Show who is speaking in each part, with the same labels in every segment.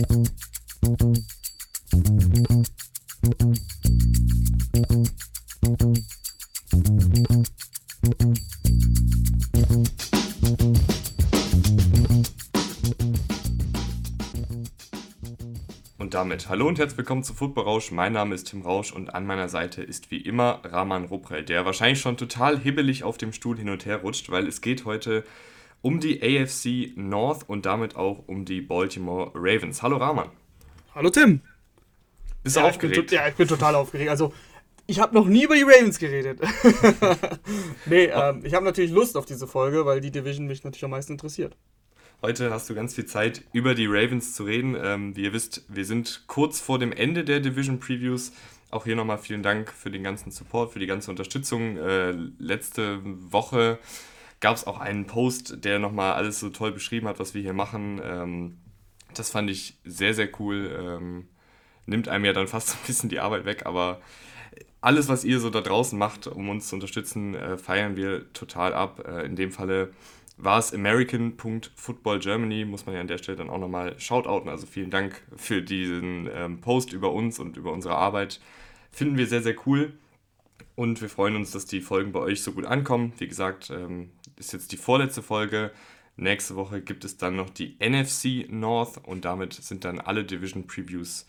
Speaker 1: Und damit hallo und herzlich willkommen zu Football Rausch. Mein Name ist Tim Rausch und an meiner Seite ist wie immer Rahman Ruprell, der wahrscheinlich schon total hibbelig auf dem Stuhl hin und her rutscht, weil es geht heute um die AFC North und damit auch um die Baltimore Ravens. Hallo Rahman.
Speaker 2: Hallo Tim.
Speaker 1: Bist du
Speaker 2: ja,
Speaker 1: aufgeregt?
Speaker 2: Ich bin, ja, ich bin total aufgeregt. Also, ich habe noch nie über die Ravens geredet. nee, ähm, ich habe natürlich Lust auf diese Folge, weil die Division mich natürlich am meisten interessiert.
Speaker 1: Heute hast du ganz viel Zeit, über die Ravens zu reden. Ähm, wie ihr wisst, wir sind kurz vor dem Ende der Division Previews. Auch hier nochmal vielen Dank für den ganzen Support, für die ganze Unterstützung. Äh, letzte Woche gab es auch einen Post, der nochmal alles so toll beschrieben hat, was wir hier machen. Ähm, das fand ich sehr, sehr cool. Ähm, nimmt einem ja dann fast ein bisschen die Arbeit weg, aber alles, was ihr so da draußen macht, um uns zu unterstützen, äh, feiern wir total ab. Äh, in dem Falle war es American.footballgermany, muss man ja an der Stelle dann auch nochmal shoutouten. Also vielen Dank für diesen ähm, Post über uns und über unsere Arbeit. Finden wir sehr, sehr cool. Und wir freuen uns, dass die Folgen bei euch so gut ankommen. Wie gesagt, ähm, ist jetzt die vorletzte Folge. Nächste Woche gibt es dann noch die NFC North und damit sind dann alle Division Previews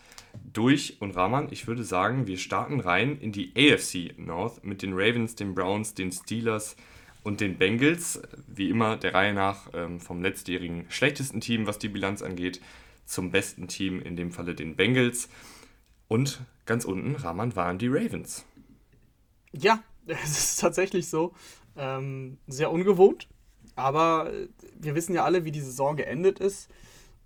Speaker 1: durch. Und Rahman, ich würde sagen, wir starten rein in die AFC North mit den Ravens, den Browns, den Steelers und den Bengals. Wie immer der Reihe nach ähm, vom letztjährigen schlechtesten Team, was die Bilanz angeht, zum besten Team, in dem Falle den Bengals. Und ganz unten, Rahman, waren die Ravens.
Speaker 2: Ja, es ist tatsächlich so. Ähm, sehr ungewohnt. Aber wir wissen ja alle, wie die Saison geendet ist.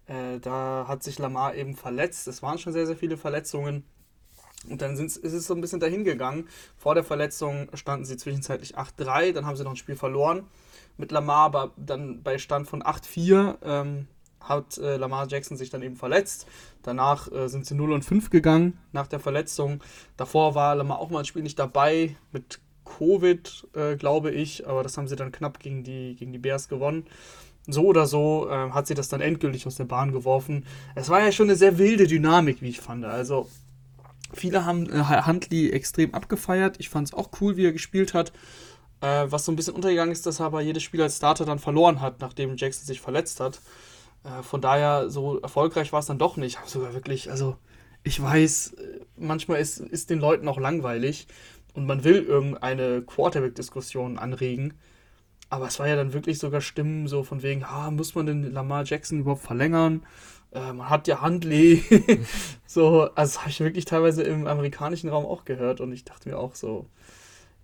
Speaker 2: Äh, da hat sich Lamar eben verletzt. Es waren schon sehr, sehr viele Verletzungen. Und dann ist es so ein bisschen dahin gegangen. Vor der Verletzung standen sie zwischenzeitlich 8-3, dann haben sie noch ein Spiel verloren mit Lamar, aber dann bei Stand von 8-4 ähm, hat äh, Lamar Jackson sich dann eben verletzt. Danach äh, sind sie 0 und 5 gegangen nach der Verletzung. Davor war Lamar auch mal ein Spiel nicht dabei mit Covid, äh, glaube ich, aber das haben sie dann knapp gegen die, gegen die Bears gewonnen. So oder so äh, hat sie das dann endgültig aus der Bahn geworfen. Es war ja schon eine sehr wilde Dynamik, wie ich fand. Also viele haben äh, Huntley extrem abgefeiert. Ich fand es auch cool, wie er gespielt hat. Äh, was so ein bisschen untergegangen ist, dass er aber jedes Spiel als Starter dann verloren hat, nachdem Jackson sich verletzt hat. Äh, von daher, so erfolgreich war es dann doch nicht. Sogar wirklich, also ich weiß, äh, manchmal ist, ist den Leuten auch langweilig und man will irgendeine Quarterback-Diskussion anregen. Aber es war ja dann wirklich sogar Stimmen so von wegen, ah, muss man den Lamar Jackson überhaupt verlängern? Äh, man hat ja Handley. so, also das habe ich wirklich teilweise im amerikanischen Raum auch gehört und ich dachte mir auch so,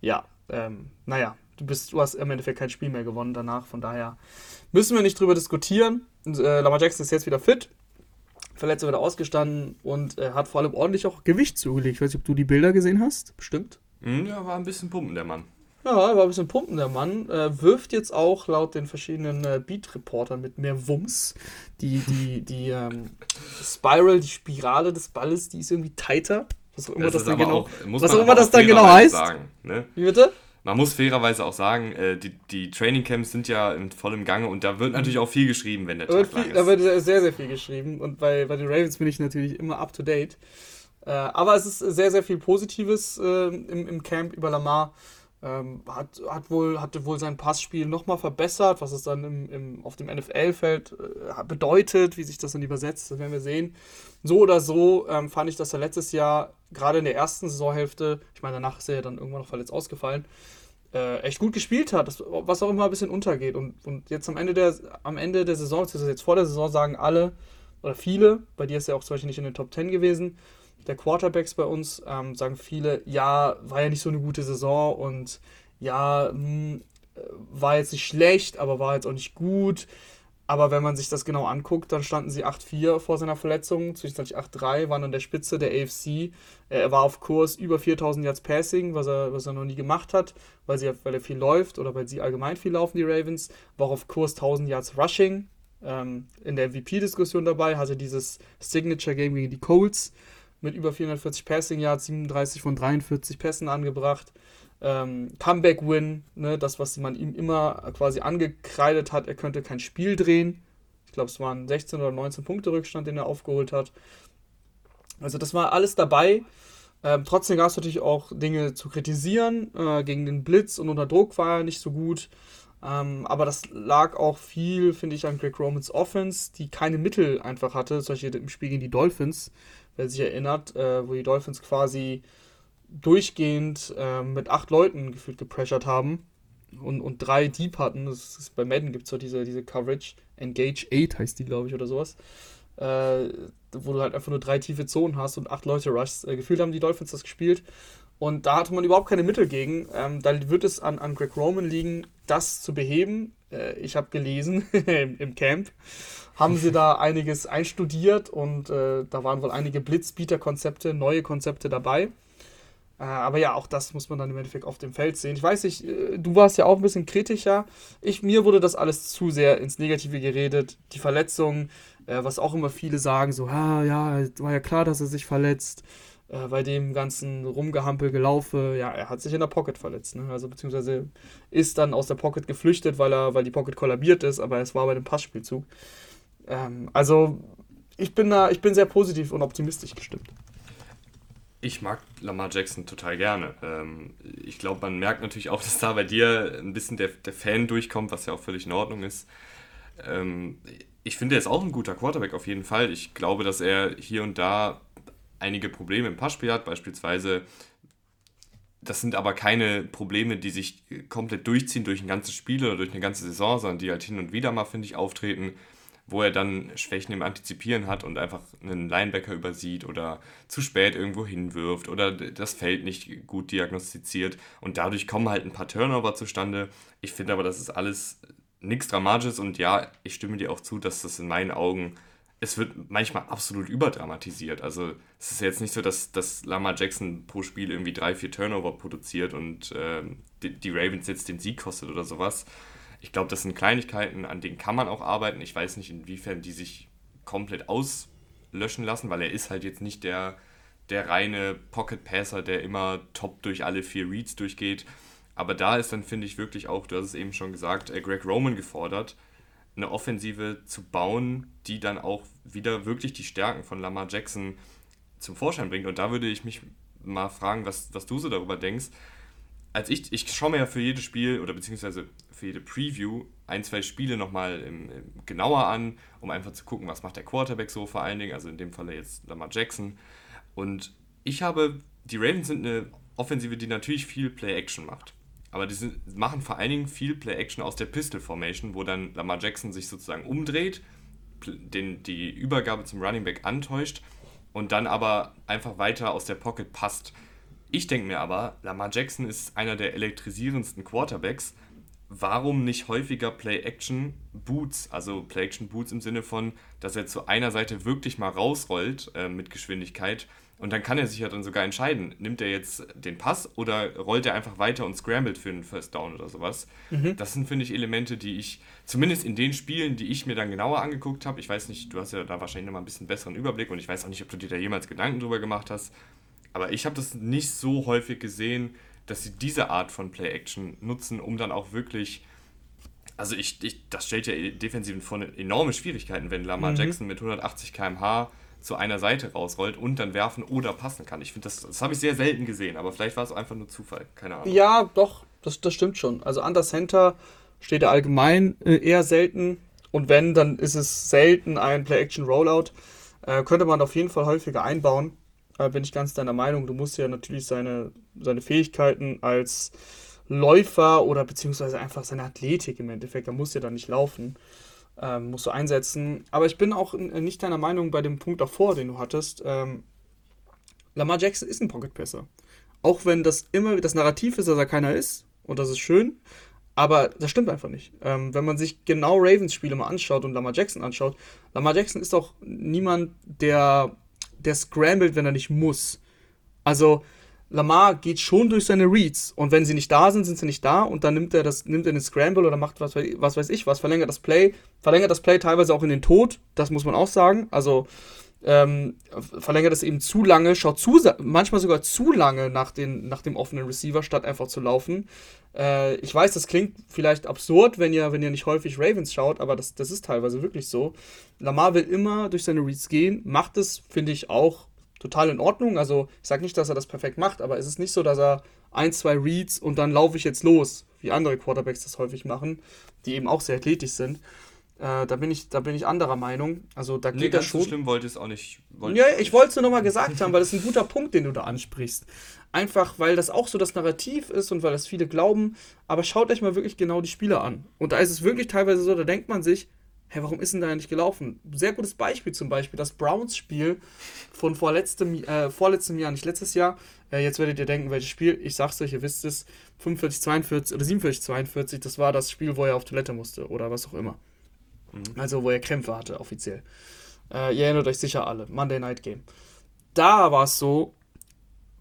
Speaker 2: ja, ähm, naja, du bist, du hast im Endeffekt kein Spiel mehr gewonnen danach, von daher müssen wir nicht drüber diskutieren. Und, äh, Lamar Jackson ist jetzt wieder fit, verletzt wieder ausgestanden und äh, hat vor allem ordentlich auch Gewicht zugelegt. Ich weiß nicht, ob du die Bilder gesehen hast. Bestimmt.
Speaker 1: Hm, ja, war ein bisschen pumpen, der Mann.
Speaker 2: Ja, war ein bisschen pumpen, der Mann. Äh, wirft jetzt auch laut den verschiedenen äh, Beat-Reportern mit mehr Wumms. Die, die, die ähm, Spiral, die Spirale des Balles, die ist irgendwie tighter. Was auch immer das,
Speaker 1: das
Speaker 2: dann genau,
Speaker 1: auch, muss
Speaker 2: was
Speaker 1: man
Speaker 2: auch immer das dann genau heißt.
Speaker 1: Sagen, ne?
Speaker 2: Wie bitte?
Speaker 1: Man muss fairerweise auch sagen, äh, die, die Trainingcamps sind ja in vollem Gange und da wird natürlich auch viel geschrieben, wenn der Tag lang
Speaker 2: viel,
Speaker 1: ist.
Speaker 2: da wird sehr, sehr viel geschrieben und bei, bei den Ravens bin ich natürlich immer up to date. Äh, aber es ist sehr, sehr viel Positives äh, im, im Camp über Lamar. Ähm, hat, hat wohl, hatte wohl sein Passspiel nochmal verbessert, was es dann im, im, auf dem NFL-Feld äh, bedeutet, wie sich das dann übersetzt, das werden wir sehen. So oder so ähm, fand ich, dass er letztes Jahr, gerade in der ersten Saisonhälfte, ich meine, danach ist er ja dann irgendwann noch verletzt ausgefallen, äh, echt gut gespielt hat, das, was auch immer ein bisschen untergeht. Und, und jetzt am Ende, der, am Ende der Saison, beziehungsweise jetzt vor der Saison, sagen alle oder viele, bei dir ist er auch zum Beispiel nicht in den Top 10 gewesen, der Quarterbacks bei uns, ähm, sagen viele, ja, war ja nicht so eine gute Saison und ja, hm, war jetzt nicht schlecht, aber war jetzt auch nicht gut. Aber wenn man sich das genau anguckt, dann standen sie 8-4 vor seiner Verletzung, zwischenzeitlich 8-3, waren an der Spitze der AFC. Er war auf Kurs über 4000 Yards Passing, was er, was er noch nie gemacht hat, weil, sie, weil er viel läuft oder weil sie allgemein viel laufen, die Ravens. War auf Kurs 1000 Yards Rushing. Ähm, in der MVP-Diskussion dabei, hatte dieses Signature-Game gegen die Colts mit über 440 Passing Yards, 37 von 43 Pässen angebracht. Ähm, Comeback-Win, ne, das, was man ihm immer quasi angekreidet hat, er könnte kein Spiel drehen. Ich glaube, es waren 16 oder 19 Punkte Rückstand, den er aufgeholt hat. Also das war alles dabei. Ähm, trotzdem gab es natürlich auch Dinge zu kritisieren. Äh, gegen den Blitz und unter Druck war er nicht so gut. Ähm, aber das lag auch viel, finde ich, an Greg Romans Offense, die keine Mittel einfach hatte. Solche im Spiel gegen die Dolphins, wer sich erinnert, äh, wo die Dolphins quasi durchgehend äh, mit acht Leuten gefühlt gepressured haben und, und drei Deep hatten. Das ist, bei Madden gibt es so diese, diese Coverage. Engage 8 heißt die, glaube ich, oder sowas. Äh, wo du halt einfach nur drei tiefe Zonen hast und acht Leute rushst. Äh, gefühlt haben die Dolphins das gespielt. Und da hatte man überhaupt keine Mittel gegen. Ähm, da wird es an, an Greg Roman liegen, das zu beheben. Äh, ich habe gelesen im, im, Camp, haben sie da einiges einstudiert und äh, da waren wohl einige Blitzbieter-Konzepte, neue Konzepte dabei. Äh, aber ja, auch das muss man dann im Endeffekt auf dem Feld sehen. Ich weiß nicht, äh, du warst ja auch ein bisschen kritischer. Ich, mir wurde das alles zu sehr ins Negative geredet. Die Verletzungen, äh, was auch immer viele sagen, so, ah, ja, war ja klar, dass er sich verletzt. Äh, bei dem ganzen Rumgehampel gelaufen, ja, er hat sich in der Pocket verletzt, ne? Also beziehungsweise ist dann aus der Pocket geflüchtet, weil er, weil die Pocket kollabiert ist, aber es war bei dem Passspielzug. Ähm, also ich bin da, ich bin sehr positiv und optimistisch gestimmt
Speaker 1: ich mag Lamar Jackson total gerne. Ähm, ich glaube, man merkt natürlich auch, dass da bei dir ein bisschen der, der Fan durchkommt, was ja auch völlig in Ordnung ist. Ähm, ich finde, er ist auch ein guter Quarterback auf jeden Fall. Ich glaube, dass er hier und da einige Probleme im Passspiel hat, beispielsweise. Das sind aber keine Probleme, die sich komplett durchziehen durch ein ganzes Spiel oder durch eine ganze Saison, sondern die halt hin und wieder mal, finde ich, auftreten wo er dann Schwächen im Antizipieren hat und einfach einen Linebacker übersieht oder zu spät irgendwo hinwirft oder das Feld nicht gut diagnostiziert und dadurch kommen halt ein paar Turnover zustande. Ich finde aber, das ist alles nichts Dramatisches und ja, ich stimme dir auch zu, dass das in meinen Augen, es wird manchmal absolut überdramatisiert. Also es ist jetzt nicht so, dass, dass Lama Jackson pro Spiel irgendwie drei, vier Turnover produziert und äh, die, die Ravens jetzt den Sieg kostet oder sowas ich glaube, das sind Kleinigkeiten, an denen kann man auch arbeiten. Ich weiß nicht, inwiefern die sich komplett auslöschen lassen, weil er ist halt jetzt nicht der, der reine Pocket Passer, der immer top durch alle vier Reads durchgeht. Aber da ist dann, finde ich, wirklich auch, du hast es eben schon gesagt, äh, Greg Roman gefordert, eine Offensive zu bauen, die dann auch wieder wirklich die Stärken von Lamar Jackson zum Vorschein bringt. Und da würde ich mich mal fragen, was, was du so darüber denkst. Als ich, ich schaue mir ja für jedes Spiel oder beziehungsweise für jede Preview ein, zwei Spiele nochmal genauer an, um einfach zu gucken, was macht der Quarterback so vor allen Dingen, also in dem Fall jetzt Lamar Jackson. Und ich habe, die Ravens sind eine Offensive, die natürlich viel Play-Action macht. Aber die sind, machen vor allen Dingen viel Play-Action aus der Pistol-Formation, wo dann Lamar Jackson sich sozusagen umdreht, den, die Übergabe zum Running Back antäuscht und dann aber einfach weiter aus der Pocket passt. Ich denke mir aber, Lamar Jackson ist einer der elektrisierendsten Quarterbacks warum nicht häufiger Play-Action-Boots, also Play-Action-Boots im Sinne von, dass er zu einer Seite wirklich mal rausrollt äh, mit Geschwindigkeit und dann kann er sich ja dann sogar entscheiden, nimmt er jetzt den Pass oder rollt er einfach weiter und scrambled für einen First Down oder sowas. Mhm. Das sind, finde ich, Elemente, die ich, zumindest in den Spielen, die ich mir dann genauer angeguckt habe, ich weiß nicht, du hast ja da wahrscheinlich nochmal ein bisschen besseren Überblick und ich weiß auch nicht, ob du dir da jemals Gedanken drüber gemacht hast, aber ich habe das nicht so häufig gesehen, dass sie diese Art von Play-Action nutzen, um dann auch wirklich. Also ich, ich, das stellt ja Defensiven vor enorme Schwierigkeiten, wenn Lamar mhm. Jackson mit 180 km/h zu einer Seite rausrollt und dann werfen oder passen kann. Ich finde, das, das habe ich sehr selten gesehen, aber vielleicht war es einfach nur Zufall, keine Ahnung.
Speaker 2: Ja, doch, das, das stimmt schon. Also an der Center steht er allgemein äh, eher selten und wenn, dann ist es selten ein Play-Action-Rollout. Äh, könnte man auf jeden Fall häufiger einbauen äh, bin ich ganz deiner Meinung. Du musst ja natürlich seine, seine Fähigkeiten als Läufer oder beziehungsweise einfach seine Athletik im Endeffekt, da muss ja dann nicht laufen, ähm, musst du einsetzen. Aber ich bin auch nicht deiner Meinung bei dem Punkt davor, den du hattest. Ähm, Lamar Jackson ist ein Pocket Passer. Auch wenn das immer das Narrativ ist, dass er keiner ist, und das ist schön, aber das stimmt einfach nicht. Ähm, wenn man sich genau Ravens Spiele mal anschaut und Lamar Jackson anschaut, Lamar Jackson ist doch niemand, der der scrambled, wenn er nicht muss. Also Lamar geht schon durch seine Reads und wenn sie nicht da sind, sind sie nicht da und dann nimmt er das, nimmt er den Scramble oder macht was, was weiß ich was, verlängert das Play, verlängert das Play teilweise auch in den Tod, das muss man auch sagen. Also ähm, verlängert es eben zu lange, schaut zu, manchmal sogar zu lange nach, den, nach dem offenen Receiver, statt einfach zu laufen. Äh, ich weiß, das klingt vielleicht absurd, wenn ihr, wenn ihr nicht häufig Ravens schaut, aber das, das ist teilweise wirklich so. Lamar will immer durch seine Reads gehen, macht es, finde ich, auch total in Ordnung. Also ich sage nicht, dass er das perfekt macht, aber es ist nicht so, dass er ein, zwei Reads und dann laufe ich jetzt los, wie andere Quarterbacks das häufig machen, die eben auch sehr athletisch sind. Äh, da, bin ich, da bin ich anderer Meinung. Also da
Speaker 1: nee,
Speaker 2: geht
Speaker 1: das
Speaker 2: schon.
Speaker 1: so schlimm wollte ich es auch nicht.
Speaker 2: Ja, ich wollte es nur nochmal gesagt haben, weil das ist ein guter Punkt, den du da ansprichst. Einfach, weil das auch so das Narrativ ist und weil das viele glauben. Aber schaut euch mal wirklich genau die Spieler an. Und da ist es wirklich teilweise so, da denkt man sich, hä, warum ist denn da nicht gelaufen? Sehr gutes Beispiel zum Beispiel, das Browns-Spiel von vorletztem, äh, vorletztem Jahr, nicht letztes Jahr. Äh, jetzt werdet ihr denken, welches Spiel. Ich sag's euch, ihr wisst es. 45, 42 oder 47, 42, das war das Spiel, wo er auf Toilette musste oder was auch immer. Mhm. Also, wo er Krämpfe hatte, offiziell. Äh, ihr erinnert euch sicher alle. Monday Night Game. Da war es so,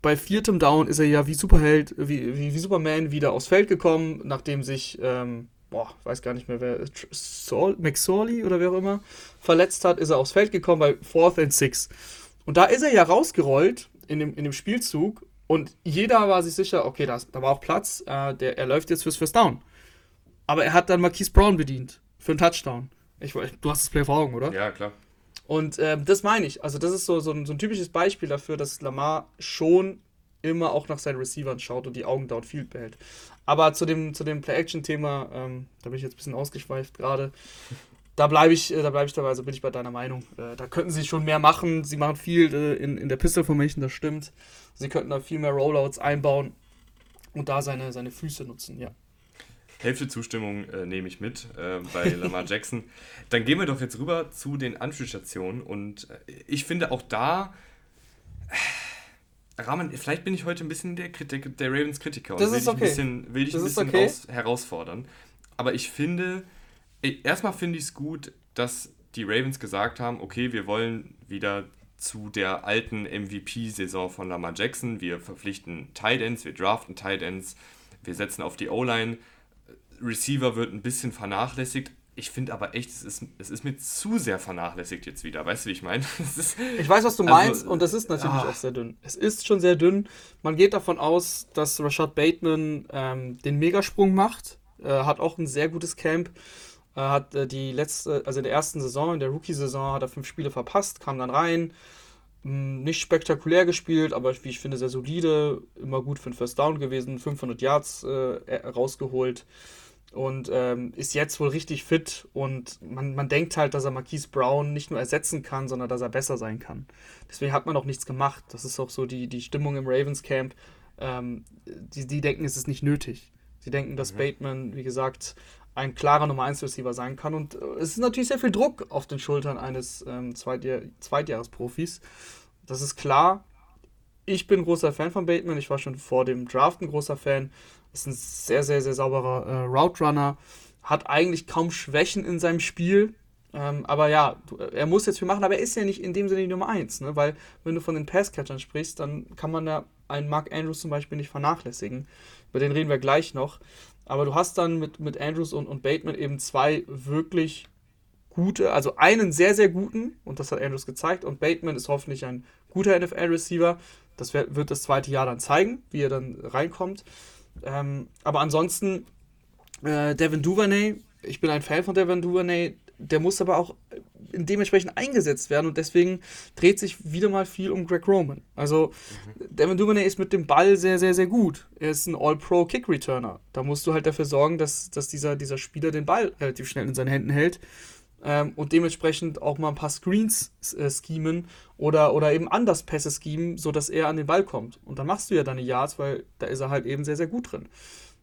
Speaker 2: bei viertem Down ist er ja wie Superheld, wie, wie, wie Superman wieder aufs Feld gekommen, nachdem sich, ähm, boah, weiß gar nicht mehr wer, Saul, McSorley oder wer auch immer, verletzt hat, ist er aufs Feld gekommen bei Fourth and Six. Und da ist er ja rausgerollt in dem, in dem Spielzug und jeder war sich sicher, okay, da, da war auch Platz, äh, der, er läuft jetzt fürs First Down. Aber er hat dann Marquise Brown bedient für einen Touchdown. Ich, du hast das Play vor Augen, oder?
Speaker 1: Ja, klar.
Speaker 2: Und ähm, das meine ich. Also, das ist so, so, ein, so ein typisches Beispiel dafür, dass Lamar schon immer auch nach seinen Receivern schaut und die Augen downfield behält. Aber zu dem, zu dem Play-Action-Thema, ähm, da bin ich jetzt ein bisschen ausgeschweift gerade. Da bleibe ich, äh, bleib ich dabei, also bin ich bei deiner Meinung. Äh, da könnten sie schon mehr machen. Sie machen viel äh, in, in der Pistol Formation, das stimmt. Sie könnten da viel mehr Rollouts einbauen und da seine, seine Füße nutzen, ja.
Speaker 1: Hälfte Zustimmung äh, nehme ich mit äh, bei Lamar Jackson. Dann gehen wir doch jetzt rüber zu den Anspielstationen und äh, ich finde auch da. Äh, Rahmen, vielleicht bin ich heute ein bisschen der, Kritik, der Ravens Kritiker und
Speaker 2: das
Speaker 1: will
Speaker 2: ist okay.
Speaker 1: dich ein bisschen, will dich ein bisschen okay. raus, herausfordern. Aber ich finde, erstmal finde ich es gut, dass die Ravens gesagt haben, okay, wir wollen wieder zu der alten MVP-Saison von Lamar Jackson. Wir verpflichten Tight Ends, wir draften Tight Ends, wir setzen auf die O-Line. Receiver wird ein bisschen vernachlässigt. Ich finde aber echt, es ist, es ist mir zu sehr vernachlässigt jetzt wieder. Weißt du, wie ich meine?
Speaker 2: ich weiß, was du also, meinst und das ist natürlich ah. auch sehr dünn. Es ist schon sehr dünn. Man geht davon aus, dass Rashad Bateman ähm, den Megasprung macht. Äh, hat auch ein sehr gutes Camp. Äh, hat äh, die letzte, also in der ersten Saison, in der Rookie-Saison, hat er fünf Spiele verpasst, kam dann rein. Hm, nicht spektakulär gespielt, aber wie ich finde, sehr solide. Immer gut für ein First Down gewesen. 500 Yards äh, rausgeholt und ähm, ist jetzt wohl richtig fit und man, man denkt halt, dass er Marquise Brown nicht nur ersetzen kann, sondern dass er besser sein kann. Deswegen hat man auch nichts gemacht. Das ist auch so die, die Stimmung im Ravens Camp. Ähm, die, die denken, es ist nicht nötig. Sie denken, dass mhm. Bateman, wie gesagt, ein klarer Nummer 1 Receiver sein kann und äh, es ist natürlich sehr viel Druck auf den Schultern eines ähm, Zweitjahr Zweitjahresprofis. Das ist klar. Ich bin großer Fan von Bateman. Ich war schon vor dem Draft ein großer Fan ist ein sehr, sehr, sehr sauberer äh, Route Runner. Hat eigentlich kaum Schwächen in seinem Spiel. Ähm, aber ja, er muss jetzt viel machen, aber er ist ja nicht in dem Sinne die Nummer 1, ne? weil wenn du von den Passcatchern sprichst, dann kann man da einen Mark Andrews zum Beispiel nicht vernachlässigen. Über den reden wir gleich noch. Aber du hast dann mit, mit Andrews und, und Bateman eben zwei wirklich gute, also einen sehr, sehr guten, und das hat Andrews gezeigt, und Bateman ist hoffentlich ein guter NFL-Receiver. Das wird das zweite Jahr dann zeigen, wie er dann reinkommt. Ähm, aber ansonsten, äh, Devin Duvernay, ich bin ein Fan von Devin Duvernay, der muss aber auch dementsprechend eingesetzt werden und deswegen dreht sich wieder mal viel um Greg Roman. Also mhm. Devin Duvernay ist mit dem Ball sehr, sehr, sehr gut. Er ist ein All-Pro-Kick-Returner. Da musst du halt dafür sorgen, dass, dass dieser, dieser Spieler den Ball relativ schnell in seinen Händen hält ähm, und dementsprechend auch mal ein paar Screens äh, schemen oder, oder eben anders Pässe schemen, sodass er an den Ball kommt. Und dann machst du ja deine Yards, weil da ist er halt eben sehr, sehr gut drin.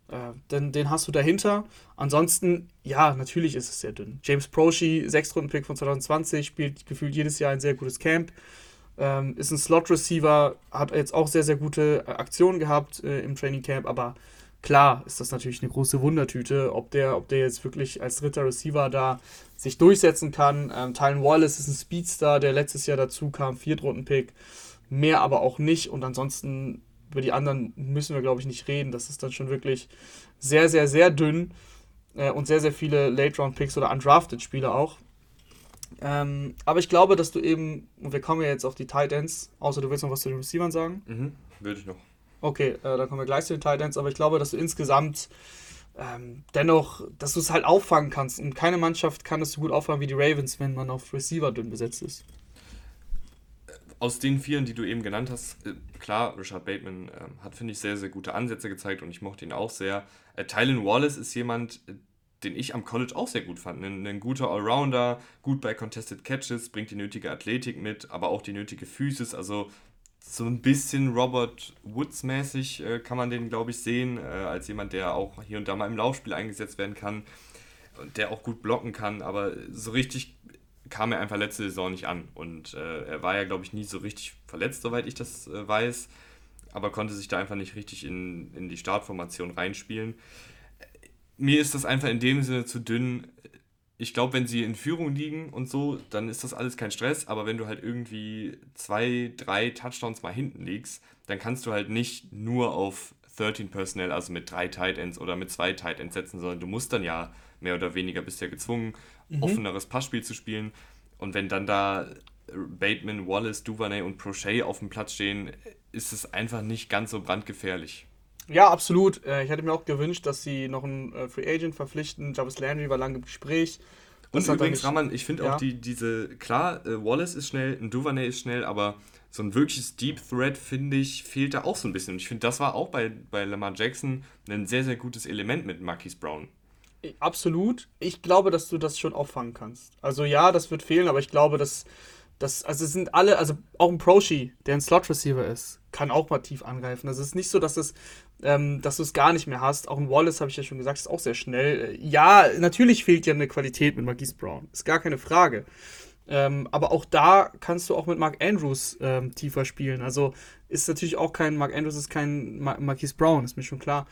Speaker 2: Äh, denn den hast du dahinter. Ansonsten, ja, natürlich ist es sehr dünn. James Proshi, Sechstrunden-Pick von 2020, spielt gefühlt jedes Jahr ein sehr gutes Camp. Ähm, ist ein Slot-Receiver, hat jetzt auch sehr, sehr gute äh, Aktionen gehabt äh, im Training Camp, aber klar ist das natürlich eine große Wundertüte, ob der, ob der jetzt wirklich als dritter Receiver da sich durchsetzen kann. Ähm, Tylen Wallace ist ein Speedstar, der letztes Jahr dazu kam, Viertrunden-Pick. Mehr aber auch nicht. Und ansonsten über die anderen müssen wir, glaube ich, nicht reden. Das ist dann schon wirklich sehr, sehr, sehr dünn. Äh, und sehr, sehr viele Late-Round-Picks oder Undrafted-Spieler auch. Ähm, aber ich glaube, dass du eben, und wir kommen ja jetzt auf die Tight Ends, außer du willst noch was zu den Receivern sagen.
Speaker 1: Mhm, würde ich noch.
Speaker 2: Okay, äh, dann kommen wir gleich zu den Tight Ends, aber ich glaube, dass du insgesamt ähm, dennoch, dass du es halt auffangen kannst. Und keine Mannschaft kann es so gut auffangen wie die Ravens, wenn man auf Receiver dünn besetzt ist.
Speaker 1: Aus den vielen, die du eben genannt hast, äh, klar, Richard Bateman äh, hat, finde ich, sehr, sehr gute Ansätze gezeigt und ich mochte ihn auch sehr. Äh, Tylen Wallace ist jemand, äh, den ich am College auch sehr gut fand. Ein, ein, guter Allrounder, gut bei Contested Catches, bringt die nötige Athletik mit, aber auch die nötige Physis. Also so ein bisschen Robert Woods-mäßig äh, kann man den, glaube ich, sehen, äh, als jemand, der auch hier und da mal im Laufspiel eingesetzt werden kann und der auch gut blocken kann, aber so richtig kam er einfach letzte Saison nicht an. Und äh, er war ja, glaube ich, nie so richtig verletzt, soweit ich das äh, weiß, aber konnte sich da einfach nicht richtig in, in die Startformation reinspielen. Mir ist das einfach in dem Sinne zu dünn ich glaube, wenn sie in Führung liegen und so, dann ist das alles kein Stress. Aber wenn du halt irgendwie zwei, drei Touchdowns mal hinten liegst, dann kannst du halt nicht nur auf 13 Personnel, also mit drei Tight Ends oder mit zwei Tight Ends setzen, sondern du musst dann ja mehr oder weniger bist ja gezwungen, mhm. offeneres Passspiel zu spielen. Und wenn dann da Bateman, Wallace, Duvernay und Prochet auf dem Platz stehen, ist es einfach nicht ganz so brandgefährlich.
Speaker 2: Ja, absolut. Äh, ich hätte mir auch gewünscht, dass sie noch einen äh, Free Agent verpflichten. Jarvis Landry war lange im Gespräch.
Speaker 1: Das und übrigens, Raman, ich finde ja. auch die, diese, klar, äh, Wallace ist schnell, ein Duvernay ist schnell, aber so ein wirkliches Deep Threat, finde ich, fehlt da auch so ein bisschen. Und ich finde, das war auch bei, bei Lamar Jackson ein sehr, sehr gutes Element mit Marquise Brown.
Speaker 2: Absolut. Ich glaube, dass du das schon auffangen kannst. Also ja, das wird fehlen, aber ich glaube, dass das, also es sind alle, also auch ein Proshi, der ein Slot-Receiver ist, kann auch mal tief angreifen. Also es ist nicht so, dass, es, ähm, dass du es gar nicht mehr hast. Auch ein Wallace, habe ich ja schon gesagt, ist auch sehr schnell. Ja, natürlich fehlt ja eine Qualität mit Marquise Brown. Ist gar keine Frage. Ähm, aber auch da kannst du auch mit Mark Andrews ähm, tiefer spielen. Also ist natürlich auch kein, Mark Andrews ist kein Mar Marquise Brown, ist mir schon klar.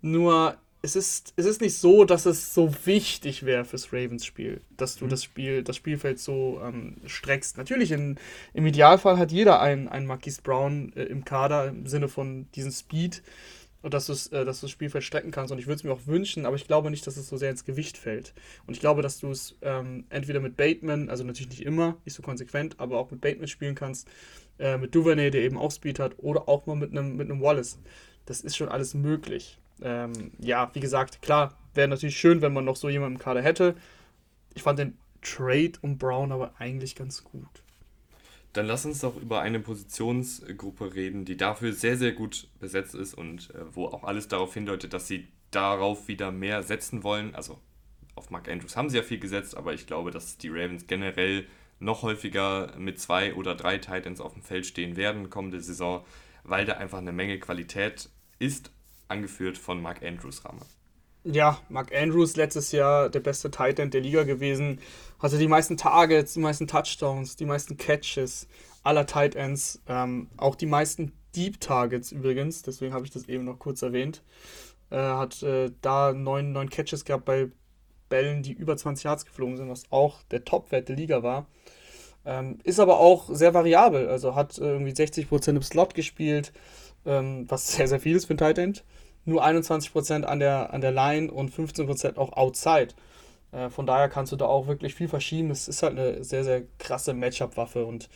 Speaker 2: Nur es ist, es ist nicht so, dass es so wichtig wäre fürs Ravens-Spiel, dass du mhm. das Spiel, das Spielfeld so ähm, streckst. Natürlich, in, im Idealfall hat jeder einen, einen Marquise Brown äh, im Kader im Sinne von diesem Speed und dass, äh, dass du das Spielfeld strecken kannst. Und ich würde es mir auch wünschen, aber ich glaube nicht, dass es so sehr ins Gewicht fällt. Und ich glaube, dass du es ähm, entweder mit Bateman, also natürlich nicht immer, nicht so konsequent, aber auch mit Bateman spielen kannst, äh, mit Duvernay, der eben auch Speed hat, oder auch mal mit einem mit Wallace. Das ist schon alles möglich. Ähm, ja, wie gesagt, klar, wäre natürlich schön, wenn man noch so jemanden im Kader hätte. Ich fand den Trade um Brown aber eigentlich ganz gut.
Speaker 1: Dann lass uns doch über eine Positionsgruppe reden, die dafür sehr, sehr gut besetzt ist und äh, wo auch alles darauf hindeutet, dass sie darauf wieder mehr setzen wollen. Also auf Mark Andrews haben sie ja viel gesetzt, aber ich glaube, dass die Ravens generell noch häufiger mit zwei oder drei Titans auf dem Feld stehen werden kommende Saison, weil da einfach eine Menge Qualität ist angeführt von Mark Andrews Ramme.
Speaker 2: Ja, Mark Andrews letztes Jahr der beste Tight End der Liga gewesen, hatte die meisten Targets, die meisten Touchdowns, die meisten Catches aller Tight Ends, ähm, auch die meisten Deep Targets übrigens, deswegen habe ich das eben noch kurz erwähnt. Äh, hat äh, da neun, neun Catches gehabt bei Bällen, die über 20 Yards geflogen sind, was auch der Top-Wert der Liga war. Ähm, ist aber auch sehr variabel, also hat äh, irgendwie 60% im Slot gespielt, ähm, was sehr, sehr viel ist für ein Tight End nur 21% an der, an der Line und 15% auch outside. Äh, von daher kannst du da auch wirklich viel verschieben. Es ist halt eine sehr, sehr krasse Matchup-Waffe und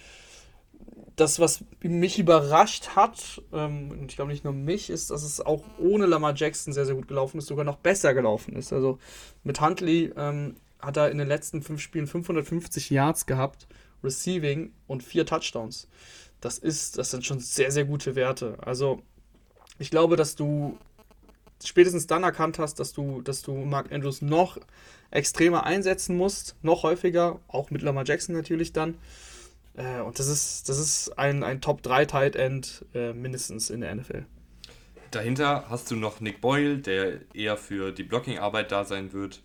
Speaker 2: das, was mich überrascht hat, ähm, und ich glaube nicht nur mich, ist, dass es auch ohne Lamar Jackson sehr, sehr gut gelaufen ist, sogar noch besser gelaufen ist. Also mit Huntley ähm, hat er in den letzten fünf Spielen 550 Yards gehabt, Receiving und vier Touchdowns. Das ist, das sind schon sehr, sehr gute Werte. Also ich glaube, dass du spätestens dann erkannt hast, dass du, dass du Mark Andrews noch extremer einsetzen musst, noch häufiger, auch mit Lamar Jackson natürlich dann. Äh, und das ist, das ist ein, ein Top 3 Tight End äh, mindestens in der NFL.
Speaker 1: Dahinter hast du noch Nick Boyle, der eher für die Blocking-Arbeit da sein wird.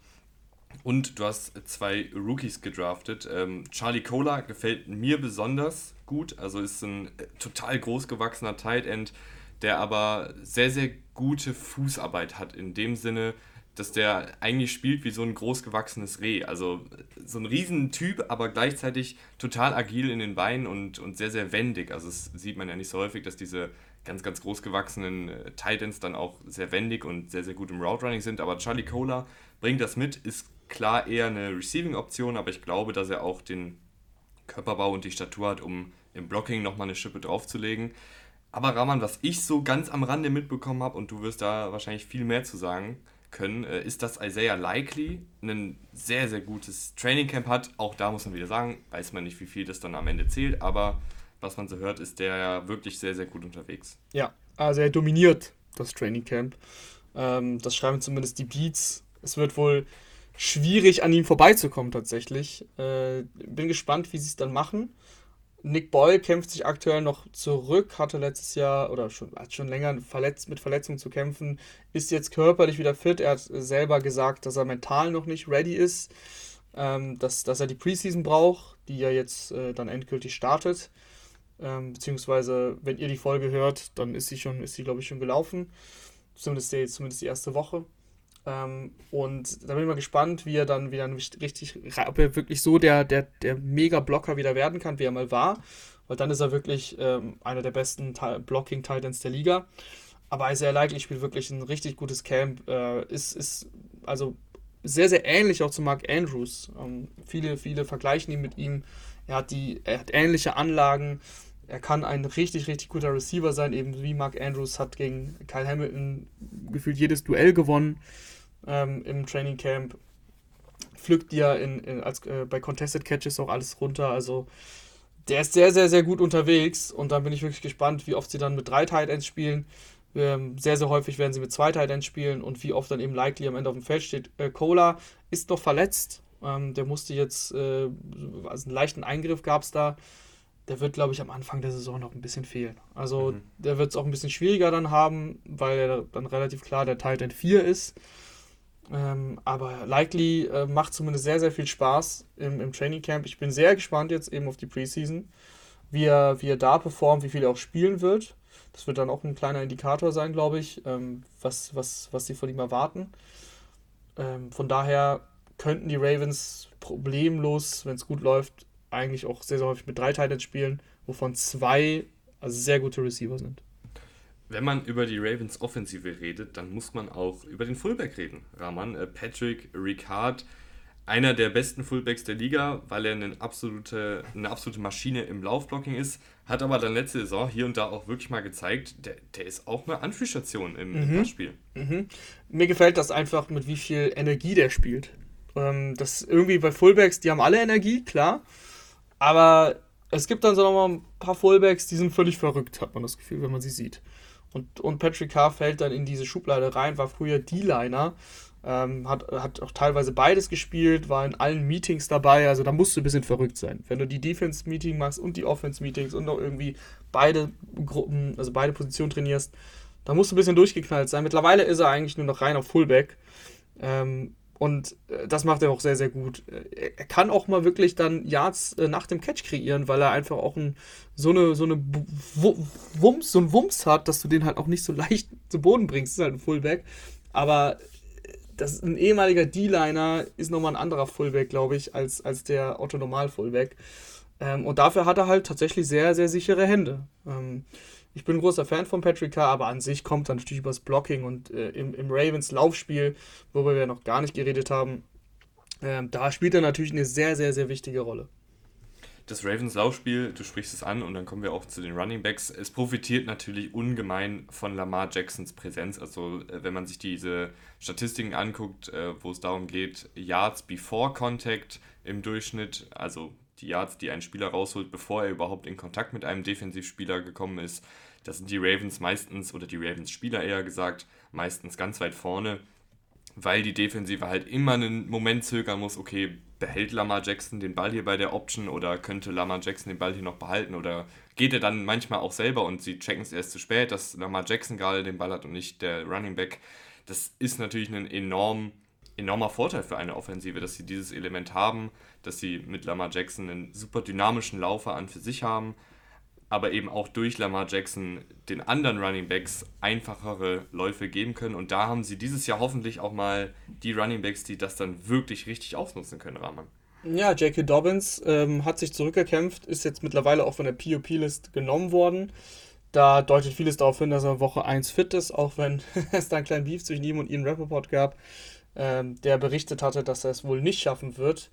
Speaker 1: Und du hast zwei Rookies gedraftet. Ähm, Charlie Cola gefällt mir besonders gut. Also ist ein äh, total großgewachsener Tight End, der aber sehr, sehr gute Fußarbeit hat, in dem Sinne, dass der eigentlich spielt wie so ein großgewachsenes Reh. Also so ein Riesentyp, aber gleichzeitig total agil in den Beinen und, und sehr, sehr wendig. Also das sieht man ja nicht so häufig, dass diese ganz, ganz großgewachsenen äh, Titans dann auch sehr wendig und sehr, sehr gut im Route sind. Aber Charlie Cola bringt das mit, ist klar eher eine Receiving-Option, aber ich glaube, dass er auch den Körperbau und die Statur hat, um im Blocking nochmal eine Schippe draufzulegen. Aber Rahman, was ich so ganz am Rande mitbekommen habe, und du wirst da wahrscheinlich viel mehr zu sagen können, äh, ist, dass Isaiah Likely ein sehr, sehr gutes Trainingcamp hat. Auch da muss man wieder sagen, weiß man nicht, wie viel das dann am Ende zählt, aber was man so hört, ist der ja wirklich sehr, sehr gut unterwegs.
Speaker 2: Ja, also er dominiert das Trainingcamp. Ähm, das schreiben zumindest die Beats. Es wird wohl schwierig, an ihm vorbeizukommen tatsächlich. Äh, bin gespannt, wie sie es dann machen. Nick Boyle kämpft sich aktuell noch zurück, hatte letztes Jahr oder schon, hat schon länger verletzt, mit Verletzungen zu kämpfen, ist jetzt körperlich wieder fit. Er hat selber gesagt, dass er mental noch nicht ready ist, ähm, dass, dass er die Preseason braucht, die ja jetzt äh, dann endgültig startet. Ähm, beziehungsweise, wenn ihr die Folge hört, dann ist sie schon, ist sie, glaube ich, schon gelaufen. Zumindest die, zumindest die erste Woche. Ähm, und da bin ich mal gespannt, wie er dann wieder richtig, ob er wirklich so der, der, der Mega-Blocker wieder werden kann, wie er mal war. Weil dann ist er wirklich ähm, einer der besten Blocking-Titans der Liga. Aber Isaiah Likely spielt wirklich ein richtig gutes Camp. Äh, ist, ist also sehr, sehr ähnlich auch zu Mark Andrews. Ähm, viele, viele vergleichen ihn mit ihm. Er hat, die, er hat ähnliche Anlagen. Er kann ein richtig, richtig guter Receiver sein, eben wie Mark Andrews hat gegen Kyle Hamilton gefühlt jedes Duell gewonnen ähm, im Training Camp. Pflückt ja in, in, als, äh, bei Contested Catches auch alles runter. Also der ist sehr, sehr, sehr gut unterwegs und da bin ich wirklich gespannt, wie oft sie dann mit drei Tight Ends spielen. Ähm, sehr, sehr häufig werden sie mit zwei Tight Ends spielen und wie oft dann eben Likely am Ende auf dem Feld steht. Äh, Cola ist noch verletzt. Ähm, der musste jetzt, äh, also einen leichten Eingriff gab es da. Der wird, glaube ich, am Anfang der Saison noch ein bisschen fehlen. Also mhm. der wird es auch ein bisschen schwieriger dann haben, weil er dann relativ klar der Tight End 4 ist. Ähm, aber Likely äh, macht zumindest sehr, sehr viel Spaß im, im Training Camp. Ich bin sehr gespannt jetzt eben auf die Preseason, wie er, wie er da performt, wie viel er auch spielen wird. Das wird dann auch ein kleiner Indikator sein, glaube ich, ähm, was, was, was sie von ihm erwarten. Ähm, von daher könnten die Ravens problemlos, wenn es gut läuft, eigentlich auch sehr, sehr häufig mit drei Titans spielen, wovon zwei also sehr gute Receiver sind.
Speaker 1: Wenn man über die Ravens Offensive redet, dann muss man auch über den Fullback reden. Rahman, äh, Patrick Ricard, einer der besten Fullbacks der Liga, weil er eine absolute, eine absolute Maschine im Laufblocking ist, hat aber dann letzte Saison hier und da auch wirklich mal gezeigt, der, der ist auch eine Anführstation im, mhm. Passspiel.
Speaker 2: Mhm. Mir gefällt das einfach, mit wie viel Energie der spielt. Ähm, das irgendwie bei Fullbacks, die haben alle Energie, klar, aber es gibt dann so noch mal ein paar Fullbacks, die sind völlig verrückt, hat man das Gefühl, wenn man sie sieht. Und, und Patrick Carr fällt dann in diese Schublade rein, war früher D-Liner, ähm, hat, hat auch teilweise beides gespielt, war in allen Meetings dabei, also da musst du ein bisschen verrückt sein. Wenn du die Defense-Meeting machst und die Offense-Meetings und noch irgendwie beide Gruppen, also beide Positionen trainierst, da musst du ein bisschen durchgeknallt sein. Mittlerweile ist er eigentlich nur noch rein auf Fullback. Ähm, und äh, das macht er auch sehr, sehr gut. Äh, er kann auch mal wirklich dann Yards äh, nach dem Catch kreieren, weil er einfach auch ein, so eine, so eine Wumms, so ein Wumms hat, dass du den halt auch nicht so leicht zu Boden bringst. Das ist halt ein Fullback. Aber das ist ein ehemaliger D-Liner ist nochmal ein anderer Fullback, glaube ich, als, als der Otto Normal Fullback. Ähm, und dafür hat er halt tatsächlich sehr, sehr sichere Hände. Ähm, ich bin ein großer Fan von Patrick Carr, aber an sich kommt er natürlich übers Blocking und äh, im, im, Ravens Laufspiel, worüber wir noch gar nicht geredet haben, äh, da spielt er natürlich eine sehr, sehr, sehr wichtige Rolle.
Speaker 1: Das Ravens Laufspiel, du sprichst es an und dann kommen wir auch zu den Running Backs. Es profitiert natürlich ungemein von Lamar Jacksons Präsenz. Also, äh, wenn man sich diese Statistiken anguckt, äh, wo es darum geht, Yards before Contact im Durchschnitt, also die Yards, die ein Spieler rausholt, bevor er überhaupt in Kontakt mit einem Defensivspieler gekommen ist, das sind die Ravens meistens, oder die Ravens-Spieler eher gesagt, meistens ganz weit vorne, weil die Defensive halt immer einen Moment zögern muss, okay, behält Lamar Jackson den Ball hier bei der Option oder könnte Lamar Jackson den Ball hier noch behalten oder geht er dann manchmal auch selber und sie checken es erst zu spät, dass Lamar Jackson gerade den Ball hat und nicht der Running Back. Das ist natürlich ein enorm, enormer Vorteil für eine Offensive, dass sie dieses Element haben, dass sie mit Lamar Jackson einen super dynamischen Laufer an für sich haben, aber eben auch durch Lamar Jackson den anderen Running Backs einfachere Läufe geben können. Und da haben sie dieses Jahr hoffentlich auch mal die Running Backs, die das dann wirklich richtig ausnutzen können, Rahman.
Speaker 2: Ja, J.K. Dobbins ähm, hat sich zurückgekämpft, ist jetzt mittlerweile auch von der POP-List genommen worden. Da deutet vieles darauf hin, dass er Woche 1 fit ist, auch wenn es da einen kleinen Beef zwischen ihm und Ian Rappaport gab. ähm, der berichtet hatte, dass er es wohl nicht schaffen wird.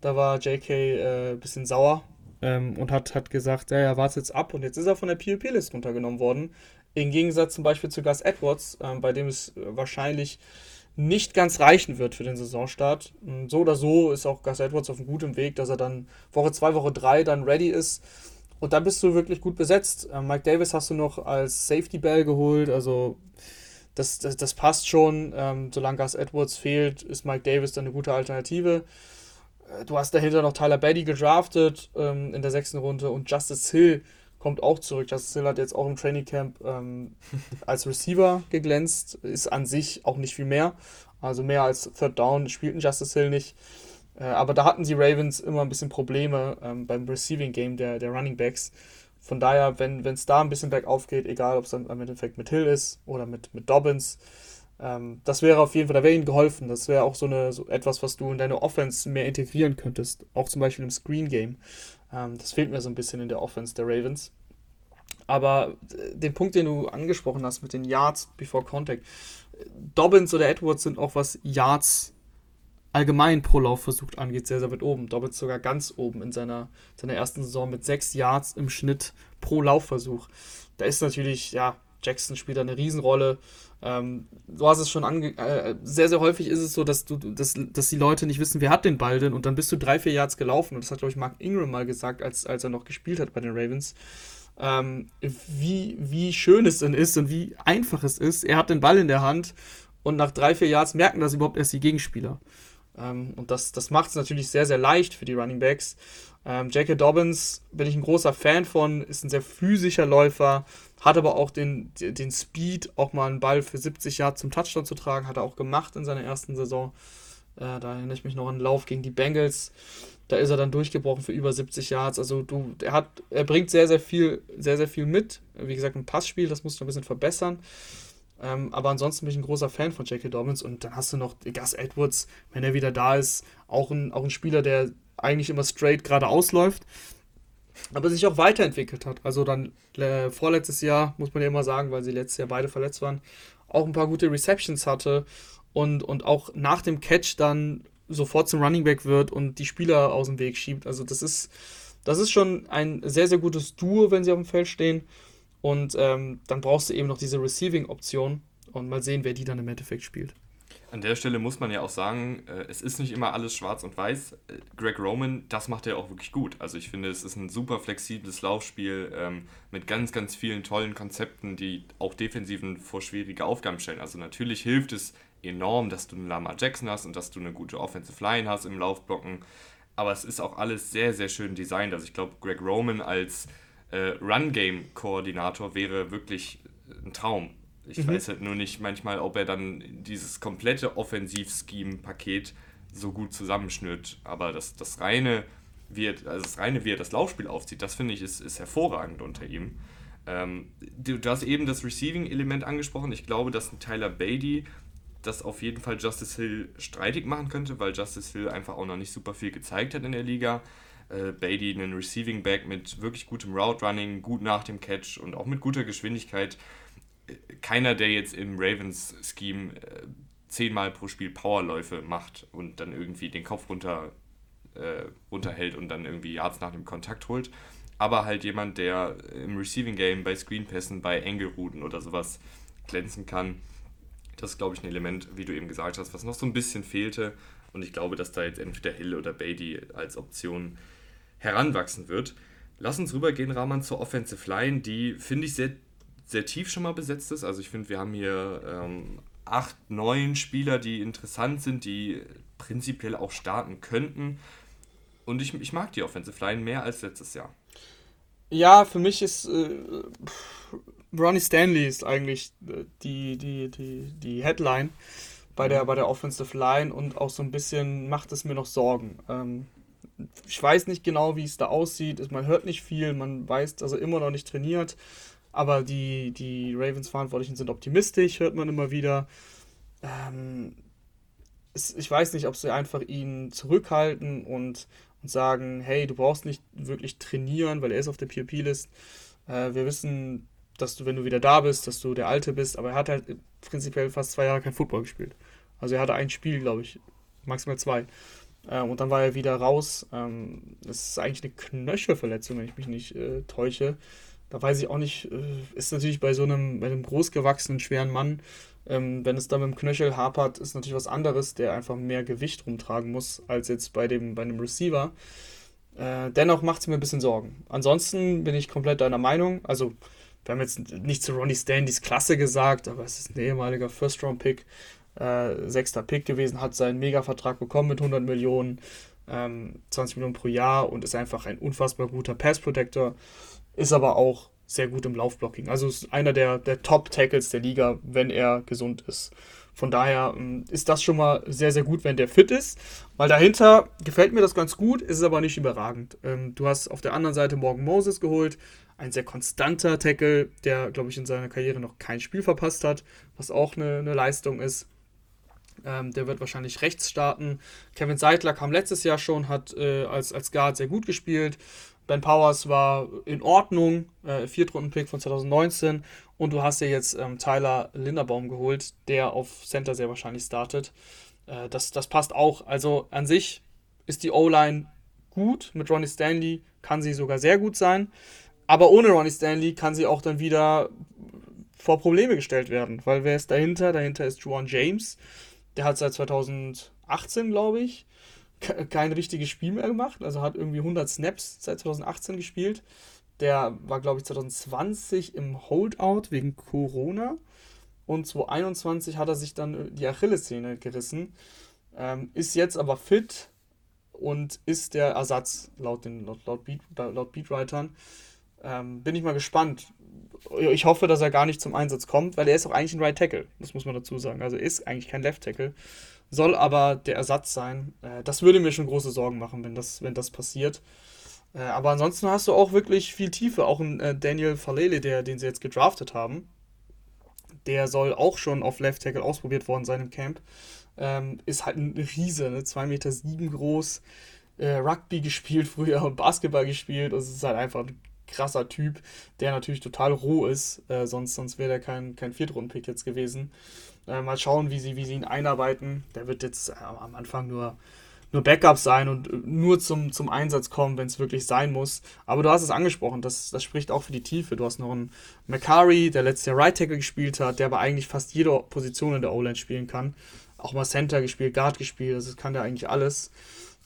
Speaker 2: Da war JK äh, ein bisschen sauer ähm, und hat, hat gesagt, ja, er wartet jetzt ab und jetzt ist er von der PvP-List runtergenommen worden. Im Gegensatz zum Beispiel zu Gus Edwards, ähm, bei dem es wahrscheinlich nicht ganz reichen wird für den Saisonstart. Ähm, so oder so ist auch Gus Edwards auf einem guten Weg, dass er dann Woche 2, Woche 3 dann ready ist. Und dann bist du wirklich gut besetzt. Ähm, Mike Davis hast du noch als Safety Bell geholt, also das, das, das passt schon. Ähm, solange Gus Edwards fehlt, ist Mike Davis dann eine gute Alternative. Äh, du hast dahinter noch Tyler Betty gedraftet ähm, in der sechsten Runde und Justice Hill kommt auch zurück. Justice Hill hat jetzt auch im Training Camp ähm, als Receiver geglänzt, ist an sich auch nicht viel mehr. Also mehr als Third Down spielten Justice Hill nicht. Äh, aber da hatten die Ravens immer ein bisschen Probleme ähm, beim Receiving Game der, der Running Backs. Von daher, wenn es da ein bisschen bergauf geht, egal ob es dann im Endeffekt mit Hill ist oder mit, mit Dobbins, ähm, das wäre auf jeden Fall, da wäre ihnen geholfen. Das wäre auch so, eine, so etwas, was du in deine Offense mehr integrieren könntest. Auch zum Beispiel im Screen Game. Ähm, das fehlt mir so ein bisschen in der Offense der Ravens. Aber äh, den Punkt, den du angesprochen hast mit den Yards before Contact, Dobbins oder Edwards sind auch was Yards allgemein pro Laufversuch angeht, sehr, sehr weit oben. Dobbins sogar ganz oben in seiner, seiner ersten Saison mit sechs Yards im Schnitt pro Laufversuch. Da ist natürlich, ja, Jackson spielt da eine Riesenrolle. Ähm, du hast es schon ange äh, sehr, sehr häufig ist es so, dass du, dass, dass die Leute nicht wissen, wer hat den Ball denn und dann bist du drei, vier Yards gelaufen und das hat, glaube ich, Mark Ingram mal gesagt, als, als er noch gespielt hat bei den Ravens. Ähm, wie, wie schön es denn ist und wie einfach es ist. Er hat den Ball in der Hand und nach drei, vier Yards merken das überhaupt erst die Gegenspieler. Ähm, und das, das macht es natürlich sehr, sehr leicht für die Running Backs. Ähm, J.K. Dobbins bin ich ein großer Fan von, ist ein sehr physischer Läufer, hat aber auch den, den Speed, auch mal einen Ball für 70 Yards zum Touchdown zu tragen, hat er auch gemacht in seiner ersten Saison. Äh, da erinnere ich mich noch an den Lauf gegen die Bengals. Da ist er dann durchgebrochen für über 70 Yards. Also du, er hat, er bringt sehr, sehr viel, sehr, sehr viel mit. Wie gesagt, ein Passspiel, das musst du ein bisschen verbessern. Ähm, aber ansonsten bin ich ein großer Fan von J.K. Dobbins und dann hast du noch Gus Edwards, wenn er wieder da ist, auch ein, auch ein Spieler, der eigentlich immer straight geradeaus läuft, aber sich auch weiterentwickelt hat. Also dann äh, vorletztes Jahr, muss man ja immer sagen, weil sie letztes Jahr beide verletzt waren, auch ein paar gute Receptions hatte und, und auch nach dem Catch dann sofort zum Running Back wird und die Spieler aus dem Weg schiebt. Also das ist, das ist schon ein sehr, sehr gutes Duo, wenn sie auf dem Feld stehen. Und ähm, dann brauchst du eben noch diese Receiving-Option und mal sehen, wer die dann im Endeffekt spielt.
Speaker 1: An der Stelle muss man ja auch sagen, äh, es ist nicht immer alles schwarz und weiß. Äh, Greg Roman, das macht er auch wirklich gut. Also ich finde, es ist ein super flexibles Laufspiel ähm, mit ganz, ganz vielen tollen Konzepten, die auch Defensiven vor schwierige Aufgaben stellen. Also natürlich hilft es enorm, dass du einen Lama Jackson hast und dass du eine gute Offensive Line hast im Laufblocken. Aber es ist auch alles sehr, sehr schön designt. Also ich glaube, Greg Roman als äh, Run-Game-Koordinator wäre wirklich ein Traum. Ich mhm. weiß halt nur nicht manchmal, ob er dann dieses komplette Offensiv-Scheme-Paket so gut zusammenschnürt. Aber das, das reine, wie er, also das reine, wie er das Laufspiel aufzieht, das finde ich ist, ist hervorragend unter ihm. Ähm, du, du, hast eben das Receiving-Element angesprochen. Ich glaube, dass ein Tyler Beatty das auf jeden Fall Justice Hill streitig machen könnte, weil Justice Hill einfach auch noch nicht super viel gezeigt hat in der Liga äh, Beatty einen Receiving Back mit wirklich gutem Route Running, gut nach dem Catch und auch mit guter Geschwindigkeit. Keiner, der jetzt im Ravens-Scheme äh, zehnmal pro Spiel Powerläufe macht und dann irgendwie den Kopf runter, äh, runterhält und dann irgendwie Yards nach dem Kontakt holt. Aber halt jemand, der im Receiving Game bei Screenpässen, bei Angle-Routen oder sowas glänzen kann. Das ist, glaube ich, ein Element, wie du eben gesagt hast, was noch so ein bisschen fehlte. Und ich glaube, dass da jetzt entweder Hill oder Beatty als Option heranwachsen wird. Lass uns rübergehen, Rahman, zur Offensive Line, die, finde ich, sehr, sehr tief schon mal besetzt ist. Also ich finde, wir haben hier ähm, acht, neun Spieler, die interessant sind, die prinzipiell auch starten könnten. Und ich, ich mag die Offensive Line mehr als letztes Jahr.
Speaker 2: Ja, für mich ist äh, Ronnie Stanley ist eigentlich äh, die, die, die, die Headline bei der, mhm. bei der Offensive Line und auch so ein bisschen macht es mir noch Sorgen. Ähm, ich weiß nicht genau, wie es da aussieht. Man hört nicht viel, man weiß, dass er immer noch nicht trainiert. Aber die, die Ravens-Verantwortlichen sind optimistisch, hört man immer wieder. Ähm, es, ich weiß nicht, ob sie einfach ihn zurückhalten und, und sagen, hey, du brauchst nicht wirklich trainieren, weil er ist auf der POP-List. Äh, wir wissen, dass du, wenn du wieder da bist, dass du der Alte bist, aber er hat halt prinzipiell fast zwei Jahre kein Football gespielt. Also er hatte ein Spiel, glaube ich, maximal zwei. Ähm, und dann war er wieder raus. Ähm, das ist eigentlich eine Knöchelverletzung, wenn ich mich nicht äh, täusche. Da weiß ich auch nicht, äh, ist natürlich bei so einem, bei einem großgewachsenen, schweren Mann, ähm, wenn es dann mit dem Knöchel hapert, ist natürlich was anderes, der einfach mehr Gewicht rumtragen muss, als jetzt bei dem, bei einem Receiver. Äh, dennoch macht es mir ein bisschen Sorgen. Ansonsten bin ich komplett deiner Meinung. Also, wir haben jetzt nicht zu Ronnie Standys Klasse gesagt, aber es ist ein ehemaliger First-Round-Pick äh, sechster Pick gewesen, hat seinen Mega-Vertrag bekommen mit 100 Millionen, ähm, 20 Millionen pro Jahr und ist einfach ein unfassbar guter Pass-Protector, ist aber auch sehr gut im Laufblocking. Also ist einer der, der Top-Tackles der Liga, wenn er gesund ist. Von daher ähm, ist das schon mal sehr, sehr gut, wenn der fit ist. Weil dahinter gefällt mir das ganz gut, ist es aber nicht überragend. Ähm, du hast auf der anderen Seite Morgan Moses geholt, ein sehr konstanter Tackle, der, glaube ich, in seiner Karriere noch kein Spiel verpasst hat, was auch eine, eine Leistung ist. Ähm, der wird wahrscheinlich rechts starten. Kevin Seidler kam letztes Jahr schon, hat äh, als, als Guard sehr gut gespielt. Ben Powers war in Ordnung, äh, Viertrunden-Pick von 2019. Und du hast ja jetzt ähm, Tyler Linderbaum geholt, der auf Center sehr wahrscheinlich startet. Äh, das, das passt auch. Also an sich ist die O-Line gut. Mit Ronnie Stanley kann sie sogar sehr gut sein. Aber ohne Ronnie Stanley kann sie auch dann wieder vor Probleme gestellt werden. Weil wer ist dahinter? Dahinter ist Juan James der hat seit 2018, glaube ich, kein richtiges Spiel mehr gemacht. Also hat irgendwie 100 Snaps seit 2018 gespielt. Der war, glaube ich, 2020 im Holdout wegen Corona. Und 2021 hat er sich dann die Achillessehne gerissen. Ähm, ist jetzt aber fit und ist der Ersatz laut, den, laut, laut, Beat, laut Beatwritern. Ähm, bin ich mal gespannt, ich hoffe, dass er gar nicht zum Einsatz kommt, weil er ist auch eigentlich ein Right Tackle. Das muss man dazu sagen. Also ist eigentlich kein Left Tackle, soll aber der Ersatz sein. Äh, das würde mir schon große Sorgen machen, wenn das, wenn das passiert. Äh, aber ansonsten hast du auch wirklich viel Tiefe. Auch ein äh, Daniel Falele, der, den sie jetzt gedraftet haben, der soll auch schon auf Left Tackle ausprobiert worden sein im Camp. Ähm, ist halt ein Riese, ne? 2,7 Meter sieben groß. Rugby gespielt früher und Basketball gespielt. Also es ist halt einfach ein krasser Typ, der natürlich total roh ist. Äh, sonst sonst wäre der kein, kein Viertrunden-Pick jetzt gewesen. Äh, mal schauen, wie sie, wie sie ihn einarbeiten. Der wird jetzt äh, am Anfang nur, nur Backup sein und äh, nur zum, zum Einsatz kommen, wenn es wirklich sein muss. Aber du hast es angesprochen, das, das spricht auch für die Tiefe. Du hast noch einen Macari, der letztes Jahr Right Tackle gespielt hat, der aber eigentlich fast jede Position in der O-Line spielen kann. Auch mal Center gespielt, Guard gespielt, also das kann der eigentlich alles.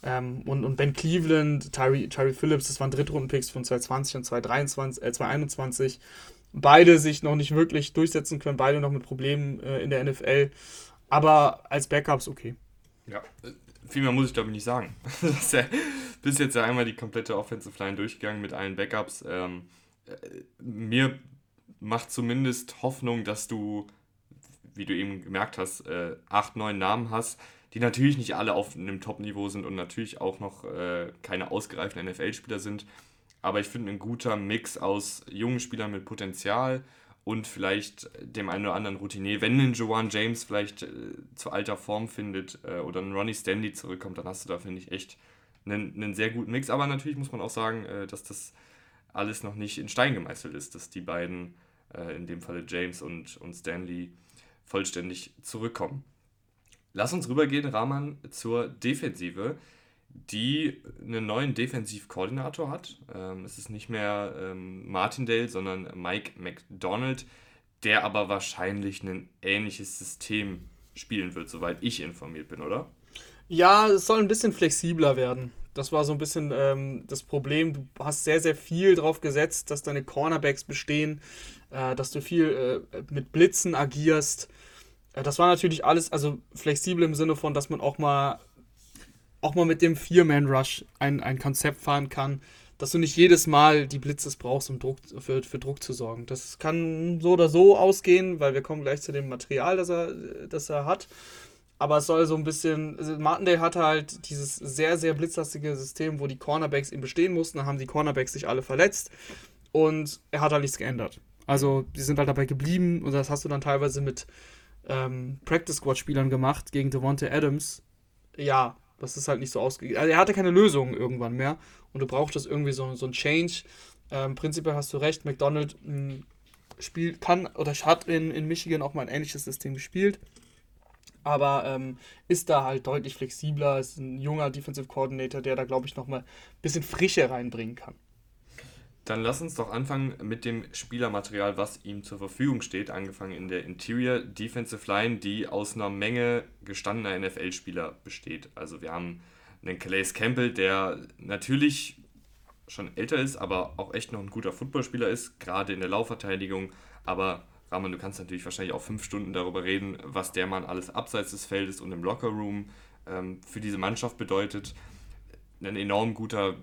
Speaker 2: Ähm, und, und Ben Cleveland, Tyree, Tyree Phillips, das waren Drittrundenpicks von 2020 und 2023, äh, 2021. Beide sich noch nicht wirklich durchsetzen können, beide noch mit Problemen äh, in der NFL. Aber als Backups okay.
Speaker 1: Ja, äh, viel mehr muss ich glaube ich nicht sagen. ja, bis jetzt ja einmal die komplette Offensive Line durchgegangen mit allen Backups. Ähm, äh, mir macht zumindest Hoffnung, dass du, wie du eben gemerkt hast, äh, acht, neun Namen hast, die natürlich nicht alle auf einem Top-Niveau sind und natürlich auch noch äh, keine ausgereiften NFL-Spieler sind. Aber ich finde ein guter Mix aus jungen Spielern mit Potenzial und vielleicht dem einen oder anderen Routinier. Wenn ein Joan James vielleicht äh, zu alter Form findet äh, oder ein Ronnie Stanley zurückkommt, dann hast du da, finde ich, echt einen, einen sehr guten Mix. Aber natürlich muss man auch sagen, äh, dass das alles noch nicht in Stein gemeißelt ist, dass die beiden, äh, in dem Falle James und, und Stanley, vollständig zurückkommen. Lass uns rübergehen, Rahman, zur Defensive, die einen neuen Defensivkoordinator hat. Ähm, es ist nicht mehr ähm, Martindale, sondern Mike McDonald, der aber wahrscheinlich ein ähnliches System spielen wird, soweit ich informiert bin, oder?
Speaker 2: Ja, es soll ein bisschen flexibler werden. Das war so ein bisschen ähm, das Problem. Du hast sehr, sehr viel drauf gesetzt, dass deine Cornerbacks bestehen, äh, dass du viel äh, mit Blitzen agierst. Das war natürlich alles, also flexibel im Sinne von, dass man auch mal, auch mal mit dem Vier-Man-Rush ein, ein Konzept fahren kann, dass du nicht jedes Mal die Blitzes brauchst, um Druck, für, für Druck zu sorgen. Das kann so oder so ausgehen, weil wir kommen gleich zu dem Material, das er, das er hat. Aber es soll so ein bisschen. Also Martindale hatte halt dieses sehr, sehr blitzlastige System, wo die Cornerbacks ihm bestehen mussten. Dann haben die Cornerbacks sich alle verletzt. Und er hat halt nichts geändert. Also, die sind halt dabei geblieben. Und das hast du dann teilweise mit ähm, Practice Squad Spielern gemacht gegen Devonta Adams. Ja, das ist halt nicht so ausgegangen. Also er hatte keine Lösung irgendwann mehr und du brauchtest irgendwie so, so ein Change. Ähm, prinzipiell hast du recht, McDonald hm, spielt, kann oder hat in, in Michigan auch mal ein ähnliches System gespielt. aber ähm, ist da halt deutlich flexibler, ist ein junger Defensive Coordinator, der da, glaube ich, nochmal ein bisschen Frische reinbringen kann.
Speaker 1: Dann lass uns doch anfangen mit dem Spielermaterial, was ihm zur Verfügung steht, angefangen in der Interior Defensive Line, die aus einer Menge gestandener NFL-Spieler besteht. Also wir haben einen Calais Campbell, der natürlich schon älter ist, aber auch echt noch ein guter Footballspieler ist, gerade in der Laufverteidigung. Aber Rahman, du kannst natürlich wahrscheinlich auch fünf Stunden darüber reden, was der Mann alles abseits des Feldes und im Lockerroom ähm, für diese Mannschaft bedeutet. Ein enorm guter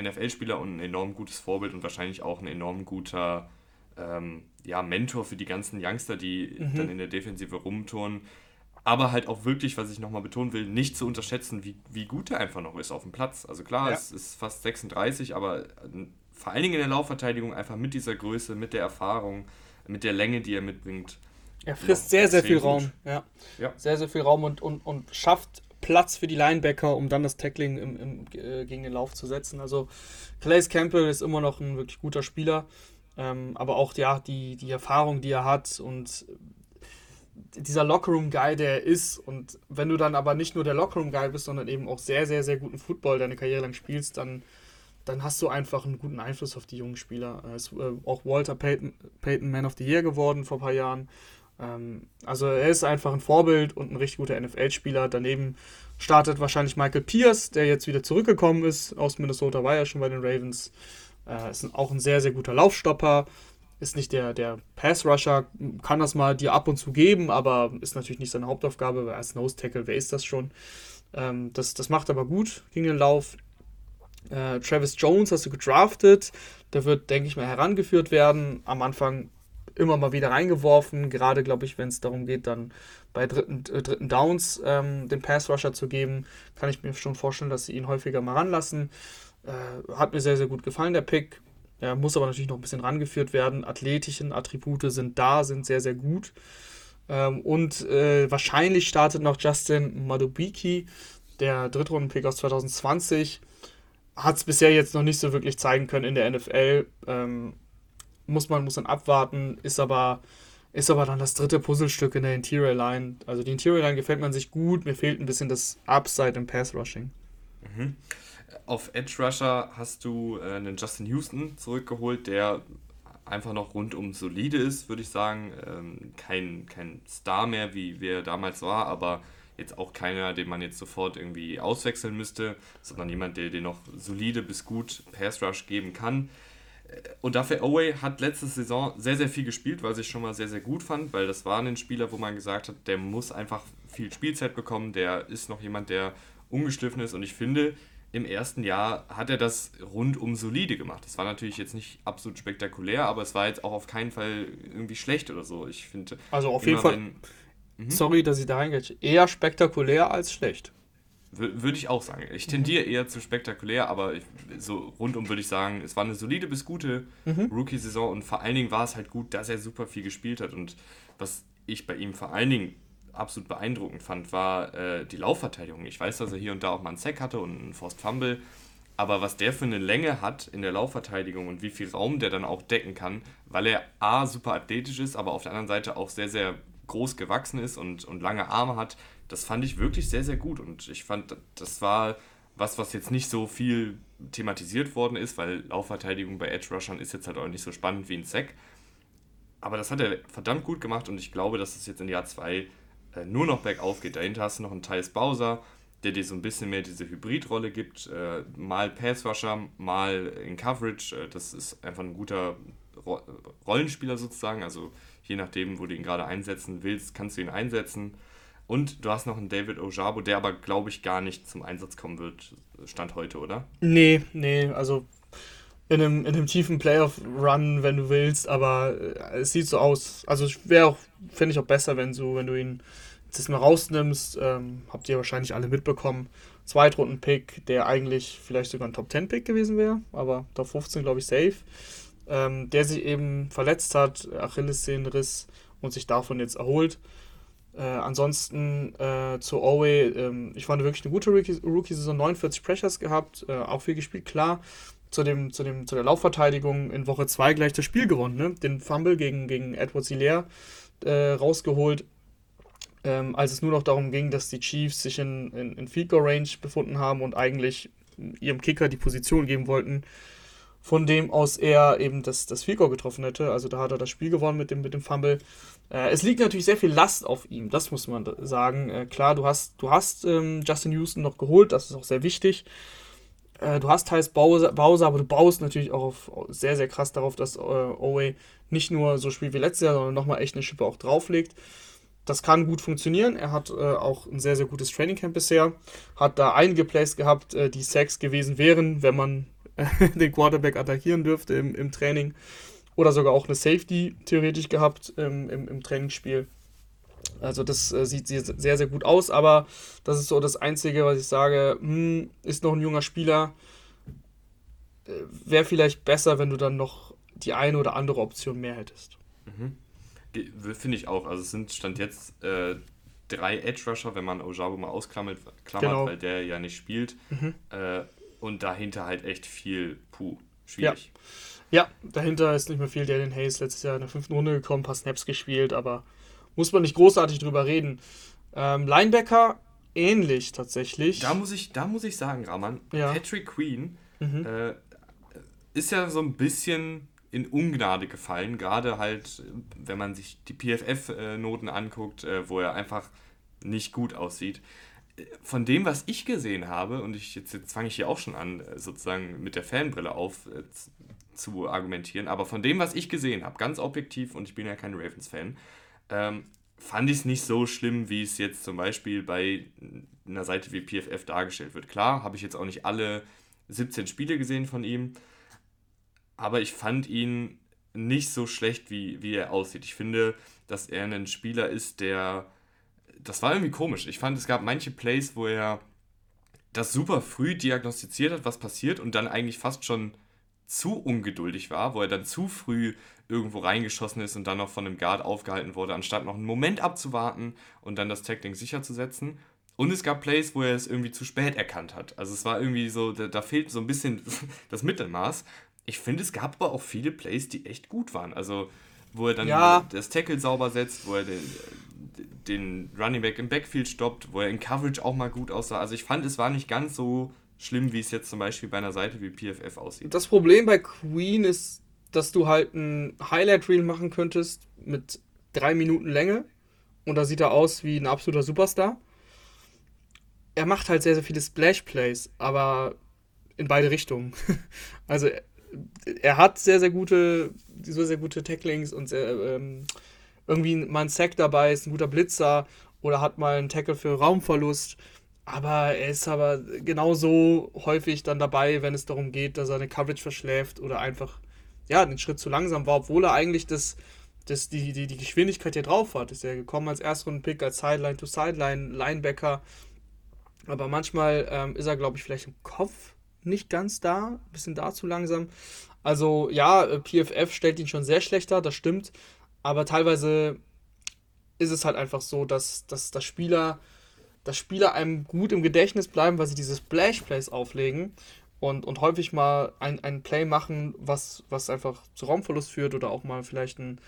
Speaker 1: NFL-Spieler und ein enorm gutes Vorbild und wahrscheinlich auch ein enorm guter ähm, ja, Mentor für die ganzen Youngster, die mhm. dann in der Defensive rumtouren. Aber halt auch wirklich, was ich nochmal betonen will, nicht zu unterschätzen, wie, wie gut er einfach noch ist auf dem Platz. Also klar, ja. es ist fast 36, aber äh, vor allen Dingen in der Laufverteidigung einfach mit dieser Größe, mit der Erfahrung, mit der Länge, die er mitbringt.
Speaker 2: Er frisst sehr, sehr viel gut. Raum. Ja. ja. Sehr, sehr viel Raum und, und, und schafft Platz für die Linebacker, um dann das Tackling im, im, äh, gegen den Lauf zu setzen. Also Calais Campbell ist immer noch ein wirklich guter Spieler. Ähm, aber auch ja, die, die Erfahrung, die er hat und dieser Lockerroom-Guy, der er ist. Und wenn du dann aber nicht nur der Lockerroom-Guy bist, sondern eben auch sehr, sehr, sehr guten Football deine Karriere lang spielst, dann dann hast du einfach einen guten Einfluss auf die jungen Spieler. Er ist äh, auch Walter Payton, Payton Man of the Year geworden vor ein paar Jahren. Ähm, also er ist einfach ein Vorbild und ein richtig guter NFL-Spieler. Daneben startet wahrscheinlich Michael Pierce, der jetzt wieder zurückgekommen ist aus Minnesota, war ja schon bei den Ravens. Äh, ist auch ein sehr, sehr guter Laufstopper. Ist nicht der, der Pass-Rusher, kann das mal dir ab und zu geben, aber ist natürlich nicht seine Hauptaufgabe, weil als Nose-Tackle, wer ist das schon? Ähm, das, das macht aber gut gegen den Lauf. Äh, Travis Jones hast du gedraftet. Der wird, denke ich mal, herangeführt werden. Am Anfang immer mal wieder reingeworfen. Gerade, glaube ich, wenn es darum geht, dann bei dritten, äh, dritten Downs ähm, den Pass-Rusher zu geben, kann ich mir schon vorstellen, dass sie ihn häufiger mal ranlassen. Äh, hat mir sehr, sehr gut gefallen, der Pick. Er muss aber natürlich noch ein bisschen rangeführt werden. Athletischen Attribute sind da, sind sehr, sehr gut. Ähm, und äh, wahrscheinlich startet noch Justin Madubiki, der Drittrunden-Pick aus 2020 hat es bisher jetzt noch nicht so wirklich zeigen können in der NFL. Ähm, muss man muss dann abwarten, ist aber, ist aber dann das dritte Puzzlestück in der Interior Line. Also die Interior Line gefällt man sich gut, mir fehlt ein bisschen das Upside im Pass Rushing.
Speaker 1: Mhm. Auf Edge Rusher hast du äh, einen Justin Houston zurückgeholt, der einfach noch rundum solide ist, würde ich sagen. Ähm, kein, kein Star mehr, wie, wie er damals war, aber jetzt auch keiner, den man jetzt sofort irgendwie auswechseln müsste, sondern jemand, der dir noch solide bis gut Pass Rush geben kann. Und dafür Oway hat letzte Saison sehr, sehr viel gespielt, was ich schon mal sehr, sehr gut fand, weil das war ein Spieler, wo man gesagt hat, der muss einfach viel Spielzeit bekommen, der ist noch jemand, der ungeschliffen ist und ich finde, im ersten Jahr hat er das rundum solide gemacht. Das war natürlich jetzt nicht absolut spektakulär, aber es war jetzt auch auf keinen Fall irgendwie schlecht oder so. Ich finde.
Speaker 2: Also auf jeden Fall. Wenn, Mhm. Sorry, dass ich da reingehe. Eher spektakulär als schlecht.
Speaker 1: Würde ich auch sagen. Ich tendiere mhm. eher zu spektakulär, aber ich, so rundum würde ich sagen, es war eine solide bis gute mhm. Rookie-Saison und vor allen Dingen war es halt gut, dass er super viel gespielt hat. Und was ich bei ihm vor allen Dingen absolut beeindruckend fand, war äh, die Laufverteidigung. Ich weiß, dass er hier und da auch mal einen Sack hatte und einen Forced Fumble, aber was der für eine Länge hat in der Laufverteidigung und wie viel Raum der dann auch decken kann, weil er A, super athletisch ist, aber auf der anderen Seite auch sehr, sehr groß gewachsen ist und, und lange Arme hat, das fand ich wirklich sehr, sehr gut. Und ich fand, das war was, was jetzt nicht so viel thematisiert worden ist, weil Laufverteidigung bei Edge Rushern ist jetzt halt auch nicht so spannend wie ein Sack. Aber das hat er verdammt gut gemacht und ich glaube, dass es jetzt in Jahr 2 äh, nur noch bergauf geht. Dahinter hast du noch einen Thais Bowser, der dir so ein bisschen mehr diese Hybridrolle gibt. Äh, mal Pass Rusher, mal in Coverage. Äh, das ist einfach ein guter Ro Rollenspieler sozusagen. Also je nachdem, wo du ihn gerade einsetzen willst, kannst du ihn einsetzen. Und du hast noch einen David Ojabo, der aber, glaube ich, gar nicht zum Einsatz kommen wird, Stand heute, oder?
Speaker 2: Nee, nee, also in einem, in einem tiefen Playoff-Run, wenn du willst, aber äh, es sieht so aus. Also wäre auch, finde ich auch besser, wenn du, wenn du ihn jetzt mal rausnimmst. Ähm, habt ihr wahrscheinlich alle mitbekommen. Zweitrunden-Pick, der eigentlich vielleicht sogar ein Top-10-Pick gewesen wäre, aber Top 15, glaube ich, safe ähm, der sich eben verletzt hat, Achillessehnenriss und sich davon jetzt erholt. Äh, ansonsten äh, zu Owe, ähm, ich fand wirklich eine gute Rookie-Saison, 49 Pressures gehabt, äh, auch viel gespielt, klar. Zu, dem, zu, dem, zu der Laufverteidigung in Woche 2 gleich das Spiel gewonnen, ne? den Fumble gegen, gegen Edward Silaire äh, rausgeholt. ähm, als es nur noch darum ging, dass die Chiefs sich in, in, in Field Range befunden haben und eigentlich ihrem Kicker die Position geben wollten, von dem aus er eben das, das Field getroffen hätte. Also da hat er das Spiel gewonnen mit dem, mit dem Fumble. Äh, es liegt natürlich sehr viel Last auf ihm, das muss man sagen. Äh, klar, du hast, du hast ähm, Justin Houston noch geholt, das ist auch sehr wichtig. Äh, du hast Thais Bowser, Bowser, aber du baust natürlich auch auf, sehr, sehr krass darauf, dass äh, Owe nicht nur so spielt wie letztes Jahr, sondern nochmal echt eine Schippe auch drauflegt. Das kann gut funktionieren. Er hat äh, auch ein sehr, sehr gutes Trainingcamp bisher. Hat da einige Plays gehabt, äh, die Sex gewesen wären, wenn man den Quarterback attackieren dürfte im, im Training. Oder sogar auch eine Safety theoretisch gehabt ähm, im, im Trainingsspiel. Also das äh, sieht sehr, sehr gut aus, aber das ist so das Einzige, was ich sage, hm, ist noch ein junger Spieler. Äh, Wäre vielleicht besser, wenn du dann noch die eine oder andere Option mehr hättest.
Speaker 1: Mhm. Finde ich auch. Also es sind Stand jetzt äh, drei Edge Rusher, wenn man Ojabo mal ausklammert, klammert, genau. weil der ja nicht spielt. Mhm. Äh, und dahinter halt echt viel Puh. Schwierig.
Speaker 2: Ja. ja. dahinter ist nicht mehr viel. Daniel Hayes letztes Jahr in der fünften Runde gekommen, ein paar Snaps gespielt, aber muss man nicht großartig drüber reden. Ähm, Linebacker ähnlich tatsächlich.
Speaker 1: Da muss ich, da muss ich sagen, Raman, ja. Patrick Queen mhm. äh, ist ja so ein bisschen in Ungnade gefallen, gerade halt, wenn man sich die PFF-Noten anguckt, äh, wo er einfach nicht gut aussieht. Von dem, was ich gesehen habe, und ich, jetzt, jetzt fange ich hier auch schon an, äh, sozusagen mit der Fanbrille auf äh, zu argumentieren, aber von dem, was ich gesehen habe, ganz objektiv, und ich bin ja kein Ravens-Fan, ähm, fand ich es nicht so schlimm, wie es jetzt zum Beispiel bei einer Seite wie PFF dargestellt wird. Klar, habe ich jetzt auch nicht alle 17 Spiele gesehen von ihm, aber ich fand ihn nicht so schlecht, wie, wie er aussieht. Ich finde, dass er ein Spieler ist, der. Das war irgendwie komisch. Ich fand, es gab manche Plays, wo er das super früh diagnostiziert hat, was passiert und dann eigentlich fast schon zu ungeduldig war, wo er dann zu früh irgendwo reingeschossen ist und dann noch von einem Guard aufgehalten wurde, anstatt noch einen Moment abzuwarten und dann das Tackling sicherzusetzen. Und es gab Plays, wo er es irgendwie zu spät erkannt hat. Also es war irgendwie so, da, da fehlt so ein bisschen das Mittelmaß. Ich finde, es gab aber auch viele Plays, die echt gut waren. Also wo er dann ja. das Tackle sauber setzt, wo er den, den Running Back im Backfield stoppt, wo er in Coverage auch mal gut aussah. Also ich fand, es war nicht ganz so schlimm, wie es jetzt zum Beispiel bei einer Seite wie PFF aussieht.
Speaker 2: Das Problem bei Queen ist, dass du halt ein Highlight-Reel machen könntest mit drei Minuten Länge und da sieht er aus wie ein absoluter Superstar. Er macht halt sehr, sehr viele Splash-Plays, aber in beide Richtungen. also er hat sehr, sehr gute, sehr, sehr gute Tacklings und sehr, ähm, irgendwie mal ein Sack dabei, ist ein guter Blitzer oder hat mal einen Tackle für Raumverlust. Aber er ist aber genauso häufig dann dabei, wenn es darum geht, dass er eine Coverage verschläft oder einfach ja, den Schritt zu langsam war, obwohl er eigentlich das, das, die, die, die Geschwindigkeit hier drauf hat. Ist er gekommen als Erstrunden-Pick, als Sideline-to-Sideline-Linebacker. Aber manchmal ähm, ist er, glaube ich, vielleicht im Kopf nicht ganz da, ein bisschen da zu langsam. Also ja, äh, PFF stellt ihn schon sehr schlecht dar, das stimmt. Aber teilweise ist es halt einfach so, dass, dass, dass Spieler, dass Spieler einem gut im Gedächtnis bleiben, weil sie diese Splash-Plays auflegen und, und häufig mal ein, ein Play machen, was, was einfach zu Raumverlust führt oder auch mal vielleicht ein,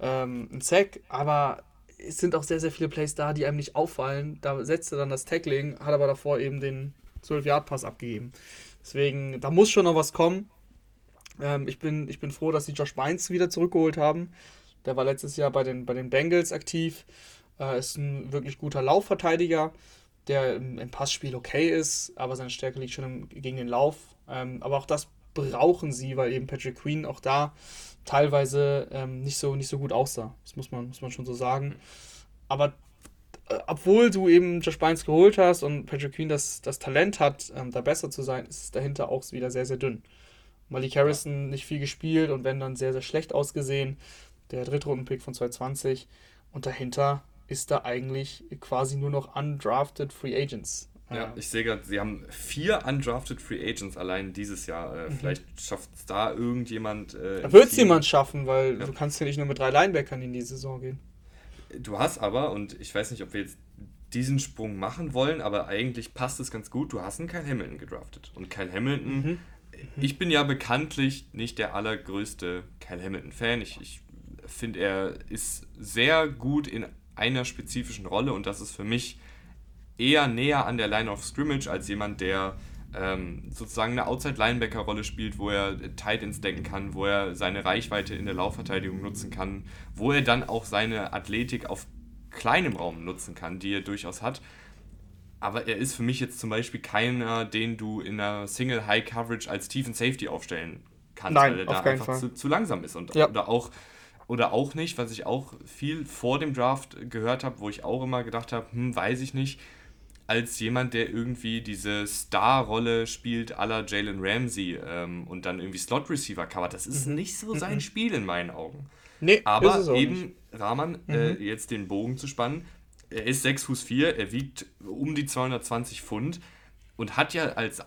Speaker 2: ähm, ein Sack. Aber es sind auch sehr, sehr viele Plays da, die einem nicht auffallen. Da setzt er dann das Tackling, hat aber davor eben den 12-Yard-Pass abgegeben. Deswegen, da muss schon noch was kommen. Ähm, ich, bin, ich bin froh, dass sie Josh Bynes wieder zurückgeholt haben. Der war letztes Jahr bei den, bei den Bengals aktiv. Äh, ist ein wirklich guter Laufverteidiger, der im, im, Passspiel okay ist, aber seine Stärke liegt schon im, gegen den Lauf. Ähm, aber auch das brauchen sie, weil eben Patrick Queen auch da teilweise ähm, nicht, so, nicht so gut aussah. Das muss man, muss man schon so sagen. Aber äh, obwohl du eben Josh Bynes geholt hast und Patrick Queen das, das Talent hat, ähm, da besser zu sein, ist es dahinter auch wieder sehr, sehr dünn. Malik Harrison nicht viel gespielt und wenn dann sehr, sehr schlecht ausgesehen. Der Drittrunden-Pick von 2020. Und dahinter ist da eigentlich quasi nur noch undrafted Free Agents.
Speaker 1: Ja, ich sehe gerade, sie haben vier undrafted Free Agents allein dieses Jahr. Äh, mhm. Vielleicht schafft es da irgendjemand. Äh,
Speaker 2: da wird es jemand schaffen, weil ja. du kannst ja nicht nur mit drei Linebackern in die Saison gehen.
Speaker 1: Du hast aber, und ich weiß nicht, ob wir jetzt diesen Sprung machen wollen, aber eigentlich passt es ganz gut. Du hast einen Kyle Hamilton gedraftet. Und Kyle Hamilton, mhm. ich bin ja bekanntlich nicht der allergrößte Kyle Hamilton-Fan. Ich, ich finde, er ist sehr gut in einer spezifischen Rolle und das ist für mich eher näher an der Line of Scrimmage als jemand, der ähm, sozusagen eine Outside-Linebacker-Rolle spielt, wo er Tight ins denken kann, wo er seine Reichweite in der Laufverteidigung nutzen kann, wo er dann auch seine Athletik auf kleinem Raum nutzen kann, die er durchaus hat. Aber er ist für mich jetzt zum Beispiel keiner, den du in einer Single High Coverage als tiefen Safety aufstellen kannst, Nein, weil er da einfach zu, zu, langsam ist. Und, ja. oder, auch, oder auch nicht, was ich auch viel vor dem Draft gehört habe, wo ich auch immer gedacht habe, hm, weiß ich nicht, als jemand, der irgendwie diese Star-Rolle spielt la Jalen Ramsey ähm, und dann irgendwie Slot-Receiver covert. Das ist mhm. nicht so sein mhm. Spiel in meinen Augen. Nee, aber eben, nicht. Rahman, äh, mhm. äh, jetzt den Bogen zu spannen, er ist 6 Fuß 4, er wiegt um die 220 Pfund und hat ja als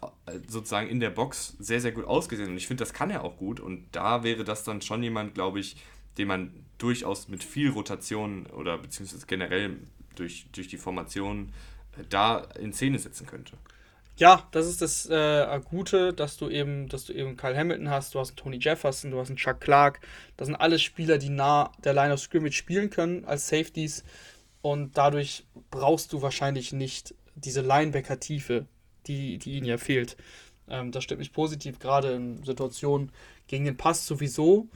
Speaker 1: sozusagen in der Box sehr, sehr gut ausgesehen. Und ich finde, das kann er auch gut. Und da wäre das dann schon jemand, glaube ich, den man durchaus mit viel Rotation oder beziehungsweise generell durch, durch die Formation äh, da in Szene setzen könnte.
Speaker 2: Ja, das ist das äh, Gute, dass du eben, dass du eben Kyle Hamilton hast, du hast einen Tony Jefferson, du hast einen Chuck Clark. Das sind alles Spieler, die nah der Line of Scrimmage spielen können als Safeties. Und dadurch brauchst du wahrscheinlich nicht diese Linebacker-Tiefe, die, die ihnen ja fehlt. Ähm, das stimmt mich positiv, gerade in Situationen gegen den Pass sowieso.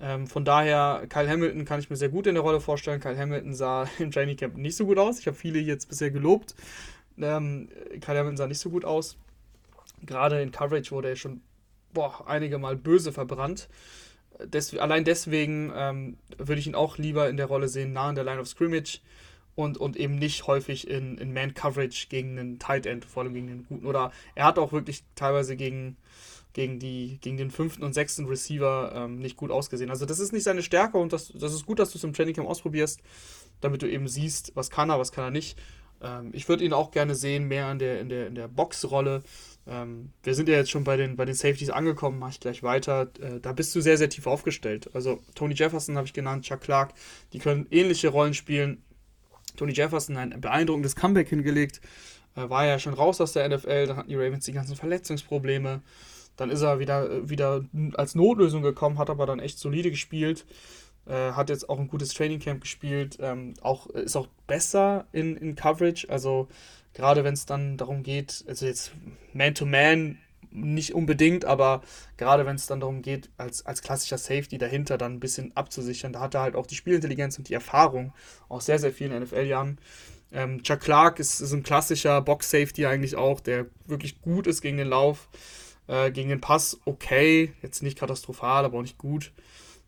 Speaker 2: Ähm, von daher, Kyle Hamilton kann ich mir sehr gut in der Rolle vorstellen. Kyle Hamilton sah im Training Camp nicht so gut aus. Ich habe viele jetzt bisher gelobt. Ähm, Kyle Hamilton sah nicht so gut aus. Gerade in Coverage wurde er schon boah, einige Mal böse verbrannt. Des, allein deswegen ähm, würde ich ihn auch lieber in der Rolle sehen, nah an der Line of Scrimmage und, und eben nicht häufig in, in Man-Coverage gegen einen Tight End, vor allem gegen den guten. Oder er hat auch wirklich teilweise gegen, gegen, die, gegen den fünften und sechsten Receiver ähm, nicht gut ausgesehen. Also das ist nicht seine Stärke und das, das ist gut, dass du es im Trainingcamp ausprobierst, damit du eben siehst, was kann er, was kann er nicht. Ähm, ich würde ihn auch gerne sehen, mehr in der, in der, in der Boxrolle. Ähm, wir sind ja jetzt schon bei den, bei den Safeties angekommen, mache ich gleich weiter. Äh, da bist du sehr, sehr tief aufgestellt. Also Tony Jefferson habe ich genannt, Chuck Clark, die können ähnliche Rollen spielen Tony Jefferson ein beeindruckendes Comeback hingelegt. Äh, war ja schon raus aus der NFL, dann hatten die Ravens die ganzen Verletzungsprobleme. Dann ist er wieder, äh, wieder als Notlösung gekommen, hat aber dann echt solide gespielt. Äh, hat jetzt auch ein gutes Trainingcamp gespielt. Ähm, auch, ist auch besser in, in Coverage. Also gerade wenn es dann darum geht, also jetzt Man-to-Man nicht unbedingt, aber gerade wenn es dann darum geht, als, als klassischer Safety dahinter dann ein bisschen abzusichern, da hat er halt auch die Spielintelligenz und die Erfahrung aus sehr, sehr vielen NFL-Jahren. Ähm, Chuck Clark ist, ist ein klassischer Box-Safety eigentlich auch, der wirklich gut ist gegen den Lauf, äh, gegen den Pass okay, jetzt nicht katastrophal, aber auch nicht gut.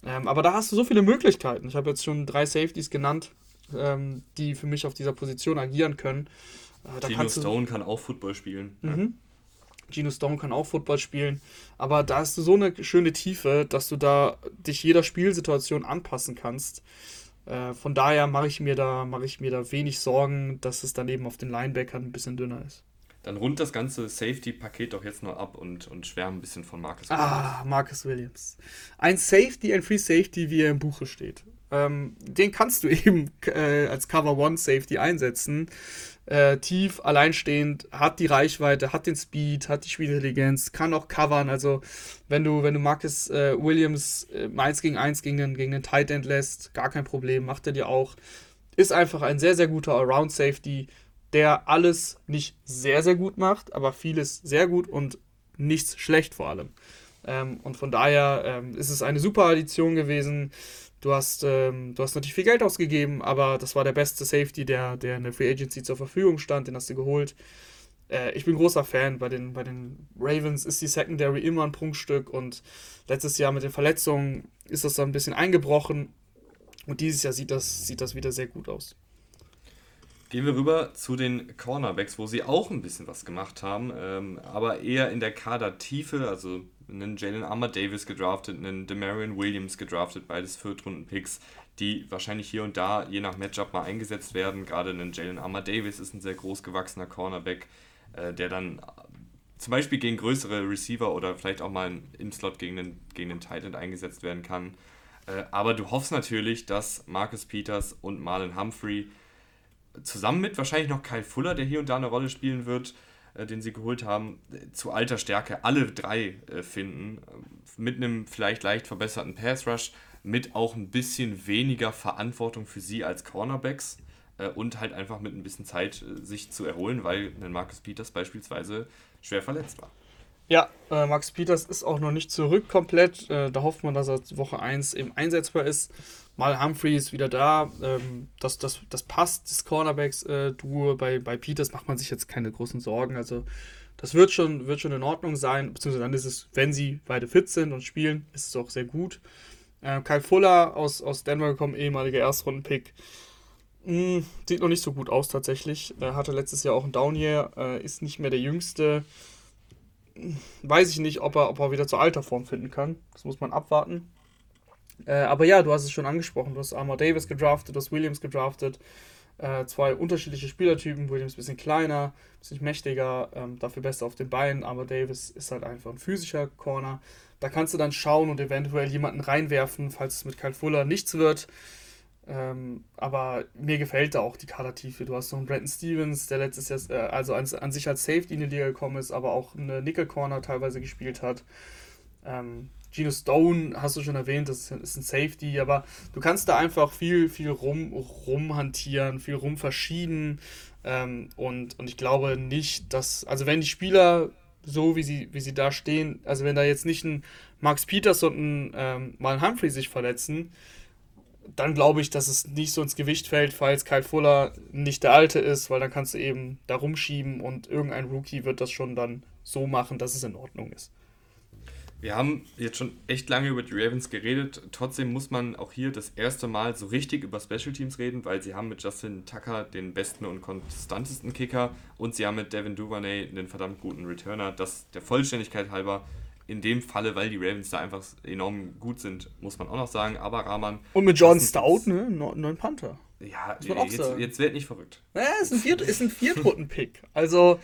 Speaker 2: Ähm, aber da hast du so viele Möglichkeiten. Ich habe jetzt schon drei Safeties genannt, ähm, die für mich auf dieser Position agieren können.
Speaker 1: Äh, Gino Stone kann auch Football spielen.
Speaker 2: Mhm. Ja. Gino Stone kann auch Football spielen, aber da hast du so eine schöne Tiefe, dass du da dich jeder Spielsituation anpassen kannst. Äh, von daher mache ich mir da mache ich mir da wenig Sorgen, dass es dann eben auf den Linebackern ein bisschen dünner ist.
Speaker 1: Dann rund das ganze Safety-Paket doch jetzt nur ab und, und schwärmen ein bisschen von Marcus
Speaker 2: Williams. Ah, Marcus Williams. Ein Safety, ein Free Safety, wie er im Buche steht. Ähm, den kannst du eben äh, als Cover One Safety einsetzen äh, tief, alleinstehend, hat die Reichweite, hat den Speed, hat die Spielintelligenz, kann auch covern. Also, wenn du, wenn du Marcus äh, Williams äh, 1 gegen 1 gegen den, gegen den Tight End lässt, gar kein Problem, macht er dir auch. Ist einfach ein sehr, sehr guter Around Safety, der alles nicht sehr, sehr gut macht, aber vieles sehr gut und nichts schlecht vor allem. Ähm, und von daher ähm, ist es eine super Addition gewesen. Du hast, ähm, du hast natürlich viel Geld ausgegeben, aber das war der beste Safety, der, der in der Free Agency zur Verfügung stand, den hast du geholt. Äh, ich bin großer Fan. Bei den, bei den Ravens ist die Secondary immer ein Prunkstück und letztes Jahr mit den Verletzungen ist das dann ein bisschen eingebrochen und dieses Jahr sieht das, sieht das wieder sehr gut aus.
Speaker 1: Gehen wir rüber zu den Cornerbacks, wo sie auch ein bisschen was gemacht haben, ähm, aber eher in der Kadertiefe, also einen Jalen Armour Davis gedraftet, einen Demarion Williams gedraftet, beides Viertrunden-Picks, die wahrscheinlich hier und da je nach Matchup mal eingesetzt werden. Gerade einen Jalen Armour Davis ist ein sehr groß gewachsener Cornerback, äh, der dann zum Beispiel gegen größere Receiver oder vielleicht auch mal im Slot gegen den, gegen den Titan eingesetzt werden kann. Äh, aber du hoffst natürlich, dass Marcus Peters und Marlon Humphrey zusammen mit wahrscheinlich noch Kyle Fuller, der hier und da eine Rolle spielen wird, äh, den sie geholt haben, zu alter Stärke alle drei äh, finden. Mit einem vielleicht leicht verbesserten Pass Rush, mit auch ein bisschen weniger Verantwortung für sie als Cornerbacks. äh, und halt einfach mit ein bisschen Zeit äh, sich zu erholen, weil ein Marcus Peters beispielsweise schwer verletzt war.
Speaker 2: Ja, äh, Max Peters ist auch noch nicht zurück komplett. Äh, da hofft man, dass er Woche 1 eben einsetzbar ist. Mal Humphrey ist wieder da. Ähm, das, das, das passt, das Cornerbacks-Duo. Äh, bei, bei Peters macht man sich jetzt keine großen Sorgen. Also das wird schon, wird schon in Ordnung sein. Beziehungsweise dann ist es, wenn sie beide fit sind und spielen, ist es auch sehr gut. Äh, Kyle Fuller aus, aus Denver gekommen, ehemaliger Erstrunden-Pick. Mm, sieht noch nicht so gut aus tatsächlich. Er hatte letztes Jahr auch ein Down-Year, äh, ist nicht mehr der Jüngste weiß ich nicht, ob er, ob er wieder zur alter Form finden kann. Das muss man abwarten. Äh, aber ja, du hast es schon angesprochen. Du hast Armour Davis gedraftet, du hast Williams gedraftet. Äh, zwei unterschiedliche Spielertypen. Williams ein bisschen kleiner, ein bisschen mächtiger, ähm, dafür besser auf den Beinen. Armour Davis ist halt einfach ein physischer Corner. Da kannst du dann schauen und eventuell jemanden reinwerfen, falls es mit Kyle Fuller nichts wird. Ähm, aber mir gefällt da auch die Kadertiefe. Du hast noch einen Brandon Stevens, der letztes Jahr äh, also an, an, sich als Safety in die Liga gekommen ist, aber auch eine Nickel Corner teilweise gespielt hat. Ähm, Gino Stone hast du schon erwähnt, das ist ein Safety, aber du kannst da einfach viel, viel rum, rumhantieren, viel rum verschieden. Ähm, und, und ich glaube nicht, dass, also wenn die Spieler so wie sie, wie sie da stehen, also wenn da jetzt nicht ein Max Peters und ein ähm, Mal Humphrey sich verletzen, dann glaube ich, dass es nicht so ins Gewicht fällt, falls Kyle Fuller nicht der Alte ist, weil dann kannst du eben da rumschieben und irgendein Rookie wird das schon dann so machen, dass es in Ordnung ist.
Speaker 1: Wir haben jetzt schon echt lange über die Ravens geredet. Trotzdem muss man auch hier das erste Mal so richtig über Special Teams reden, weil sie haben mit Justin Tucker den besten und konstantesten Kicker und sie haben mit Devin Duvernay einen verdammt guten Returner. Das der Vollständigkeit halber in dem Falle, weil die Ravens da einfach enorm gut sind, muss man auch noch sagen. Aber Rahman.
Speaker 2: Und mit John Stout, ne? Neun Panther.
Speaker 1: Ja, jetzt, jetzt wird nicht verrückt.
Speaker 2: Naja, ist ein, Viert, ist ein Viertrunden-Pick. Also,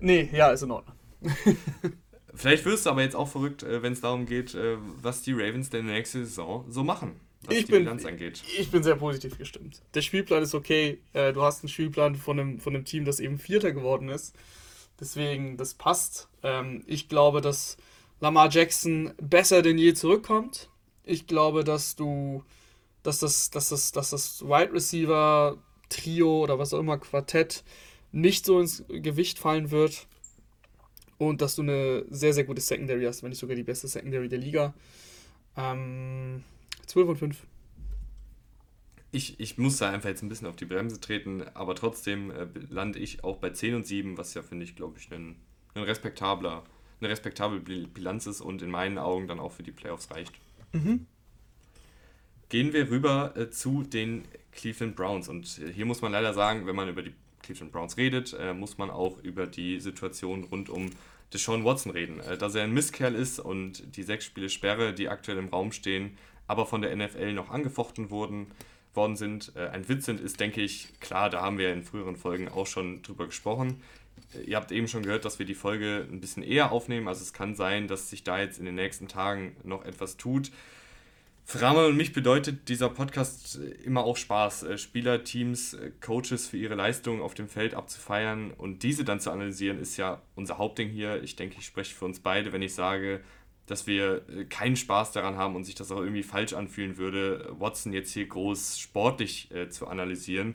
Speaker 2: nee, ja, ist in Ordnung.
Speaker 1: Vielleicht wirst du aber jetzt auch verrückt, äh, wenn es darum geht, äh, was die Ravens denn nächste Saison so machen, was
Speaker 2: ich
Speaker 1: die
Speaker 2: bin, Bilanz angeht. Ich bin sehr positiv gestimmt. Der Spielplan ist okay. Äh, du hast einen Spielplan von einem, von einem Team, das eben Vierter geworden ist. Deswegen, das passt. Ähm, ich glaube, dass Lamar Jackson besser denn je zurückkommt. Ich glaube, dass du, dass das, dass das, dass das Wide Receiver Trio oder was auch immer Quartett nicht so ins Gewicht fallen wird und dass du eine sehr, sehr gute Secondary hast, wenn nicht sogar die beste Secondary der Liga. Ähm, 12 und 5.
Speaker 1: Ich, ich muss da einfach jetzt ein bisschen auf die Bremse treten, aber trotzdem äh, lande ich auch bei 10 und 7, was ja, finde ich, glaube ich, ein, ein respektabler eine respektable Bilanz ist und in meinen Augen dann auch für die Playoffs reicht. Mhm. Gehen wir rüber äh, zu den Cleveland Browns. Und äh, hier muss man leider sagen, wenn man über die Cleveland Browns redet, äh, muss man auch über die Situation rund um Deshaun Watson reden. Äh, dass er ein Misskerl ist und die sechs Spiele Sperre, die aktuell im Raum stehen, aber von der NFL noch angefochten wurden, worden sind, äh, ein Witz sind, ist, denke ich, klar, da haben wir in früheren Folgen auch schon drüber gesprochen. Ihr habt eben schon gehört, dass wir die Folge ein bisschen eher aufnehmen. Also es kann sein, dass sich da jetzt in den nächsten Tagen noch etwas tut. Für Rama und mich bedeutet dieser Podcast immer auch Spaß, äh, Spieler, Teams, äh, Coaches für ihre Leistungen auf dem Feld abzufeiern und diese dann zu analysieren, ist ja unser Hauptding hier. Ich denke, ich spreche für uns beide, wenn ich sage, dass wir äh, keinen Spaß daran haben und sich das auch irgendwie falsch anfühlen würde, Watson jetzt hier groß sportlich äh, zu analysieren.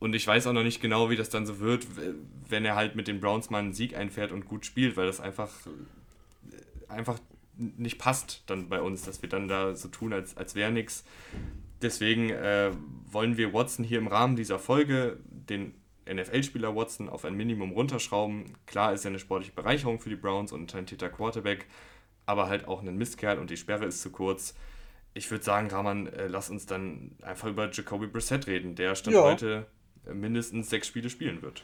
Speaker 1: Und ich weiß auch noch nicht genau, wie das dann so wird, wenn er halt mit den Browns mal einen Sieg einfährt und gut spielt, weil das einfach, einfach nicht passt dann bei uns, dass wir dann da so tun, als, als wäre nichts. Deswegen äh, wollen wir Watson hier im Rahmen dieser Folge den NFL-Spieler Watson auf ein Minimum runterschrauben. Klar ist er eine sportliche Bereicherung für die Browns und ein talentierter Quarterback, aber halt auch ein Mistkerl und die Sperre ist zu kurz. Ich würde sagen, Rahman, äh, lass uns dann einfach über Jacoby Brissett reden. Der stand ja. heute mindestens sechs Spiele spielen wird.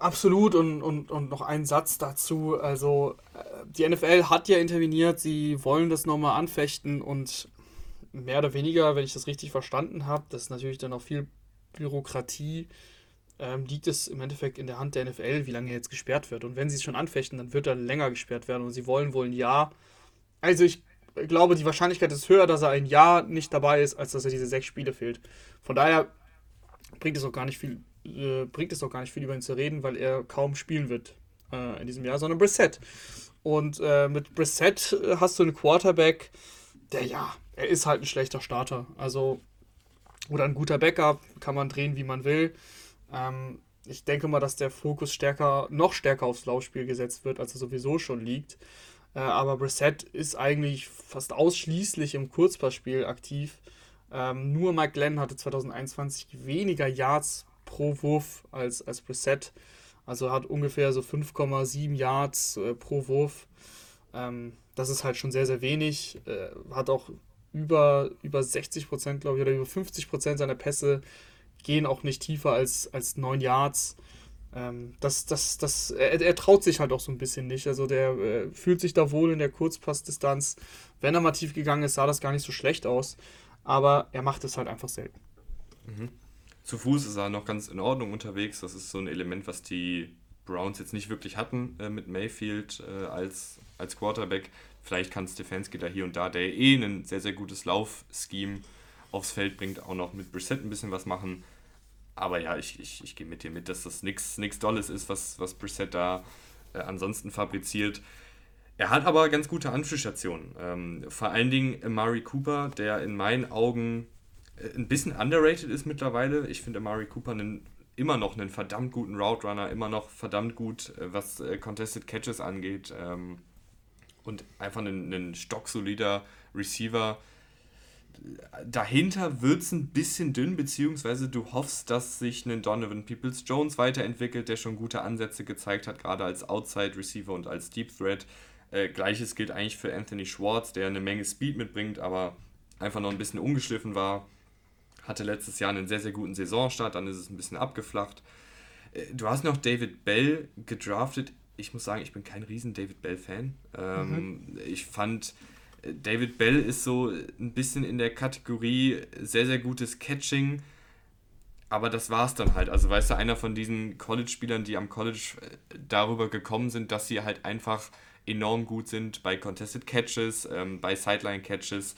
Speaker 2: Absolut und, und, und noch ein Satz dazu. Also äh, die NFL hat ja interveniert, sie wollen das nochmal anfechten und mehr oder weniger, wenn ich das richtig verstanden habe, das ist natürlich dann auch viel Bürokratie, ähm, liegt es im Endeffekt in der Hand der NFL, wie lange jetzt gesperrt wird. Und wenn sie es schon anfechten, dann wird er länger gesperrt werden und sie wollen wohl ein Jahr. Also ich glaube, die Wahrscheinlichkeit ist höher, dass er ein Jahr nicht dabei ist, als dass er diese sechs Spiele fehlt. Von daher bringt es auch gar nicht viel, äh, bringt es auch gar nicht viel über ihn zu reden, weil er kaum spielen wird äh, in diesem Jahr, sondern Brissett. Und äh, mit Brissett hast du einen Quarterback, der ja, er ist halt ein schlechter Starter. Also Oder ein guter Backup, kann man drehen, wie man will. Ähm, ich denke mal, dass der Fokus stärker, noch stärker aufs Laufspiel gesetzt wird, als er sowieso schon liegt. Äh, aber Brissett ist eigentlich fast ausschließlich im Kurzpassspiel aktiv. Ähm, nur Mike Glenn hatte 2021 weniger Yards pro Wurf als, als Brissett. Also hat ungefähr so 5,7 Yards äh, pro Wurf. Ähm, das ist halt schon sehr, sehr wenig. Äh, hat auch über, über 60 Prozent, glaube ich, oder über 50 Prozent seiner Pässe gehen auch nicht tiefer als, als 9 Yards. Ähm, das, das, das, er, er, traut sich halt auch so ein bisschen nicht. Also der äh, fühlt sich da wohl in der Kurzpassdistanz. Wenn er mal tief gegangen ist, sah das gar nicht so schlecht aus. Aber er macht es halt einfach selten.
Speaker 1: Mhm. Zu Fuß ist er noch ganz in Ordnung unterwegs. Das ist so ein Element, was die Browns jetzt nicht wirklich hatten äh, mit Mayfield äh, als, als Quarterback. Vielleicht kann Stefanski da hier und da, der eh ein sehr, sehr gutes Laufscheme aufs Feld bringt, auch noch mit Brissett ein bisschen was machen. Aber ja, ich, ich, ich gehe mit dir mit, dass das nichts Dolles ist, was, was Brissett da äh, ansonsten fabriziert. Er hat aber ganz gute Anspielstationen. Ähm, vor allen Dingen Amari Cooper, der in meinen Augen ein bisschen underrated ist mittlerweile. Ich finde Amari Cooper einen, immer noch einen verdammt guten Route Runner, immer noch verdammt gut, äh, was äh, Contested Catches angeht. Ähm, und einfach ein, ein stocksolider Receiver. Dahinter wird es ein bisschen dünn, beziehungsweise du hoffst, dass sich ein Donovan Peoples Jones weiterentwickelt, der schon gute Ansätze gezeigt hat, gerade als Outside Receiver und als Deep Threat. Äh, Gleiches gilt eigentlich für Anthony Schwartz, der eine Menge Speed mitbringt, aber einfach noch ein bisschen ungeschliffen war. Hatte letztes Jahr einen sehr, sehr guten Saisonstart, dann ist es ein bisschen abgeflacht. Äh, du hast noch David Bell gedraftet ich muss sagen, ich bin kein riesen David Bell-Fan. Ähm, mhm. Ich fand, äh, David Bell ist so ein bisschen in der Kategorie sehr, sehr gutes Catching. Aber das war es dann halt. Also, weißt du, einer von diesen College-Spielern, die am College äh, darüber gekommen sind, dass sie halt einfach enorm gut sind bei Contested Catches, ähm, bei Sideline Catches,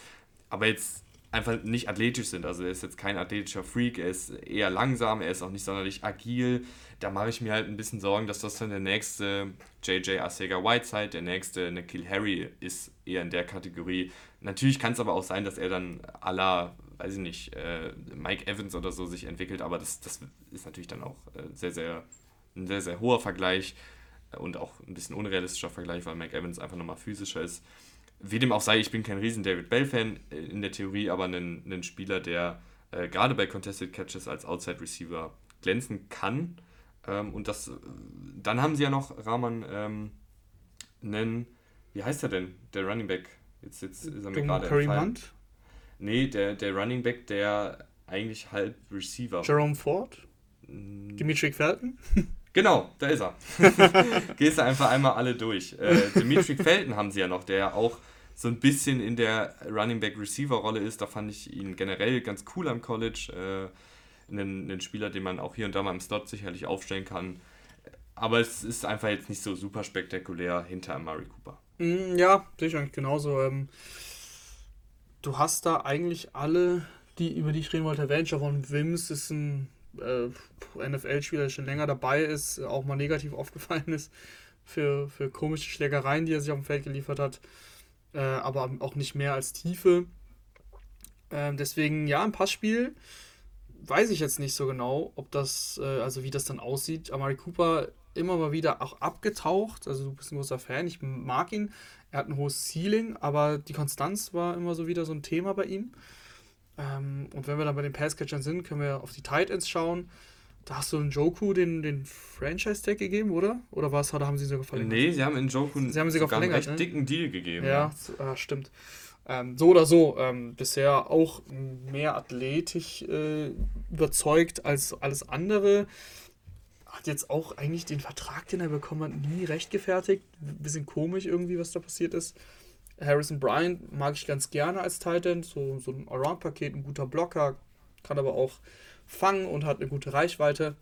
Speaker 1: aber jetzt einfach nicht athletisch sind. Also er ist jetzt kein athletischer Freak, er ist eher langsam, er ist auch nicht sonderlich agil. Da mache ich mir halt ein bisschen Sorgen, dass das dann der nächste JJ Arcega Whiteside, der nächste Nikhil Harry ist eher in der Kategorie. Natürlich kann es aber auch sein, dass er dann à la, weiß ich nicht, äh, Mike Evans oder so sich entwickelt, aber das, das ist natürlich dann auch äh, sehr, sehr, ein sehr, sehr hoher Vergleich und auch ein bisschen unrealistischer Vergleich, weil Mike Evans einfach nochmal physischer ist wie dem auch sei, ich bin kein riesen David Bell-Fan äh, in der Theorie, aber ein, ein Spieler, der äh, gerade bei Contested Catches als Outside Receiver glänzen kann. Ähm, und das, dann haben sie ja noch Rahman ähm, einen, wie heißt er denn, der Running Back? Jetzt, jetzt ist er mir gerade entfallen. Nee, der, der Running Back, der eigentlich halb Receiver.
Speaker 2: Jerome Ford? Mm. Dimitri Felton?
Speaker 1: Genau, da ist er. Gehst du einfach einmal alle durch. Äh, Dimitri Felton haben sie ja noch, der auch so ein bisschen in der Running Back Receiver Rolle ist. Da fand ich ihn generell ganz cool am College. Äh, einen, einen Spieler, den man auch hier und da mal im Slot sicherlich aufstellen kann. Aber es ist einfach jetzt nicht so super spektakulär hinter Amari Cooper.
Speaker 2: Mm, ja, sehe ich eigentlich genauso. Ähm, du hast da eigentlich alle, die, über die ich reden wollte, erwähnt. Von Wims ist ein äh, NFL-Spieler, der schon länger dabei ist, auch mal negativ aufgefallen ist für, für komische Schlägereien, die er sich auf dem Feld geliefert hat, äh, aber auch nicht mehr als Tiefe. Äh, deswegen, ja, ein Passspiel weiß ich jetzt nicht so genau, ob das, äh, also wie das dann aussieht. Amari Cooper immer mal wieder auch abgetaucht, also du bist ein großer Fan, ich mag ihn. Er hat ein hohes Ceiling, aber die Konstanz war immer so wieder so ein Thema bei ihm. Ähm, und wenn wir dann bei den Passcatchern sind, können wir auf die Tight Ends schauen. Da hast du in Joku den, den Franchise-Tag gegeben, oder? Oder was? Oder haben sie sogar
Speaker 1: verlängert? Nee, sie haben in Joku sie haben sogar einen recht ne? dicken Deal gegeben.
Speaker 2: Ja, ja. stimmt. Ähm, so oder so, ähm, bisher auch mehr athletisch äh, überzeugt als alles andere. Hat jetzt auch eigentlich den Vertrag, den er bekommen hat, nie recht gefertigt. Bisschen komisch irgendwie, was da passiert ist. Harrison Bryant mag ich ganz gerne als Titan, so, so ein Around-Paket, ein guter Blocker, kann aber auch fangen und hat eine gute Reichweite.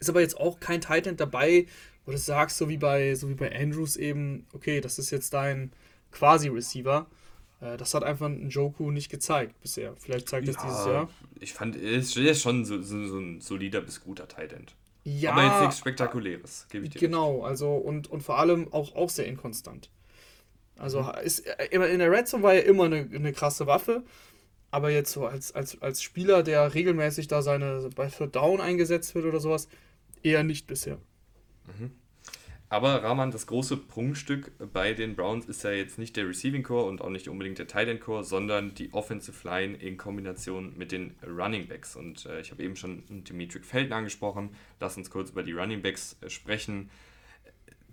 Speaker 2: Ist aber jetzt auch kein Titan dabei, wo du sagst, so wie bei, so wie bei Andrews eben, okay, das ist jetzt dein Quasi-Receiver. Äh, das hat einfach ein Joku nicht gezeigt bisher. Vielleicht zeigt es ja, dieses Jahr.
Speaker 1: Ich fand, er ist schon so, so, so ein solider bis guter Titan. Ja, aber jetzt nichts Spektakuläres,
Speaker 2: gebe ich dir. Genau, recht. also und, und vor allem auch, auch sehr inkonstant. Also mhm. ist, äh, in der Red Zone war er immer eine, eine krasse Waffe, Aber jetzt so als, als, als Spieler, der regelmäßig da seine bei Third Down eingesetzt wird oder sowas, eher nicht bisher.
Speaker 1: Mhm. Aber Rahman, das große Prunkstück bei den Browns ist ja jetzt nicht der Receiving Core und auch nicht unbedingt der Tight End Core, sondern die Offensive Line in Kombination mit den Running Backs. Und äh, ich habe eben schon Dimitri Felden angesprochen. Lass uns kurz über die Running Backs äh, sprechen.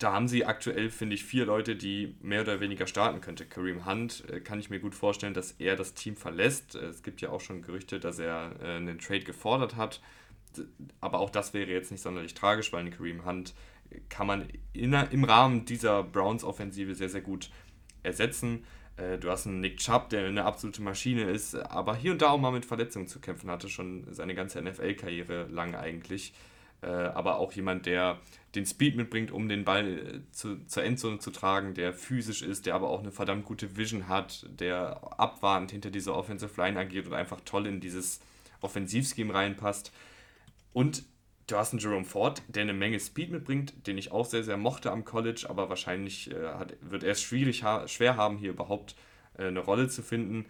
Speaker 1: Da haben sie aktuell, finde ich, vier Leute, die mehr oder weniger starten könnte. Kareem Hunt äh, kann ich mir gut vorstellen, dass er das Team verlässt. Es gibt ja auch schon Gerüchte, dass er äh, einen Trade gefordert hat. Aber auch das wäre jetzt nicht sonderlich tragisch, weil ein Kareem Hunt kann man in, im Rahmen dieser Browns-Offensive sehr, sehr gut ersetzen. Äh, du hast einen Nick Chubb, der eine absolute Maschine ist, aber hier und da auch mal mit Verletzungen zu kämpfen hatte, schon seine ganze NFL-Karriere lang eigentlich. Äh, aber auch jemand, der den Speed mitbringt, um den Ball äh, zu, zur Endzone zu tragen, der physisch ist, der aber auch eine verdammt gute Vision hat, der abwartend hinter dieser Offensive Line agiert und einfach toll in dieses Offensivscheme reinpasst. Und du hast einen Jerome Ford, der eine Menge Speed mitbringt, den ich auch sehr, sehr mochte am College, aber wahrscheinlich äh, hat, wird er es schwierig ha schwer haben, hier überhaupt äh, eine Rolle zu finden,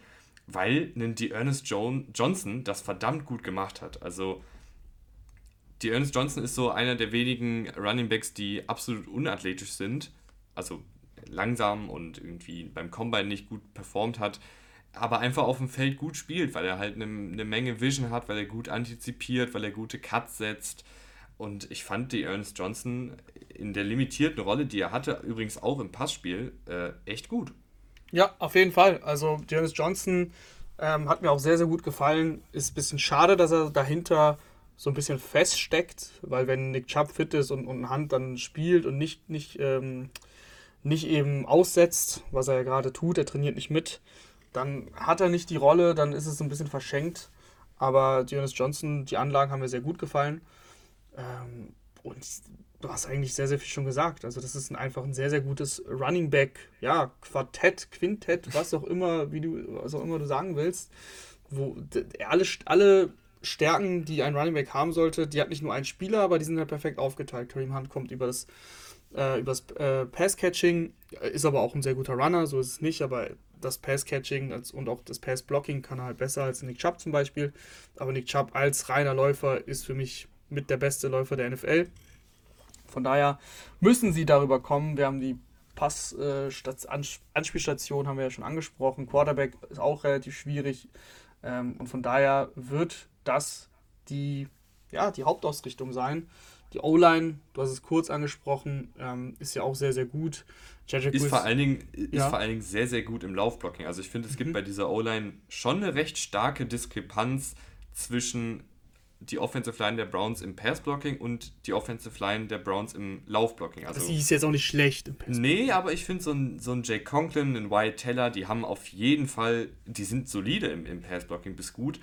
Speaker 1: weil ein Ernest Johnson das verdammt gut gemacht hat. Also die Ernest Johnson ist so einer der wenigen Running Backs, die absolut unathletisch sind, also langsam und irgendwie beim Combine nicht gut performt hat, aber einfach auf dem Feld gut spielt, weil er halt eine, eine Menge Vision hat, weil er gut antizipiert, weil er gute Cuts setzt. Und ich fand die Ernest Johnson in der limitierten Rolle, die er hatte, übrigens auch im Passspiel, äh, echt gut.
Speaker 2: Ja, auf jeden Fall. Also Ernest Johnson ähm, hat mir auch sehr, sehr gut gefallen. Ist ein bisschen schade, dass er dahinter so ein bisschen feststeckt, weil wenn Nick Chubb fit ist und, und Hand dann spielt und nicht, nicht, ähm, nicht eben aussetzt, was er ja gerade tut, er trainiert nicht mit, dann hat er nicht die Rolle, dann ist es so ein bisschen verschenkt. Aber Jonas Johnson, die Anlagen haben mir sehr gut gefallen. Ähm, und du hast eigentlich sehr, sehr viel schon gesagt. Also, das ist ein, einfach ein sehr, sehr gutes Running Back, ja, Quartett, Quintett, was auch immer, wie du, was auch immer du sagen willst. Wo alle, alle Stärken, die ein Running Back haben sollte, die hat nicht nur ein Spieler, aber die sind halt perfekt aufgeteilt. Kareem Hunt kommt über das, äh, über äh, Pass-Catching, ist aber auch ein sehr guter Runner, so ist es nicht, aber das Pass-Catching und auch das Pass-Blocking kann er halt besser als Nick Chubb zum Beispiel. Aber Nick Chubb als reiner Läufer ist für mich mit der beste Läufer der NFL. Von daher müssen sie darüber kommen. Wir haben die Pass-Anspielstation, äh, haben wir ja schon angesprochen. Quarterback ist auch relativ schwierig. Ähm, und von daher wird das die, ja, die Hauptausrichtung sein. Die O-Line, du hast es kurz angesprochen, ähm, ist ja auch sehr, sehr gut.
Speaker 1: Jedrick ist, vor allen Dingen, ist ja. vor allen Dingen sehr, sehr gut im Laufblocking. Also ich finde, es gibt mhm. bei dieser O-Line schon eine recht starke Diskrepanz zwischen die Offensive Line der Browns im Passblocking und die Offensive Line der Browns im Laufblocking.
Speaker 2: Also, Sie ist jetzt auch nicht schlecht im
Speaker 1: Passblocking. Nee, aber ich finde so ein, so ein Jay Conklin, ein Wyatt Teller, die haben auf jeden Fall, die sind solide im, im Passblocking bis gut,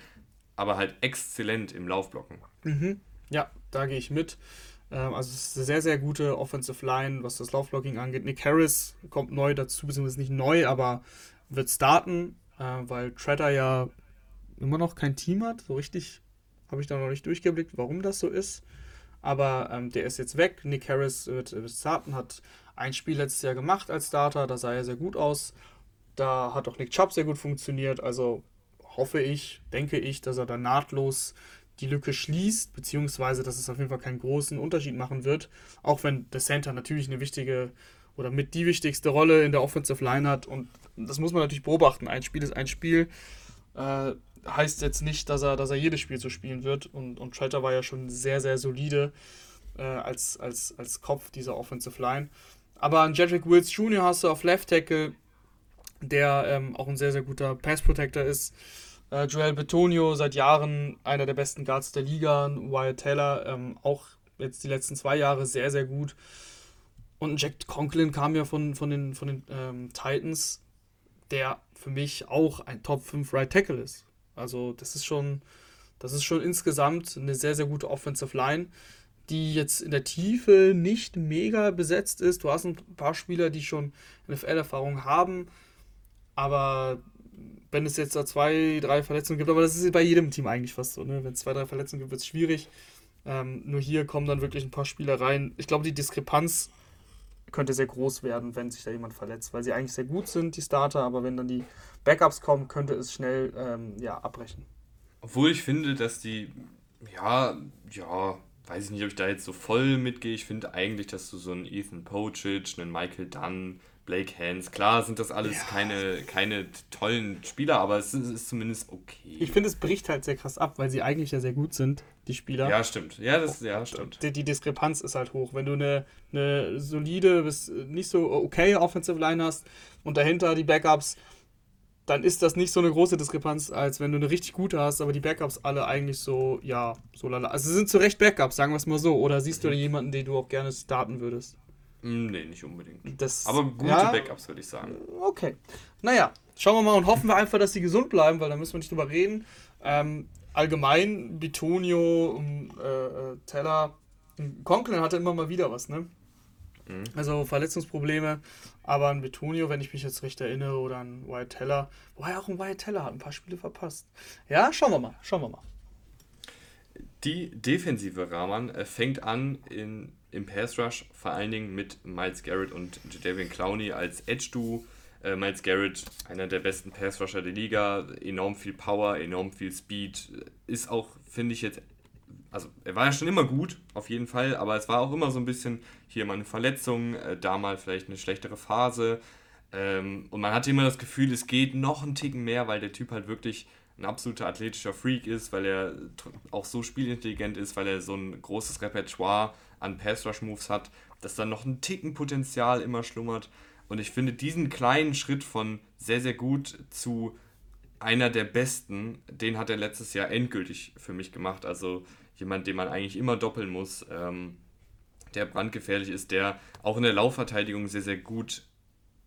Speaker 1: aber halt exzellent im Laufblocken.
Speaker 2: Mhm. Ja, da gehe ich mit. Ähm, also es ist eine sehr, sehr gute Offensive Line, was das Laufblocking angeht. Nick Harris kommt neu dazu, beziehungsweise nicht neu, aber wird starten, äh, weil Treader ja immer noch kein Team hat. So richtig habe ich da noch nicht durchgeblickt, warum das so ist. Aber ähm, der ist jetzt weg. Nick Harris wird, wird starten, hat ein Spiel letztes Jahr gemacht als Starter, da sah er sehr gut aus. Da hat auch Nick Chubb sehr gut funktioniert. Also hoffe ich, denke ich, dass er dann nahtlos die Lücke schließt, beziehungsweise dass es auf jeden Fall keinen großen Unterschied machen wird, auch wenn der Center natürlich eine wichtige oder mit die wichtigste Rolle in der Offensive Line hat und das muss man natürlich beobachten. Ein Spiel ist ein Spiel. Äh, heißt jetzt nicht, dass er, dass er jedes Spiel so spielen wird und, und Tretter war ja schon sehr, sehr solide äh, als, als, als Kopf dieser Offensive Line. Aber an Jedrick Wills Jr. hast du auf Left Tackle, der ähm, auch ein sehr, sehr guter Pass Protector ist. Äh, Joel Betonio, seit Jahren einer der besten Guards der Liga. Wyatt Taylor, ähm, auch jetzt die letzten zwei Jahre sehr, sehr gut. Und Jack Conklin kam ja von, von den, von den ähm, Titans, der für mich auch ein Top 5 Right Tackle ist. Also das ist schon, das ist schon insgesamt eine sehr, sehr gute Offensive Line, die jetzt in der Tiefe nicht mega besetzt ist. Du hast ein paar Spieler, die schon NFL-Erfahrung haben, aber wenn es jetzt da zwei, drei Verletzungen gibt, aber das ist bei jedem Team eigentlich fast so, ne? wenn es zwei, drei Verletzungen gibt, wird es schwierig. Ähm, nur hier kommen dann wirklich ein paar Spieler rein. Ich glaube, die Diskrepanz könnte sehr groß werden, wenn sich da jemand verletzt, weil sie eigentlich sehr gut sind, die Starter, aber wenn dann die Backups kommen, könnte es schnell ähm, ja, abbrechen.
Speaker 1: Obwohl ich finde, dass die, ja, ja, weiß ich nicht, ob ich da jetzt so voll mitgehe. Ich finde eigentlich, dass du so einen Ethan Pocic, einen Michael Dunn, Blake Hans, klar sind das alles ja. keine, keine tollen Spieler, aber es ist, ist zumindest okay.
Speaker 2: Ich finde, es bricht halt sehr krass ab, weil sie eigentlich ja sehr gut sind, die Spieler.
Speaker 1: Ja, stimmt. Ja, das ja, stimmt.
Speaker 2: Die, die Diskrepanz ist halt hoch. Wenn du eine, eine solide bis nicht so okay Offensive Line hast und dahinter die Backups, dann ist das nicht so eine große Diskrepanz, als wenn du eine richtig gute hast, aber die Backups alle eigentlich so, ja, so lala. Also sind zu Recht Backups, sagen wir es mal so. Oder siehst du da jemanden, den du auch gerne starten würdest?
Speaker 1: Mm, nee, nicht unbedingt.
Speaker 2: Das,
Speaker 1: aber gute ja, Backups, würde ich sagen.
Speaker 2: Okay. Naja, schauen wir mal und hoffen wir einfach, dass sie gesund bleiben, weil da müssen wir nicht drüber reden. Ähm, allgemein, Bitonio, äh, äh, Teller, Conklin hatte immer mal wieder was, ne? Mhm. Also Verletzungsprobleme. Aber ein Betonio, wenn ich mich jetzt recht erinnere, oder ein Wyatt Teller, wobei auch ein Wyatt Teller hat ein paar Spiele verpasst. Ja, schauen wir mal, schauen wir mal.
Speaker 1: Die defensive Rahman äh, fängt an in, im Pass Rush, vor allen Dingen mit Miles Garrett und Jadavian Clowney als Edge-Duo. Äh, Miles Garrett, einer der besten Pass-Rusher der Liga, enorm viel Power, enorm viel Speed, ist auch, finde ich jetzt also er war ja schon immer gut, auf jeden Fall, aber es war auch immer so ein bisschen hier mal eine Verletzung, äh, da mal vielleicht eine schlechtere Phase. Ähm, und man hatte immer das Gefühl, es geht noch einen Ticken mehr, weil der Typ halt wirklich ein absoluter athletischer Freak ist, weil er auch so spielintelligent ist, weil er so ein großes Repertoire an Pass-Rush-Moves hat, dass da noch ein Ticken Potenzial immer schlummert. Und ich finde diesen kleinen Schritt von sehr, sehr gut zu einer der besten, den hat er letztes Jahr endgültig für mich gemacht. Also jemand, den man eigentlich immer doppeln muss, ähm, der brandgefährlich ist, der auch in der Laufverteidigung sehr, sehr gut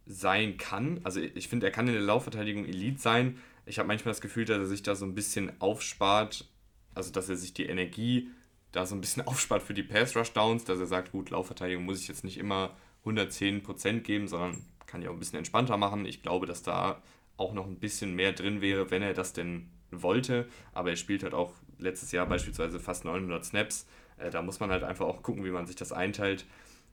Speaker 1: sein kann. Also ich finde, er kann in der Laufverteidigung Elite sein. Ich habe manchmal das Gefühl, dass er sich da so ein bisschen aufspart, also dass er sich die Energie da so ein bisschen aufspart für die Pass-Rush-Downs, dass er sagt, gut, Laufverteidigung muss ich jetzt nicht immer 110% geben, sondern kann ja auch ein bisschen entspannter machen. Ich glaube, dass da auch noch ein bisschen mehr drin wäre, wenn er das denn wollte. Aber er spielt halt auch letztes Jahr beispielsweise fast 900 Snaps. Äh, da muss man halt einfach auch gucken, wie man sich das einteilt.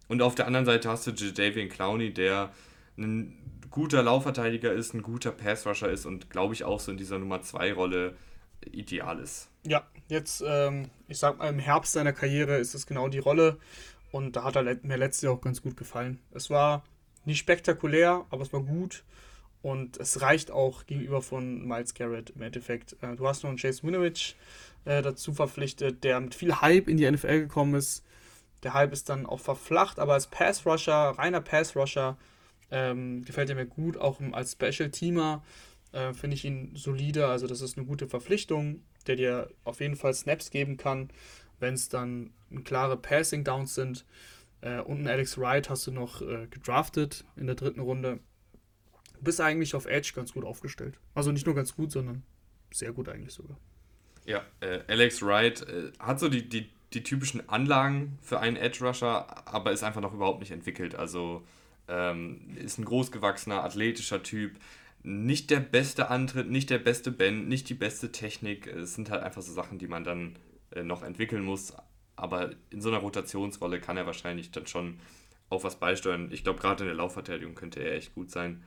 Speaker 1: Und auf der anderen Seite hast du Jadavian Clowney, der ein guter Laufverteidiger ist, ein guter Passrusher ist und glaube ich auch so in dieser Nummer 2 Rolle ideal ist.
Speaker 2: Ja, jetzt, ähm, ich sag mal, im Herbst seiner Karriere ist es genau die Rolle und da hat er mir letztes Jahr auch ganz gut gefallen. Es war nicht spektakulär, aber es war gut. Und es reicht auch gegenüber von Miles Garrett im Endeffekt. Äh, du hast noch einen Chase Winovich äh, dazu verpflichtet, der mit viel Hype in die NFL gekommen ist. Der Hype ist dann auch verflacht, aber als Pass-Rusher, reiner Pass-Rusher, ähm, gefällt er mir gut. Auch als Special-Teamer äh, finde ich ihn solide. Also, das ist eine gute Verpflichtung, der dir auf jeden Fall Snaps geben kann, wenn es dann klare Passing-Downs sind. Äh, und einen Alex Wright hast du noch äh, gedraftet in der dritten Runde bist eigentlich auf Edge ganz gut aufgestellt. Also nicht nur ganz gut, sondern sehr gut eigentlich sogar.
Speaker 1: Ja, äh, Alex Wright äh, hat so die, die, die typischen Anlagen für einen Edge-Rusher, aber ist einfach noch überhaupt nicht entwickelt. Also ähm, ist ein großgewachsener, athletischer Typ. Nicht der beste Antritt, nicht der beste Bend, nicht die beste Technik. Es sind halt einfach so Sachen, die man dann äh, noch entwickeln muss. Aber in so einer Rotationsrolle kann er wahrscheinlich dann schon auf was beisteuern. Ich glaube, gerade in der Laufverteidigung könnte er echt gut sein.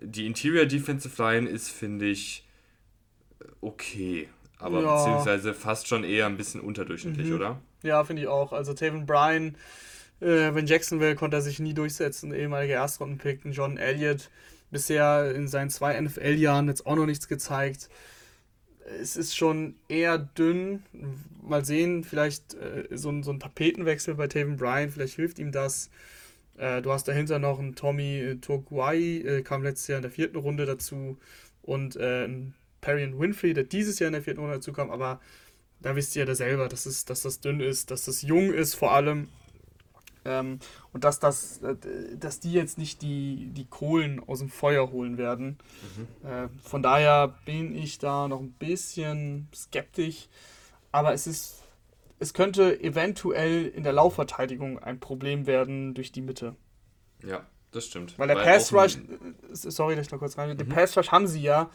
Speaker 1: Die Interior Defensive Line ist, finde ich, okay. Aber ja. beziehungsweise fast schon eher ein bisschen unterdurchschnittlich, mhm. oder?
Speaker 2: Ja, finde ich auch. Also Taven Bryan, äh, wenn Jacksonville konnte er sich nie durchsetzen, ehemaliger Erstrundenpick, John Elliott, bisher in seinen zwei NFL-Jahren jetzt auch noch nichts gezeigt. Es ist schon eher dünn. Mal sehen, vielleicht äh, so, ein, so ein Tapetenwechsel bei Taven Bryan, vielleicht hilft ihm das. Äh, du hast dahinter noch einen Tommy äh, Toguai, äh, kam letztes Jahr in der vierten Runde dazu. Und äh, einen Perrion Winfrey, der dieses Jahr in der vierten Runde dazu kam. Aber da wisst ihr ja selber, dass, es, dass das dünn ist, dass das jung ist vor allem. Ähm, und dass, das, äh, dass die jetzt nicht die, die Kohlen aus dem Feuer holen werden. Mhm. Äh, von daher bin ich da noch ein bisschen skeptisch. Aber es ist es könnte eventuell in der Laufverteidigung ein Problem werden durch die Mitte.
Speaker 1: Ja, das stimmt.
Speaker 2: Weil der Pass Rush, äh, sorry, dass ich noch kurz rein. Mhm. Den Pass Rush haben sie ja.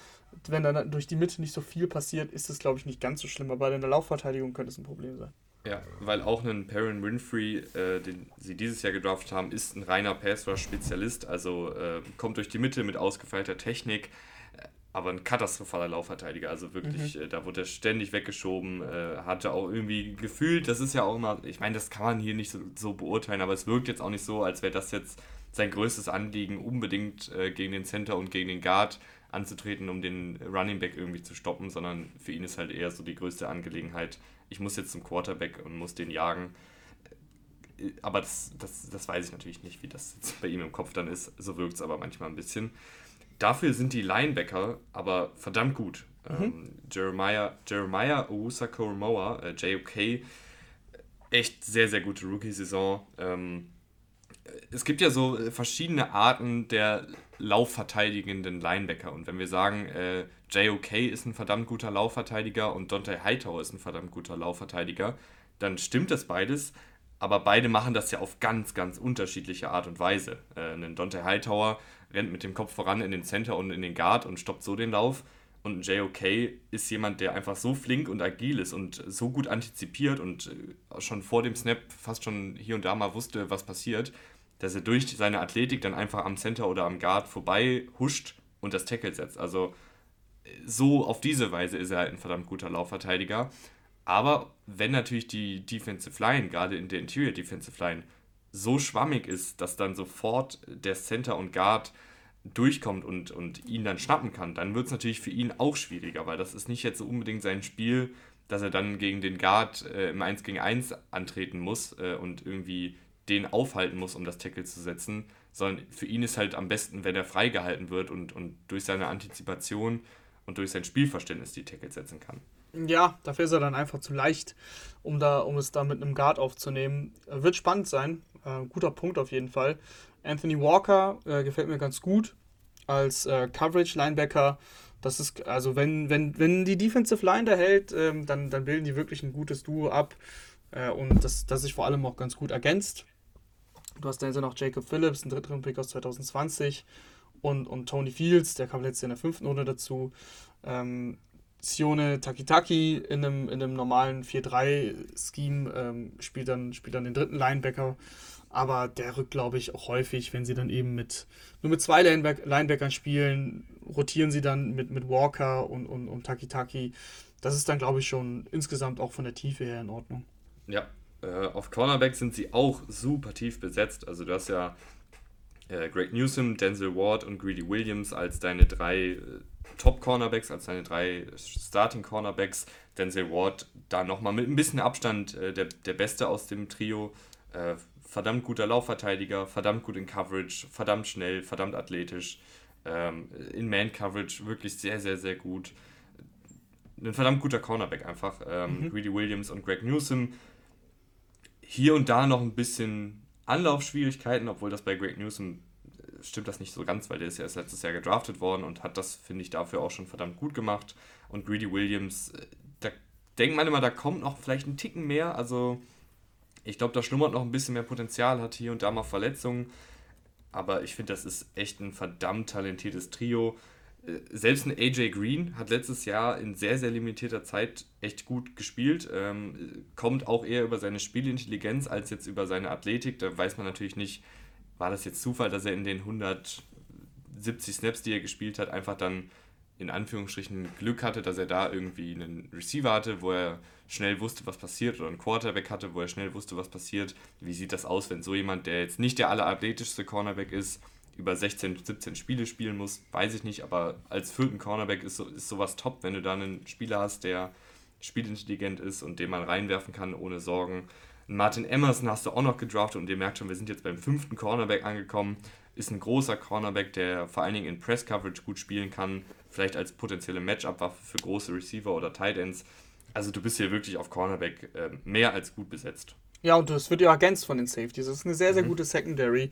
Speaker 2: Wenn dann durch die Mitte nicht so viel passiert, ist es, glaube ich, nicht ganz so schlimm. Aber in der Laufverteidigung könnte es ein Problem sein.
Speaker 1: Ja, weil auch ein Perrin Winfrey, äh, den sie dieses Jahr gedraftet haben, ist ein reiner Pass-Rush-Spezialist, also äh, kommt durch die Mitte mit ausgefeilter Technik, äh, aber ein katastrophaler Laufverteidiger. Also wirklich, mhm. äh, da wurde er ständig weggeschoben, äh, hatte auch irgendwie gefühlt, das ist ja auch immer, ich meine, das kann man hier nicht so, so beurteilen, aber es wirkt jetzt auch nicht so, als wäre das jetzt sein größtes Anliegen, unbedingt äh, gegen den Center und gegen den Guard anzutreten, um den Running Back irgendwie zu stoppen, sondern für ihn ist halt eher so die größte Angelegenheit, ich muss jetzt zum Quarterback und muss den jagen. Aber das, das, das weiß ich natürlich nicht, wie das jetzt bei ihm im Kopf dann ist. So wirkt es aber manchmal ein bisschen. Dafür sind die Linebacker aber verdammt gut. Mhm. Ähm, Jeremiah, Jeremiah Owusa Koromoa, äh, JOK, echt sehr, sehr gute Rookie-Saison. Ähm, es gibt ja so verschiedene Arten der laufverteidigenden Linebacker. Und wenn wir sagen, äh, JOK ist ein verdammt guter Laufverteidiger und Dante Hightower ist ein verdammt guter Laufverteidiger, dann stimmt das beides. Aber beide machen das ja auf ganz, ganz unterschiedliche Art und Weise. Äh, ein Dante Hightower rennt mit dem Kopf voran in den Center und in den Guard und stoppt so den Lauf. Und ein JOK ist jemand, der einfach so flink und agil ist und so gut antizipiert und äh, schon vor dem Snap fast schon hier und da mal wusste, was passiert, dass er durch seine Athletik dann einfach am Center oder am Guard vorbei huscht und das Tackle setzt. Also so auf diese Weise ist er halt ein verdammt guter Laufverteidiger. Aber wenn natürlich die Defensive Line, gerade in der Interior Defensive Line, so schwammig ist, dass dann sofort der Center und Guard durchkommt und, und ihn dann schnappen kann, dann wird es natürlich für ihn auch schwieriger, weil das ist nicht jetzt so unbedingt sein Spiel, dass er dann gegen den Guard äh, im 1 gegen 1 antreten muss äh, und irgendwie den aufhalten muss, um das Tackle zu setzen, sondern für ihn ist halt am besten, wenn er freigehalten wird und, und durch seine Antizipation und durch sein Spielverständnis die Tackle setzen kann.
Speaker 2: Ja, dafür ist er dann einfach zu leicht, um, da, um es da mit einem Guard aufzunehmen. Äh, wird spannend sein. Äh, guter Punkt auf jeden Fall. Anthony Walker äh, gefällt mir ganz gut als äh, Coverage-Linebacker. Das ist, also wenn, wenn, wenn die Defensive Line da hält, ähm, dann, dann bilden die wirklich ein gutes Duo ab. Äh, und das, das sich vor allem auch ganz gut ergänzt. Du hast dann noch Jacob Phillips, einen dritten Pick aus 2020 und, und Tony Fields, der kam letztes Jahr in der fünften Runde dazu. Ähm, Sione Takitaki in einem, in einem normalen 4-3-Scheme ähm, spielt, dann, spielt dann den dritten Linebacker. Aber der rückt, glaube ich, auch häufig, wenn sie dann eben mit nur mit zwei Lineback Linebackern spielen, rotieren sie dann mit, mit Walker und, und, und Takitaki. Das ist dann, glaube ich, schon insgesamt auch von der Tiefe her in Ordnung.
Speaker 1: Ja, äh, auf Cornerback sind sie auch super tief besetzt. Also du hast ja äh, Greg Newsom, Denzel Ward und Greedy Williams als deine drei äh, Top-Cornerbacks, als deine drei Starting-Cornerbacks. Denzel Ward da nochmal mit ein bisschen Abstand äh, der, der Beste aus dem Trio. Äh, verdammt guter Laufverteidiger, verdammt gut in Coverage, verdammt schnell, verdammt athletisch. Ähm, in Man-Coverage wirklich sehr, sehr, sehr gut. Ein verdammt guter Cornerback einfach. Ähm, mhm. Greedy Williams und Greg Newsom hier und da noch ein bisschen Anlaufschwierigkeiten, obwohl das bei Greg Newsom äh, stimmt das nicht so ganz, weil der ist ja erst letztes Jahr gedraftet worden und hat das, finde ich, dafür auch schon verdammt gut gemacht. Und Greedy Williams, äh, da denkt man immer, da kommt noch vielleicht ein Ticken mehr. Also ich glaube, da schlummert noch ein bisschen mehr Potenzial, hat hier und da mal Verletzungen. Aber ich finde, das ist echt ein verdammt talentiertes Trio. Äh, selbst ein AJ Green hat letztes Jahr in sehr, sehr limitierter Zeit echt gut gespielt. Ähm, kommt auch eher über seine Spielintelligenz als jetzt über seine Athletik. Da weiß man natürlich nicht, war das jetzt Zufall, dass er in den 170 Snaps, die er gespielt hat, einfach dann in Anführungsstrichen Glück hatte, dass er da irgendwie einen Receiver hatte, wo er schnell wusste, was passiert, oder einen Quarterback hatte, wo er schnell wusste, was passiert. Wie sieht das aus, wenn so jemand, der jetzt nicht der allerathletischste Cornerback ist, über 16, 17 Spiele spielen muss, weiß ich nicht, aber als vierten Cornerback ist, so, ist sowas top, wenn du da einen Spieler hast, der spielintelligent ist und den man reinwerfen kann ohne Sorgen. Martin Emerson hast du auch noch gedraftet und ihr merkt schon, wir sind jetzt beim fünften Cornerback angekommen. Ist ein großer Cornerback, der vor allen Dingen in Press Coverage gut spielen kann, vielleicht als potenzielle Matchup-Waffe für große Receiver oder Tight Ends. Also du bist hier wirklich auf Cornerback äh, mehr als gut besetzt.
Speaker 2: Ja, und das wird ja ergänzt von den Safeties. Das ist eine sehr, sehr mhm. gute Secondary.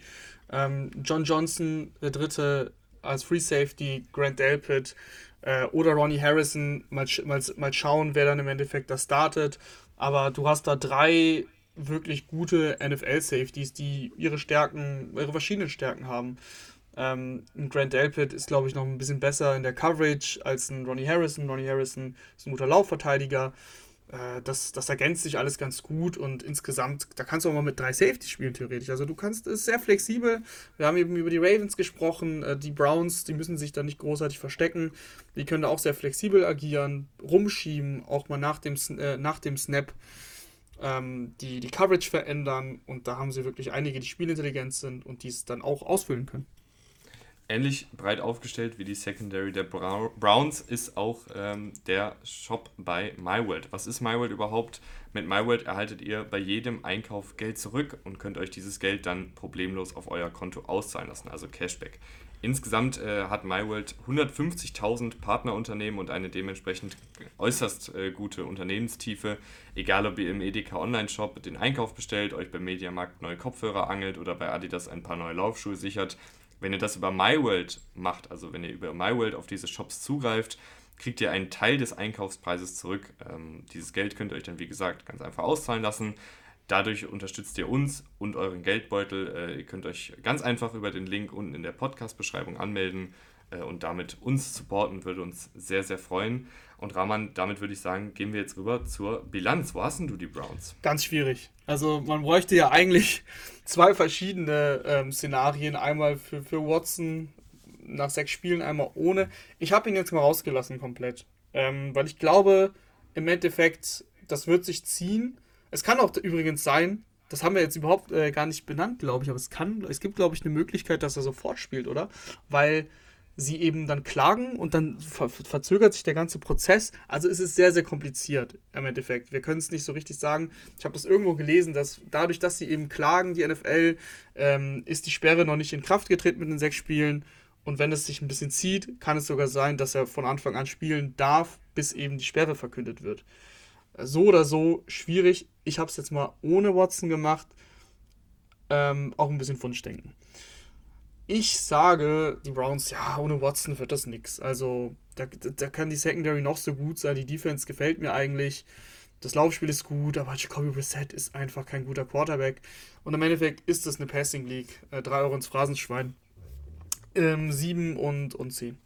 Speaker 2: Ähm, John Johnson, der dritte als Free Safety, Grant Delpit äh, oder Ronnie Harrison. Mal, mal, mal schauen, wer dann im Endeffekt das startet. Aber du hast da drei wirklich gute NFL-Safeties, die ihre Stärken, ihre verschiedenen Stärken haben. Ähm, Grant Delpit ist, glaube ich, noch ein bisschen besser in der Coverage als ein Ronnie Harrison. Ronnie Harrison ist ein guter Laufverteidiger. Äh, das, das ergänzt sich alles ganz gut und insgesamt, da kannst du auch mal mit drei Safety spielen, theoretisch. Also du kannst, es ist sehr flexibel. Wir haben eben über die Ravens gesprochen, äh, die Browns, die müssen sich da nicht großartig verstecken. Die können da auch sehr flexibel agieren, rumschieben, auch mal nach dem, äh, nach dem Snap ähm, die, die Coverage verändern und da haben sie wirklich einige, die spielintelligent sind und die es dann auch ausfüllen können.
Speaker 1: Ähnlich breit aufgestellt wie die Secondary der Browns ist auch ähm, der Shop bei MyWorld. Was ist MyWorld überhaupt? Mit MyWorld erhaltet ihr bei jedem Einkauf Geld zurück und könnt euch dieses Geld dann problemlos auf euer Konto auszahlen lassen, also Cashback. Insgesamt äh, hat MyWorld 150.000 Partnerunternehmen und eine dementsprechend äußerst äh, gute Unternehmenstiefe. Egal ob ihr im Edeka Online-Shop den Einkauf bestellt, euch beim Mediamarkt neue Kopfhörer angelt oder bei Adidas ein paar neue Laufschuhe sichert. Wenn ihr das über MyWorld macht, also wenn ihr über MyWorld auf diese Shops zugreift, kriegt ihr einen Teil des Einkaufspreises zurück. Ähm, dieses Geld könnt ihr euch dann, wie gesagt, ganz einfach auszahlen lassen. Dadurch unterstützt ihr uns und euren Geldbeutel. Äh, ihr könnt euch ganz einfach über den Link unten in der Podcast-Beschreibung anmelden und damit uns supporten, würde uns sehr, sehr freuen. Und Rahman, damit würde ich sagen, gehen wir jetzt rüber zur Bilanz. Wo hast denn du die Browns?
Speaker 2: Ganz schwierig. Also man bräuchte ja eigentlich zwei verschiedene ähm, Szenarien. Einmal für, für Watson nach sechs Spielen, einmal ohne. Ich habe ihn jetzt mal rausgelassen komplett. Ähm, weil ich glaube, im Endeffekt, das wird sich ziehen. Es kann auch übrigens sein, das haben wir jetzt überhaupt äh, gar nicht benannt, glaube ich, aber es kann, es gibt, glaube ich, eine Möglichkeit, dass er sofort spielt, oder? Weil sie eben dann klagen und dann ver verzögert sich der ganze Prozess. Also es ist sehr, sehr kompliziert im Endeffekt. Wir können es nicht so richtig sagen. Ich habe das irgendwo gelesen, dass dadurch, dass sie eben klagen, die NFL, ähm, ist die Sperre noch nicht in Kraft getreten mit den sechs Spielen. Und wenn es sich ein bisschen zieht, kann es sogar sein, dass er von Anfang an spielen darf, bis eben die Sperre verkündet wird so oder so schwierig. Ich habe es jetzt mal ohne Watson gemacht. Ähm, auch ein bisschen Wunschdenken. Ich sage, die Browns, ja, ohne Watson wird das nichts. Also, da, da kann die Secondary noch so gut sein. Die Defense gefällt mir eigentlich. Das Laufspiel ist gut, aber Jacoby Brissett ist einfach kein guter Quarterback. Und im Endeffekt ist es eine Passing League. Äh, 3 Euro ins Phrasenschwein. Ähm, 7 und, und 10.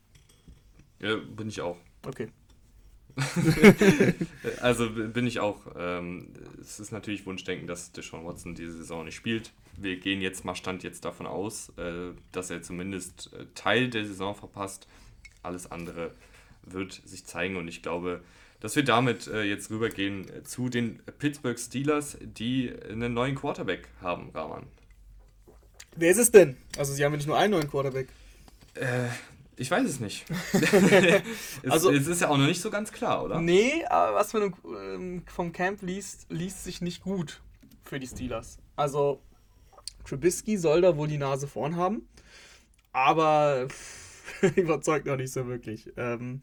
Speaker 1: Ja, bin ich auch.
Speaker 2: Okay.
Speaker 1: also bin ich auch. Ähm, es ist natürlich Wunschdenken, dass Deshaun Watson diese Saison nicht spielt. Wir gehen jetzt mal Stand jetzt davon aus, äh, dass er zumindest äh, Teil der Saison verpasst. Alles andere wird sich zeigen und ich glaube, dass wir damit äh, jetzt rübergehen zu den Pittsburgh Steelers, die einen neuen Quarterback haben, Rahman.
Speaker 2: Wer ist es denn? Also sie haben ja nicht nur einen neuen Quarterback.
Speaker 1: Äh, ich weiß es nicht. es, also, es ist ja auch noch nicht so ganz klar, oder?
Speaker 2: Nee, aber was man ähm, vom Camp liest, liest sich nicht gut für die Steelers. Also, Trubisky soll da wohl die Nase vorn haben, aber überzeugt noch nicht so wirklich. Ähm,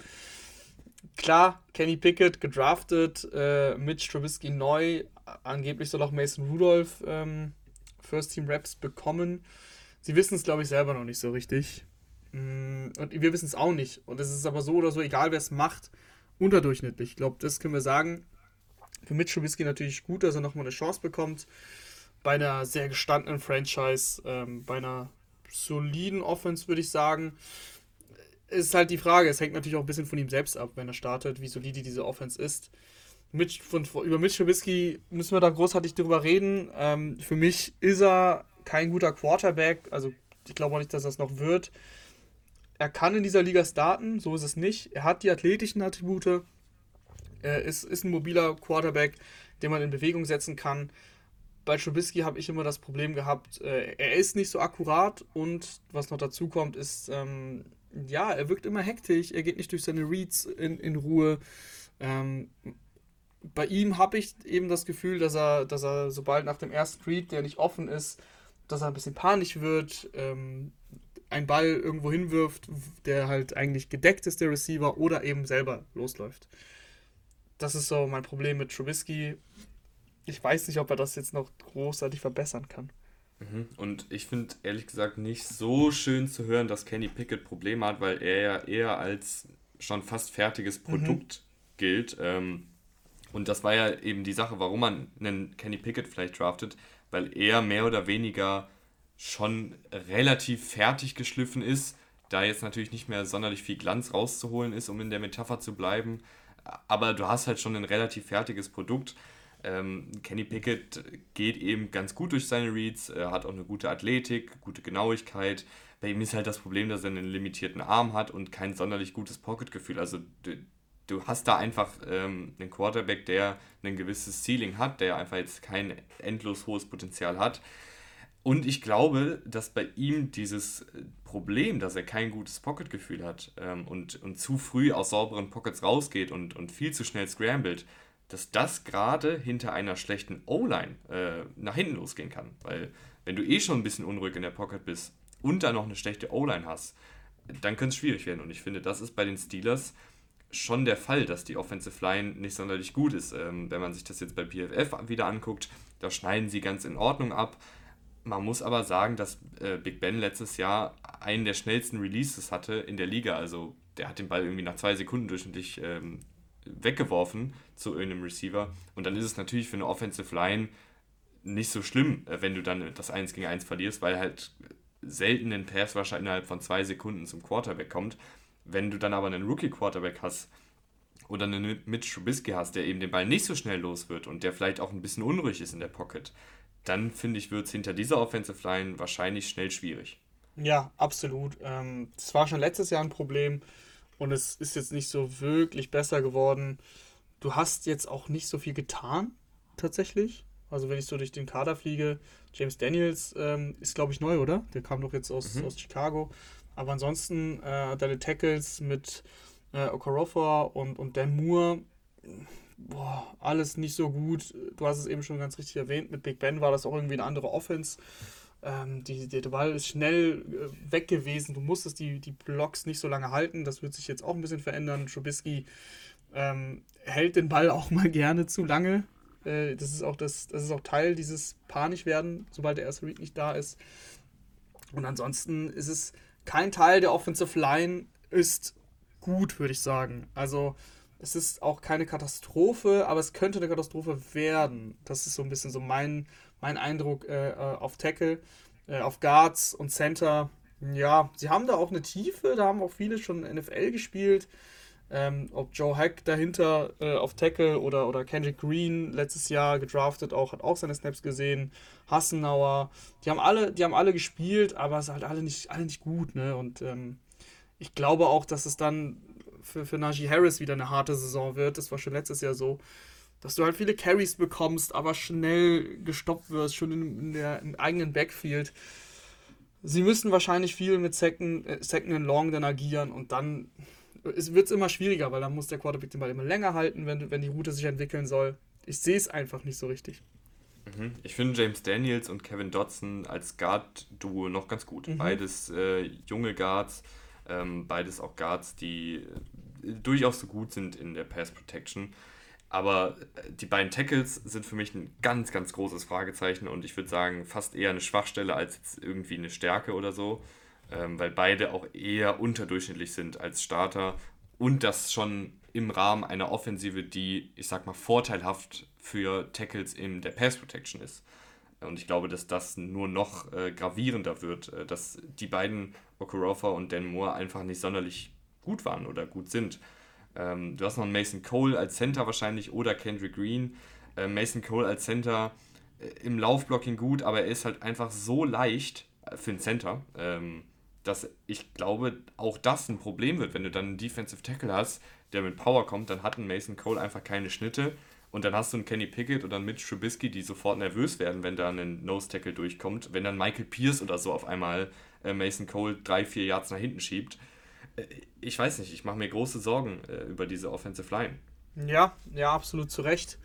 Speaker 2: klar, Kenny Pickett gedraftet, äh, Mitch Trubisky neu, angeblich soll auch Mason Rudolph ähm, First Team Raps bekommen. Sie wissen es, glaube ich, selber noch nicht so richtig. Mm, und wir wissen es auch nicht. Und es ist aber so oder so, egal wer es macht, unterdurchschnittlich. Ich glaube, das können wir sagen. Für Mitch Trubisky natürlich gut, dass er nochmal eine Chance bekommt. Bei einer sehr gestandenen Franchise, ähm, bei einer soliden Offense, würde ich sagen. Ist halt die Frage, es hängt natürlich auch ein bisschen von ihm selbst ab, wenn er startet, wie solide diese Offense ist. Mitch, von, über Mitch Trubisky müssen wir da großartig drüber reden. Ähm, für mich ist er kein guter Quarterback, also ich glaube auch nicht, dass das noch wird er kann in dieser Liga starten, so ist es nicht. Er hat die athletischen Attribute. Er ist, ist ein mobiler Quarterback, den man in Bewegung setzen kann. Bei Trubisky habe ich immer das Problem gehabt, äh, er ist nicht so akkurat und was noch dazu kommt, ist, ähm, ja, er wirkt immer hektisch, er geht nicht durch seine Reads in, in Ruhe. Ähm, bei ihm habe ich eben das Gefühl, dass er, dass er sobald nach dem ersten Read, der nicht offen ist, dass er ein bisschen panisch wird, ähm, einen Ball irgendwo hinwirft, der halt eigentlich gedeckt ist, der Receiver, oder eben selber losläuft. Das ist so mein Problem mit Trubisky. Ich weiß nicht, ob er das jetzt noch großartig verbessern kann.
Speaker 1: Mhm. Und ich finde ehrlich gesagt nicht so schön zu hören, dass Kenny Pickett Probleme hat, weil er ja eher als schon fast fertiges mhm. Produkt mhm. gilt. Ähm, und das war ja eben die Sache, warum man einen Kenny Pickett vielleicht draftet, weil er mehr oder weniger schon relativ fertig geschliffen ist, da jetzt natürlich nicht mehr sonderlich viel Glanz rauszuholen ist, um in der Metapher zu bleiben. aber du hast halt schon ein relativ fertiges Produkt. Ähm, Kenny Pickett geht eben ganz gut durch seine Reads, er hat auch eine gute Athletik, gute Genauigkeit. Bei ihm ist halt das Problem, dass er einen limitierten Arm hat und kein sonderlich gutes Pocket-Gefühl. Also du, hast da einfach ähm, einen Quarterback, der ein gewisses Ceiling hat, der einfach jetzt kein endlos hohes Potenzial hat. Und ich glaube, dass bei ihm dieses Problem, dass er kein gutes Pocket-Gefühl hat ähm, und, und zu früh aus sauberen Pockets rausgeht und, und viel zu schnell scrambled, dass das gerade hinter einer schlechten O-Line äh, nach hinten losgehen kann. Weil wenn du eh schon ein bisschen unruhig in der Pocket bist und dann noch eine schlechte O-Line hast, dann könnte es schwierig werden. Und ich finde, das ist bei den Steelers schon der Fall, dass die Offensive Line nicht sonderlich gut ist. Ähm, wenn man sich das jetzt bei PFF wieder anguckt, da schneiden sie ganz in Ordnung ab. Man muss aber sagen, dass äh, Big Ben letztes Jahr einen der schnellsten Releases hatte in der Liga. Also der hat den Ball irgendwie nach zwei Sekunden durchschnittlich ähm, weggeworfen zu irgendeinem Receiver. Und dann ist es natürlich für eine Offensive Line nicht so schlimm, äh, wenn du dann das 1 gegen 1 verlierst, weil halt selten ein Pass wahrscheinlich innerhalb von zwei Sekunden zum Quarterback kommt. Wenn du dann aber einen Rookie-Quarterback hast oder einen Mitch Trubisky hast, der eben den Ball nicht so schnell los wird und der vielleicht auch ein bisschen unruhig ist in der Pocket, dann finde ich, wird es hinter dieser Offensive Line wahrscheinlich schnell schwierig.
Speaker 2: Ja, absolut. Ähm, das war schon letztes Jahr ein Problem und es ist jetzt nicht so wirklich besser geworden. Du hast jetzt auch nicht so viel getan, tatsächlich. Also wenn ich so durch den Kader fliege, James Daniels ähm, ist, glaube ich, neu, oder? Der kam doch jetzt aus, mhm. aus Chicago. Aber ansonsten äh, deine Tackles mit äh, Okorofa und, und Dan Moore, boah, alles nicht so gut. Du hast es eben schon ganz richtig erwähnt, mit Big Ben war das auch irgendwie eine andere Offense. Ähm, die, der Ball ist schnell äh, weg gewesen. Du musstest die, die Blocks nicht so lange halten. Das wird sich jetzt auch ein bisschen verändern. Trubisky ähm, hält den Ball auch mal gerne zu lange. Äh, das, ist auch das, das ist auch Teil dieses Panischwerden, sobald der erste Read nicht da ist. Und ansonsten ist es kein Teil der Offensive Line ist gut, würde ich sagen. Also es ist auch keine Katastrophe, aber es könnte eine Katastrophe werden. Das ist so ein bisschen so mein, mein Eindruck äh, äh, auf Tackle, äh, auf Guards und Center. Ja, sie haben da auch eine Tiefe, da haben auch viele schon NFL gespielt. Ähm, ob Joe Hack dahinter äh, auf Tackle oder, oder Kendrick Green letztes Jahr gedraftet auch, hat auch seine Snaps gesehen. Hassenauer, die haben alle, die haben alle gespielt, aber es sind halt alle nicht, alle nicht gut, ne? Und ähm, ich glaube auch, dass es dann für, für Najee Harris wieder eine harte Saison wird. Das war schon letztes Jahr so dass du halt viele Carries bekommst, aber schnell gestoppt wirst, schon in, in der im eigenen Backfield. Sie müssen wahrscheinlich viel mit Second, äh, Second and Long dann agieren und dann wird es immer schwieriger, weil dann muss der Quarterback den Ball immer länger halten, wenn, wenn die Route sich entwickeln soll. Ich sehe es einfach nicht so richtig.
Speaker 1: Mhm. Ich finde James Daniels und Kevin Dodson als Guard-Duo noch ganz gut. Mhm. Beides äh, junge Guards, ähm, beides auch Guards, die äh, durchaus so gut sind in der Pass Protection. Aber äh, die beiden Tackles sind für mich ein ganz, ganz großes Fragezeichen und ich würde sagen, fast eher eine Schwachstelle als jetzt irgendwie eine Stärke oder so, ähm, weil beide auch eher unterdurchschnittlich sind als Starter und das schon im Rahmen einer Offensive, die, ich sag mal, vorteilhaft für Tackles in der Pass Protection ist. Und ich glaube, dass das nur noch äh, gravierender wird, äh, dass die beiden Okorofa und Dan Moore einfach nicht sonderlich gut waren oder gut sind. Ähm, du hast noch einen Mason Cole als Center wahrscheinlich oder Kendrick Green. Äh, Mason Cole als Center äh, im Laufblocking gut, aber er ist halt einfach so leicht äh, für einen Center, ähm, dass ich glaube, auch das ein Problem wird. Wenn du dann einen Defensive Tackle hast, der mit Power kommt, dann hat ein Mason Cole einfach keine Schnitte. Und dann hast du einen Kenny Pickett oder einen Mitch Trubisky, die sofort nervös werden, wenn da ein Nose-Tackle durchkommt. Wenn dann Michael Pierce oder so auf einmal äh, Mason Cole drei, vier Yards nach hinten schiebt äh, ich weiß nicht, ich mache mir große Sorgen äh, über diese Offensive Line.
Speaker 2: Ja, ja, absolut zu Recht.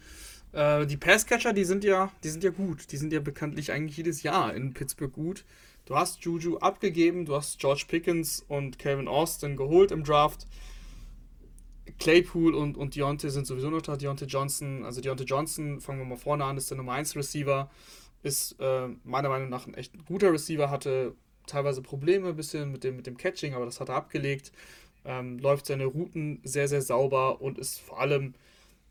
Speaker 2: Äh, die Passcatcher, die sind ja, die sind ja gut. Die sind ja bekanntlich eigentlich jedes Jahr in Pittsburgh gut. Du hast Juju abgegeben, du hast George Pickens und Calvin Austin geholt im Draft. Claypool und, und Deontay sind sowieso noch da. Deontay Johnson, also Deontay Johnson, fangen wir mal vorne an, ist der Nummer 1 Receiver. Ist äh, meiner Meinung nach ein echt guter Receiver, hatte teilweise Probleme ein bisschen mit dem, mit dem Catching, aber das hat er abgelegt. Ähm, läuft seine Routen sehr, sehr sauber und ist vor allem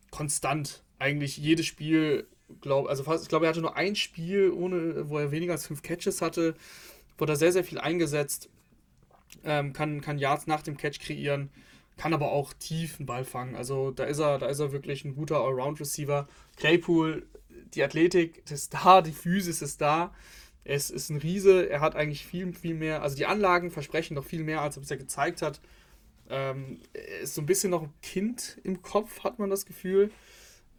Speaker 2: konstant. Eigentlich jedes Spiel, glaub, also fast, ich glaube, er hatte nur ein Spiel, ohne, wo er weniger als fünf Catches hatte, wurde sehr, sehr viel eingesetzt, ähm, kann, kann Yards nach dem Catch kreieren, kann aber auch tief einen Ball fangen. Also da ist er, da ist er wirklich ein guter Allround-Receiver. Claypool, die Athletik ist da, die Physis ist da. Es ist ein Riese, er hat eigentlich viel, viel mehr, also die Anlagen versprechen noch viel mehr, als er bisher gezeigt hat. Ähm, er ist so ein bisschen noch ein Kind im Kopf, hat man das Gefühl.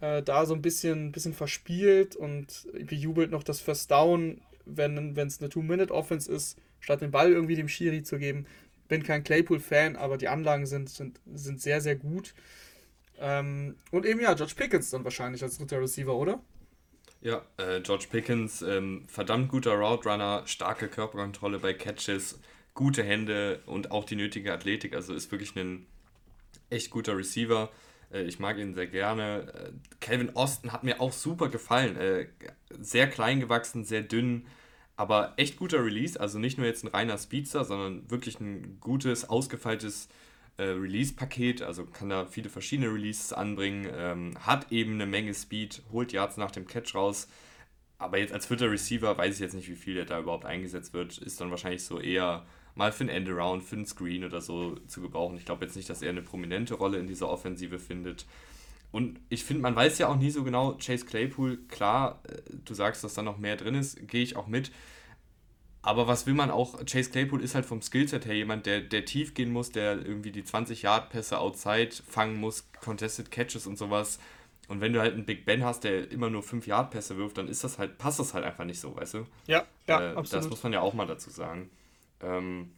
Speaker 2: Äh, da so ein bisschen, bisschen verspielt und bejubelt noch das First Down, wenn es eine Two-Minute-Offense ist, statt den Ball irgendwie dem Schiri zu geben. Bin kein Claypool-Fan, aber die Anlagen sind, sind, sind sehr, sehr gut. Ähm, und eben ja, George Pickens dann wahrscheinlich als dritter Receiver, oder?
Speaker 1: Ja, äh, George Pickens, ähm, verdammt guter Route Runner, starke Körperkontrolle bei Catches, gute Hände und auch die nötige Athletik. Also ist wirklich ein echt guter Receiver. Äh, ich mag ihn sehr gerne. Äh, Calvin Austin hat mir auch super gefallen. Äh, sehr klein gewachsen, sehr dünn, aber echt guter Release. Also nicht nur jetzt ein reiner Speedster, sondern wirklich ein gutes, ausgefeiltes Release-Paket, also kann da viele verschiedene Releases anbringen, ähm, hat eben eine Menge Speed, holt Yards nach dem Catch raus. Aber jetzt als vierter Receiver weiß ich jetzt nicht, wie viel der da überhaupt eingesetzt wird. Ist dann wahrscheinlich so eher mal für ein Endaround, für einen Screen oder so zu gebrauchen. Ich glaube jetzt nicht, dass er eine prominente Rolle in dieser Offensive findet. Und ich finde, man weiß ja auch nie so genau, Chase Claypool, klar, äh, du sagst, dass da noch mehr drin ist, gehe ich auch mit. Aber was will man auch? Chase Claypool ist halt vom Skillset her jemand, der, der tief gehen muss, der irgendwie die 20-Yard-Pässe outside fangen muss, Contested Catches und sowas. Und wenn du halt einen Big Ben hast, der immer nur 5-Yard-Pässe wirft, dann ist das halt, passt das halt einfach nicht so, weißt du?
Speaker 2: Ja, ja,
Speaker 1: äh, absolut. Das muss man ja auch mal dazu sagen. Ähm,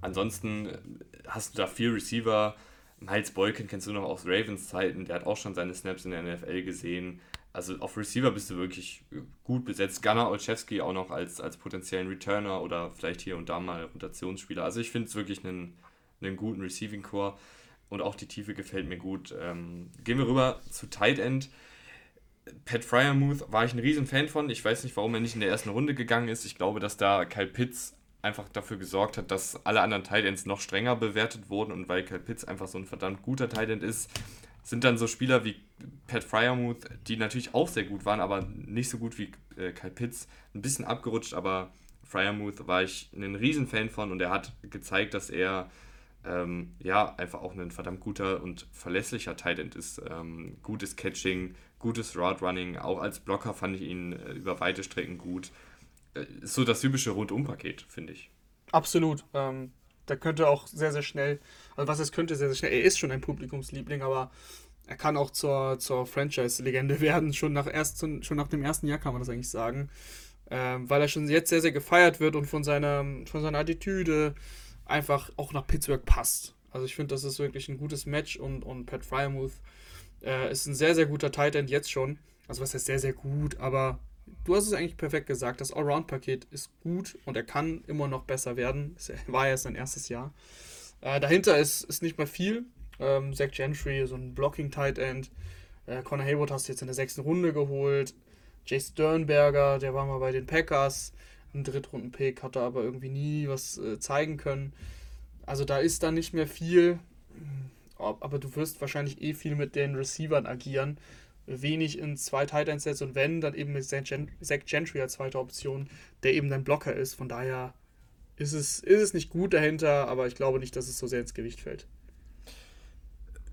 Speaker 1: ansonsten hast du da vier Receiver. Miles Boykin kennst du noch aus Ravens Zeiten, der hat auch schon seine Snaps in der NFL gesehen also auf Receiver bist du wirklich gut besetzt. Gunnar Olszewski auch noch als, als potenziellen Returner oder vielleicht hier und da mal Rotationsspieler. Also ich finde es wirklich einen, einen guten Receiving Core und auch die Tiefe gefällt mir gut. Ähm, gehen wir rüber zu Tight End. Pat Fryermuth war ich ein riesen Fan von. Ich weiß nicht, warum er nicht in der ersten Runde gegangen ist. Ich glaube, dass da Kyle Pitts einfach dafür gesorgt hat, dass alle anderen Tight Ends noch strenger bewertet wurden und weil Kyle Pitts einfach so ein verdammt guter Tight End ist, sind dann so Spieler wie Pat Fryermuth, die natürlich auch sehr gut waren, aber nicht so gut wie äh, Kyle Pitts, ein bisschen abgerutscht, aber Fryermuth war ich ein Riesenfan von und er hat gezeigt, dass er ähm, ja einfach auch ein verdammt guter und verlässlicher Tight End ist. Ähm, gutes Catching, gutes Route Running, auch als Blocker fand ich ihn äh, über weite Strecken gut. Äh, so das typische Rundum-Paket, finde ich.
Speaker 2: Absolut. Ähm, der könnte auch sehr, sehr schnell, also was es könnte, sehr, sehr schnell, er ist schon ein Publikumsliebling, aber er kann auch zur, zur Franchise-Legende werden. Schon nach, erst, schon nach dem ersten Jahr kann man das eigentlich sagen. Ähm, weil er schon jetzt sehr, sehr gefeiert wird und von seiner, von seiner Attitüde einfach auch nach Pittsburgh passt. Also ich finde, das ist wirklich ein gutes Match und, und Pat Fryermuth äh, ist ein sehr, sehr guter Tight End jetzt schon. Also was heißt sehr, sehr gut, aber du hast es eigentlich perfekt gesagt. Das Allround-Paket ist gut und er kann immer noch besser werden. Es war ja sein erstes Jahr. Äh, dahinter ist, ist nicht mehr viel. Ähm, Zach Gentry, so ein Blocking-Tight End. Äh, Connor Hayward hast du jetzt in der sechsten Runde geholt. Jay Sternberger, der war mal bei den Packers. Ein Drittrunden-Pick, hat er aber irgendwie nie was äh, zeigen können. Also da ist dann nicht mehr viel. Aber du wirst wahrscheinlich eh viel mit den Receivern agieren wenig in zwei Tight End Sets und wenn, dann eben mit Zach Gentry als zweite Option, der eben dein Blocker ist. Von daher ist es, ist es nicht gut dahinter, aber ich glaube nicht, dass es so sehr ins Gewicht fällt.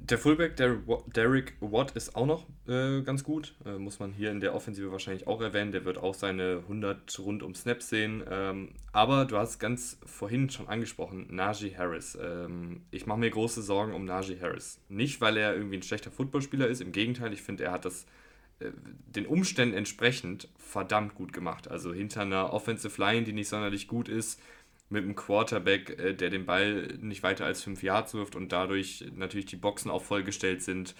Speaker 1: Der Fullback, der Derek Watt, ist auch noch äh, ganz gut. Äh, muss man hier in der Offensive wahrscheinlich auch erwähnen. Der wird auch seine 100 rund um Snaps sehen. Ähm, aber du hast ganz vorhin schon angesprochen, Najee Harris. Ähm, ich mache mir große Sorgen um Najee Harris. Nicht, weil er irgendwie ein schlechter Footballspieler ist. Im Gegenteil, ich finde, er hat das äh, den Umständen entsprechend verdammt gut gemacht. Also hinter einer Offensive Line, die nicht sonderlich gut ist, mit einem Quarterback, äh, der den Ball nicht weiter als 5 Yards wirft und dadurch natürlich die Boxen auch vollgestellt sind,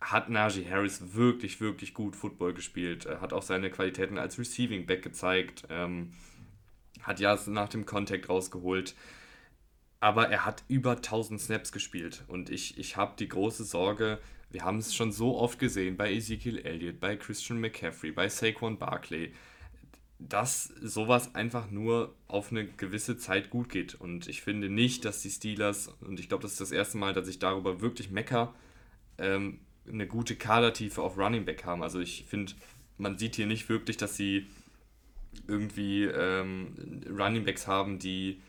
Speaker 1: hat Najee Harris wirklich, wirklich gut Football gespielt. Er hat auch seine Qualitäten als Receiving Back gezeigt, ähm, hat ja nach dem Contact rausgeholt. Aber er hat über 1000 Snaps gespielt und ich, ich habe die große Sorge, wir haben es schon so oft gesehen bei Ezekiel Elliott, bei Christian McCaffrey, bei Saquon Barkley dass sowas einfach nur auf eine gewisse Zeit gut geht. Und ich finde nicht, dass die Steelers, und ich glaube, das ist das erste Mal, dass ich darüber wirklich mecker, ähm, eine gute Kadertiefe auf Running Back haben. Also ich finde, man sieht hier nicht wirklich, dass sie irgendwie ähm, Running Backs haben, die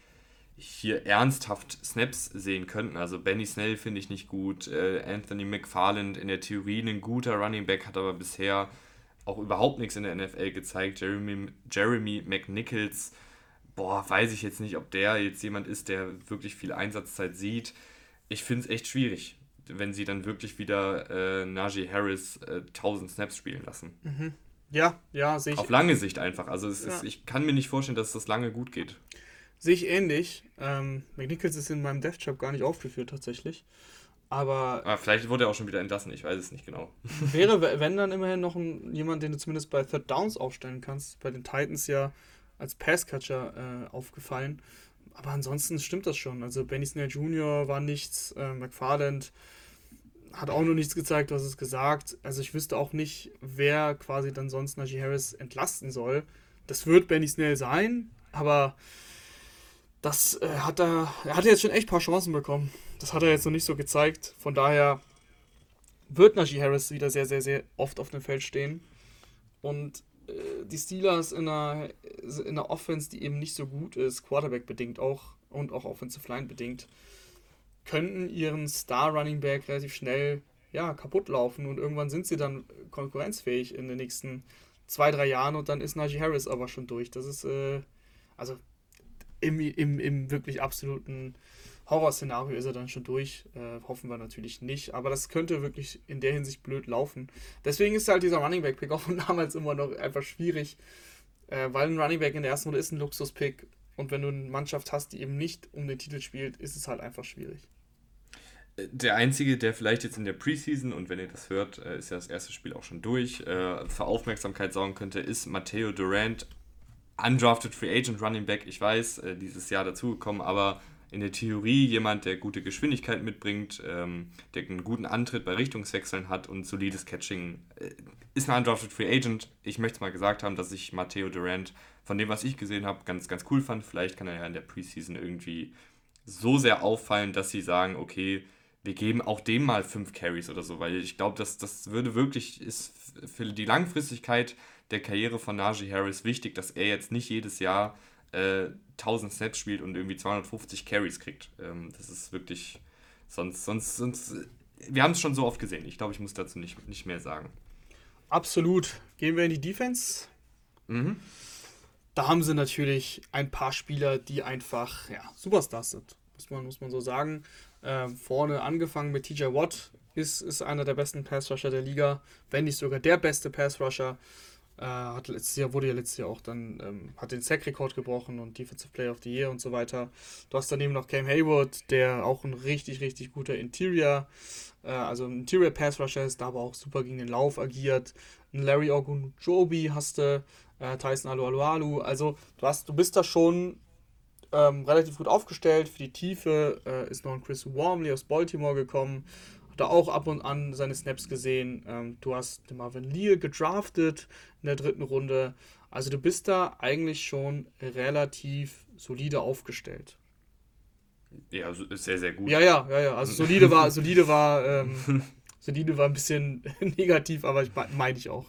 Speaker 1: hier ernsthaft Snaps sehen könnten. Also Benny Snell finde ich nicht gut, äh, Anthony McFarland in der Theorie ein guter Running Back, hat aber bisher auch überhaupt nichts in der NFL gezeigt. Jeremy, Jeremy McNichols, boah, weiß ich jetzt nicht, ob der jetzt jemand ist, der wirklich viel Einsatzzeit sieht. Ich finde es echt schwierig, wenn sie dann wirklich wieder äh, Najee Harris äh, 1000 Snaps spielen lassen.
Speaker 2: Mhm. Ja, ja, sehe ich.
Speaker 1: Auf lange Sicht einfach. Also ja. ist, ich kann mir nicht vorstellen, dass das lange gut geht.
Speaker 2: Sehe ich ähnlich. Ähm, McNichols ist in meinem Chart gar nicht aufgeführt tatsächlich. Aber,
Speaker 1: Aber vielleicht wurde er auch schon wieder entlassen, ich weiß es nicht genau.
Speaker 2: Wäre, wenn dann immerhin noch ein, jemand, den du zumindest bei Third Downs aufstellen kannst. Bei den Titans ja als Passcatcher äh, aufgefallen. Aber ansonsten stimmt das schon. Also Benny Snell Jr. war nichts, äh, McFarland hat auch noch nichts gezeigt, was es gesagt. Also ich wüsste auch nicht, wer quasi dann sonst Najee Harris entlasten soll. Das wird Benny Snell sein, aber das äh, hat er, er hat jetzt schon echt ein paar Chancen bekommen. Das hat er jetzt noch nicht so gezeigt. Von daher wird Najee Harris wieder sehr, sehr, sehr oft auf dem Feld stehen. Und äh, die Steelers in einer, in einer Offense, die eben nicht so gut ist, Quarterback bedingt auch und auch Offensive Line bedingt, könnten ihren Star Running Back relativ schnell ja, kaputt laufen und irgendwann sind sie dann konkurrenzfähig in den nächsten zwei, drei Jahren und dann ist Najee Harris aber schon durch. Das ist, äh, also im, im, im wirklich absoluten Horrorszenario ist er dann schon durch. Äh, hoffen wir natürlich nicht. Aber das könnte wirklich in der Hinsicht blöd laufen. Deswegen ist halt dieser Running Back Pick auch von damals immer noch einfach schwierig. Äh, weil ein Running Back in der ersten Runde ist ein Luxus-Pick. Und wenn du eine Mannschaft hast, die eben nicht um den Titel spielt, ist es halt einfach schwierig.
Speaker 1: Der einzige, der vielleicht jetzt in der Preseason, und wenn ihr das hört, äh, ist ja das erste Spiel auch schon durch, äh, für Aufmerksamkeit sorgen könnte, ist Matteo Durant, undrafted Free Agent Running Back. Ich weiß, äh, dieses Jahr dazugekommen, aber in der Theorie jemand, der gute Geschwindigkeit mitbringt, ähm, der einen guten Antritt bei Richtungswechseln hat und solides Catching. ist ein undrafted Free Agent. Ich möchte es mal gesagt haben, dass ich Matteo Durant von dem, was ich gesehen habe, ganz, ganz cool fand. Vielleicht kann er ja in der Preseason irgendwie so sehr auffallen, dass sie sagen, okay, wir geben auch dem mal fünf Carries oder so, weil ich glaube, dass das würde wirklich, ist für die Langfristigkeit der Karriere von Najee Harris wichtig, dass er jetzt nicht jedes Jahr äh, 1000 Snaps spielt und irgendwie 250 Carries kriegt. Ähm, das ist wirklich, sonst, sonst, sonst, wir haben es schon so oft gesehen. Ich glaube, ich muss dazu nicht, nicht mehr sagen.
Speaker 2: Absolut. Gehen wir in die Defense. Mhm. Da haben sie natürlich ein paar Spieler, die einfach ja, Superstars sind, muss man, muss man so sagen. Äh, vorne angefangen mit TJ Watt ist, ist einer der besten Pass-Rusher der Liga, wenn nicht sogar der beste Pass-Rusher. Äh, hat letztes Jahr, wurde ja letztes Jahr auch dann, ähm, hat den Sack-Rekord gebrochen und Defensive Player of the Year und so weiter. Du hast daneben noch Cam Hayward, der auch ein richtig, richtig guter Interior, äh, also ein Interior Pass Rusher ist, da aber auch super gegen den Lauf agiert. Ein Larry Ogunjobi hast du, äh, Tyson Alualualu. Also du hast, du bist da schon ähm, relativ gut aufgestellt. Für die Tiefe äh, ist noch ein Chris Wormley aus Baltimore gekommen. Da auch ab und an seine Snaps gesehen. Ähm, du hast Marvin Leal gedraftet in der dritten Runde. Also du bist da eigentlich schon relativ solide aufgestellt.
Speaker 1: Ja, sehr, sehr gut.
Speaker 2: Ja, ja, ja, ja. Also solide war, solide war, ähm, solide war ein bisschen negativ, aber ich, meine ich auch.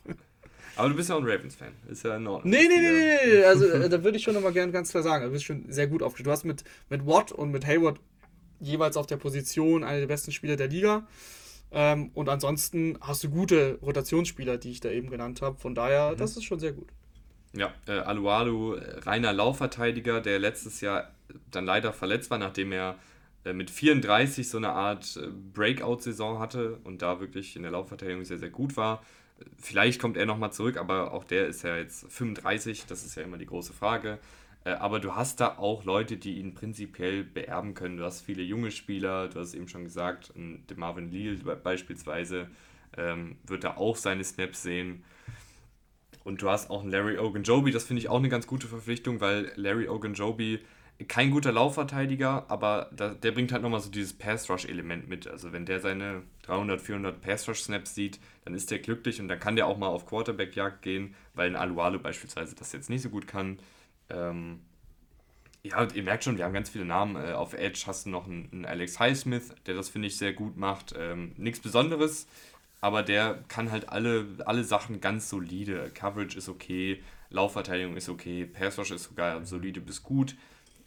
Speaker 1: Aber du bist ja auch ein Ravens-Fan. Ist ja in Ordnung.
Speaker 2: Nee, nee, nee, nee, nee. Also äh, da würde ich schon nochmal gerne ganz klar sagen. Du bist schon sehr gut aufgestellt. Du hast mit, mit Watt und mit Hayward jeweils auf der Position einer der besten Spieler der Liga. Ähm, und ansonsten hast du gute Rotationsspieler, die ich da eben genannt habe. Von daher, mhm. das ist schon sehr gut.
Speaker 1: Ja, äh, Alualu, reiner Laufverteidiger, der letztes Jahr dann leider verletzt war, nachdem er äh, mit 34 so eine Art äh, Breakout-Saison hatte und da wirklich in der Laufverteidigung sehr, sehr gut war. Vielleicht kommt er nochmal zurück, aber auch der ist ja jetzt 35, das ist ja immer die große Frage. Äh, aber du hast da auch Leute, die ihn prinzipiell beerben können. Du hast viele junge Spieler, du hast eben schon gesagt, der Marvin Leal beispielsweise ähm, wird da auch seine Snaps sehen. Und du hast auch einen Larry Ogunjobi, das finde ich auch eine ganz gute Verpflichtung, weil Larry Ogunjobi kein guter Laufverteidiger, aber da, der bringt halt nochmal so dieses Pass-Rush-Element mit. Also wenn der seine 300, 400 Pass-Rush-Snaps sieht, dann ist der glücklich und dann kann der auch mal auf Quarterback-Jagd gehen, weil ein Alualo beispielsweise das jetzt nicht so gut kann. Ähm, ja, ihr merkt schon, wir haben ganz viele Namen. Äh, auf Edge hast du noch einen, einen Alex Highsmith, der das, finde ich, sehr gut macht. Ähm, Nichts Besonderes, aber der kann halt alle, alle Sachen ganz solide. Coverage ist okay, Laufverteidigung ist okay, Pass ist sogar solide bis gut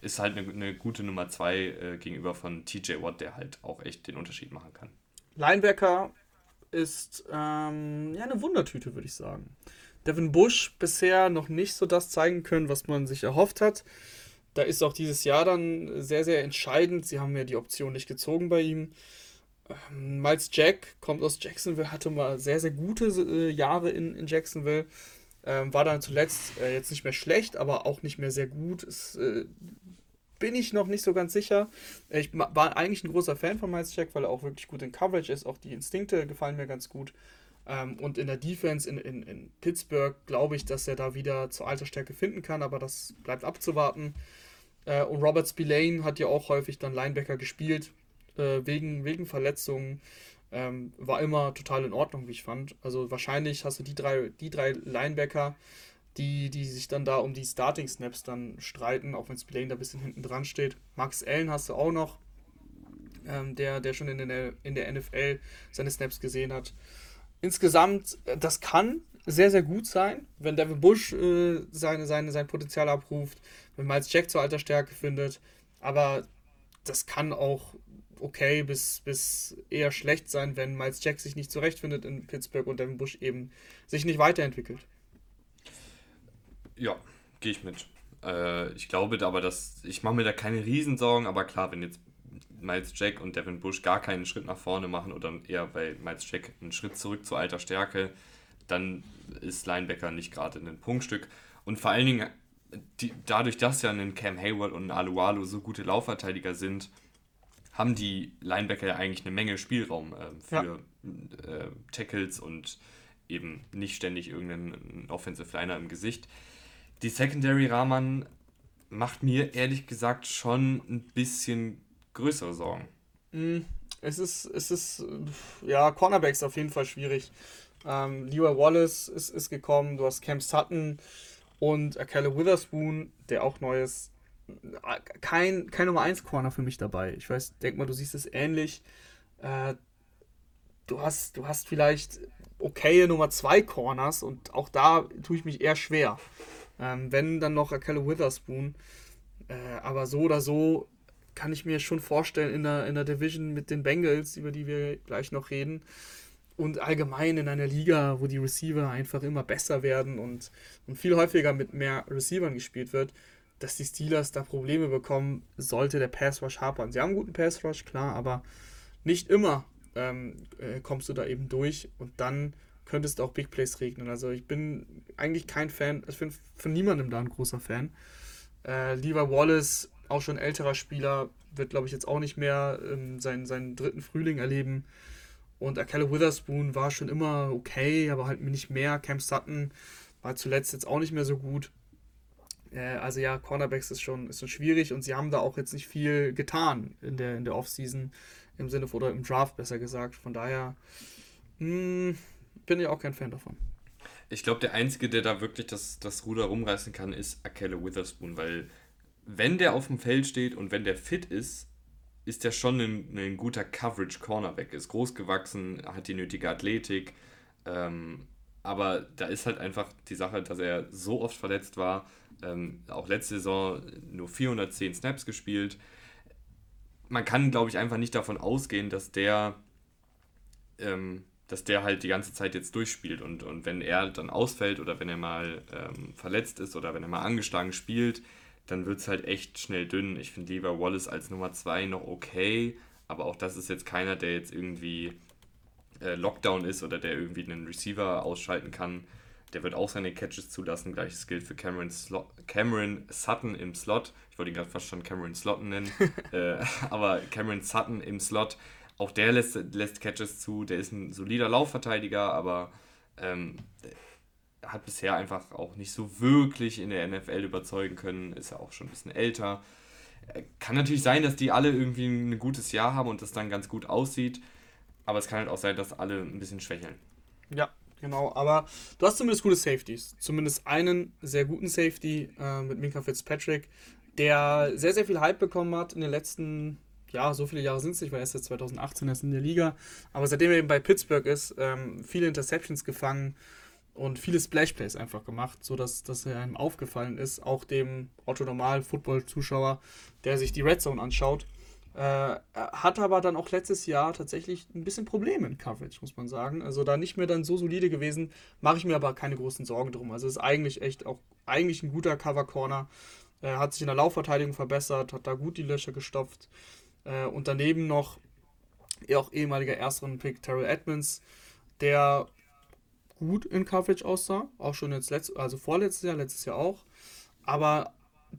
Speaker 1: ist halt eine, eine gute Nummer 2 äh, gegenüber von TJ Watt, der halt auch echt den Unterschied machen kann.
Speaker 2: Linebacker ist ähm, ja eine Wundertüte, würde ich sagen. Devin Bush bisher noch nicht so das zeigen können, was man sich erhofft hat. Da ist auch dieses Jahr dann sehr, sehr entscheidend. Sie haben ja die Option nicht gezogen bei ihm. Ähm, Miles Jack kommt aus Jacksonville, hatte mal sehr, sehr gute äh, Jahre in, in Jacksonville. Ähm, war dann zuletzt äh, jetzt nicht mehr schlecht, aber auch nicht mehr sehr gut. Es, äh, bin ich noch nicht so ganz sicher. Ich war eigentlich ein großer Fan von Miles Jack, weil er auch wirklich gut in Coverage ist. Auch die Instinkte gefallen mir ganz gut. Ähm, und in der Defense in, in, in Pittsburgh glaube ich, dass er da wieder zur Altersstärke finden kann, aber das bleibt abzuwarten. Äh, und Robert Spillane hat ja auch häufig dann Linebacker gespielt, äh, wegen, wegen Verletzungen. Ähm, war immer total in Ordnung, wie ich fand. Also wahrscheinlich hast du die drei, die drei Linebacker, die, die sich dann da um die Starting Snaps dann streiten, auch wenn Spillane da ein bisschen hinten dran steht. Max Allen hast du auch noch, ähm, der, der schon in der, in der NFL seine Snaps gesehen hat insgesamt, äh, das kann sehr, sehr gut sein, wenn Devin Bush äh, seine, seine, sein Potenzial abruft, wenn Miles Jack zur alter Stärke findet. Aber das kann auch okay bis, bis eher schlecht sein, wenn Miles Jack sich nicht zurechtfindet in Pittsburgh und Devin Bush eben sich nicht weiterentwickelt.
Speaker 1: Ja, gehe ich mit. Äh, ich glaube aber, dass ich mache mir da keine Riesensorgen, aber klar, wenn jetzt Miles Jack und Devin Bush gar keinen Schritt nach vorne machen oder eher bei Miles Jack einen Schritt zurück zu alter Stärke, dann ist Linebacker nicht gerade ein Punktstück. Und vor allen Dingen, die, dadurch, dass ja ein Cam Hayward und ein Alualu so gute Laufverteidiger sind, haben die Linebacker ja eigentlich eine Menge Spielraum äh, für ja. äh, Tackles und eben nicht ständig irgendeinen Offensive Liner im Gesicht. Die Secondary Rahman macht mir ehrlich gesagt schon ein bisschen größere Sorgen.
Speaker 2: Mm, es ist, es ist, ja, Cornerbacks auf jeden Fall schwierig. Ähm, Leroy Wallace ist, ist gekommen, du hast Cam Sutton und Akelle Witherspoon, der auch neu ist. Kein, kein Nummer 1 Corner für mich dabei. Ich weiß, denk mal, du siehst es ähnlich. Äh, du hast, du hast vielleicht okaye Nummer 2 Corners und auch da tue ich mich eher schwer. Ähm, wenn dann noch Akelle Witherspoon. Äh, aber so oder so kann ich mir schon vorstellen in der, in der Division mit den Bengals, über die wir gleich noch reden. Und allgemein in einer Liga, wo die Receiver einfach immer besser werden und, und viel häufiger mit mehr Receivern gespielt wird, dass die Steelers da Probleme bekommen, sollte der Pass Rush hapern. Sie haben einen guten Pass Rush, klar, aber nicht immer ähm, äh, kommst du da eben durch und dann könntest du auch Big Plays regnen. Also ich bin eigentlich kein Fan, ich bin von niemandem da ein großer Fan. Äh, lieber Wallace auch schon älterer Spieler, wird glaube ich jetzt auch nicht mehr ähm, seinen, seinen dritten Frühling erleben. Und Akelle Witherspoon war schon immer okay, aber halt nicht mehr. Cam Sutton war zuletzt jetzt auch nicht mehr so gut. Äh, also ja, Cornerbacks ist schon, ist schon schwierig und sie haben da auch jetzt nicht viel getan in der, in der Offseason, im Sinne von, oder im Draft besser gesagt. Von daher mh, hm, bin ich auch kein Fan davon.
Speaker 1: Ich glaube, der Einzige, der da wirklich das, das Ruder rumreißen kann, ist Akelle Witherspoon, weil wenn der auf dem Feld steht und wenn der fit ist, ist der schon ein, ein guter Coverage-Cornerback. Ist groß gewachsen, hat die nötige Athletik. Ähm, aber da ist halt einfach die Sache, dass er so oft verletzt war. Ähm, auch letzte Saison nur 410 Snaps gespielt. Man kann, glaube ich, einfach nicht davon ausgehen, dass der, ähm, dass der halt die ganze Zeit jetzt durchspielt. Und, und wenn er dann ausfällt oder wenn er mal ähm, verletzt ist oder wenn er mal angeschlagen spielt, dann wird es halt echt schnell dünn. Ich finde Lever Wallace als Nummer 2 noch okay, aber auch das ist jetzt keiner, der jetzt irgendwie äh, Lockdown ist oder der irgendwie einen Receiver ausschalten kann. Der wird auch seine Catches zulassen. Gleiches gilt für Cameron, Slot, Cameron Sutton im Slot. Ich wollte ihn gerade fast schon Cameron Slotten nennen. äh, aber Cameron Sutton im Slot, auch der lässt, lässt Catches zu. Der ist ein solider Laufverteidiger, aber ähm, hat bisher einfach auch nicht so wirklich in der NFL überzeugen können, ist ja auch schon ein bisschen älter. Äh, kann natürlich sein, dass die alle irgendwie ein gutes Jahr haben und das dann ganz gut aussieht, aber es kann halt auch sein, dass alle ein bisschen schwächeln.
Speaker 2: Ja, genau, aber du hast zumindest gute Safeties. Zumindest einen sehr guten Safety äh, mit Minka Fitzpatrick, der sehr, sehr viel Hype bekommen hat in den letzten ja, so viele Jahre sind es nicht, weil er ist jetzt 2018 erst in der Liga. Aber seitdem er eben bei Pittsburgh ist, ähm, viele Interceptions gefangen, und viele Splashplays einfach gemacht, sodass dass er einem aufgefallen ist, auch dem Otto-Normal-Football-Zuschauer, der sich die Red Zone anschaut. Äh, hat aber dann auch letztes Jahr tatsächlich ein bisschen Probleme in Coverage, muss man sagen. Also da nicht mehr dann so solide gewesen, mache ich mir aber keine großen Sorgen drum. Also ist eigentlich echt auch eigentlich ein guter Cover-Corner. Er hat sich in der Laufverteidigung verbessert, hat da gut die Löcher gestopft. Äh, und daneben noch auch ehemaliger Erstrunden-Pick Terrell Edmonds, der gut in Coverage aussah, auch schon jetzt letzt, also vorletztes Jahr, letztes Jahr auch, aber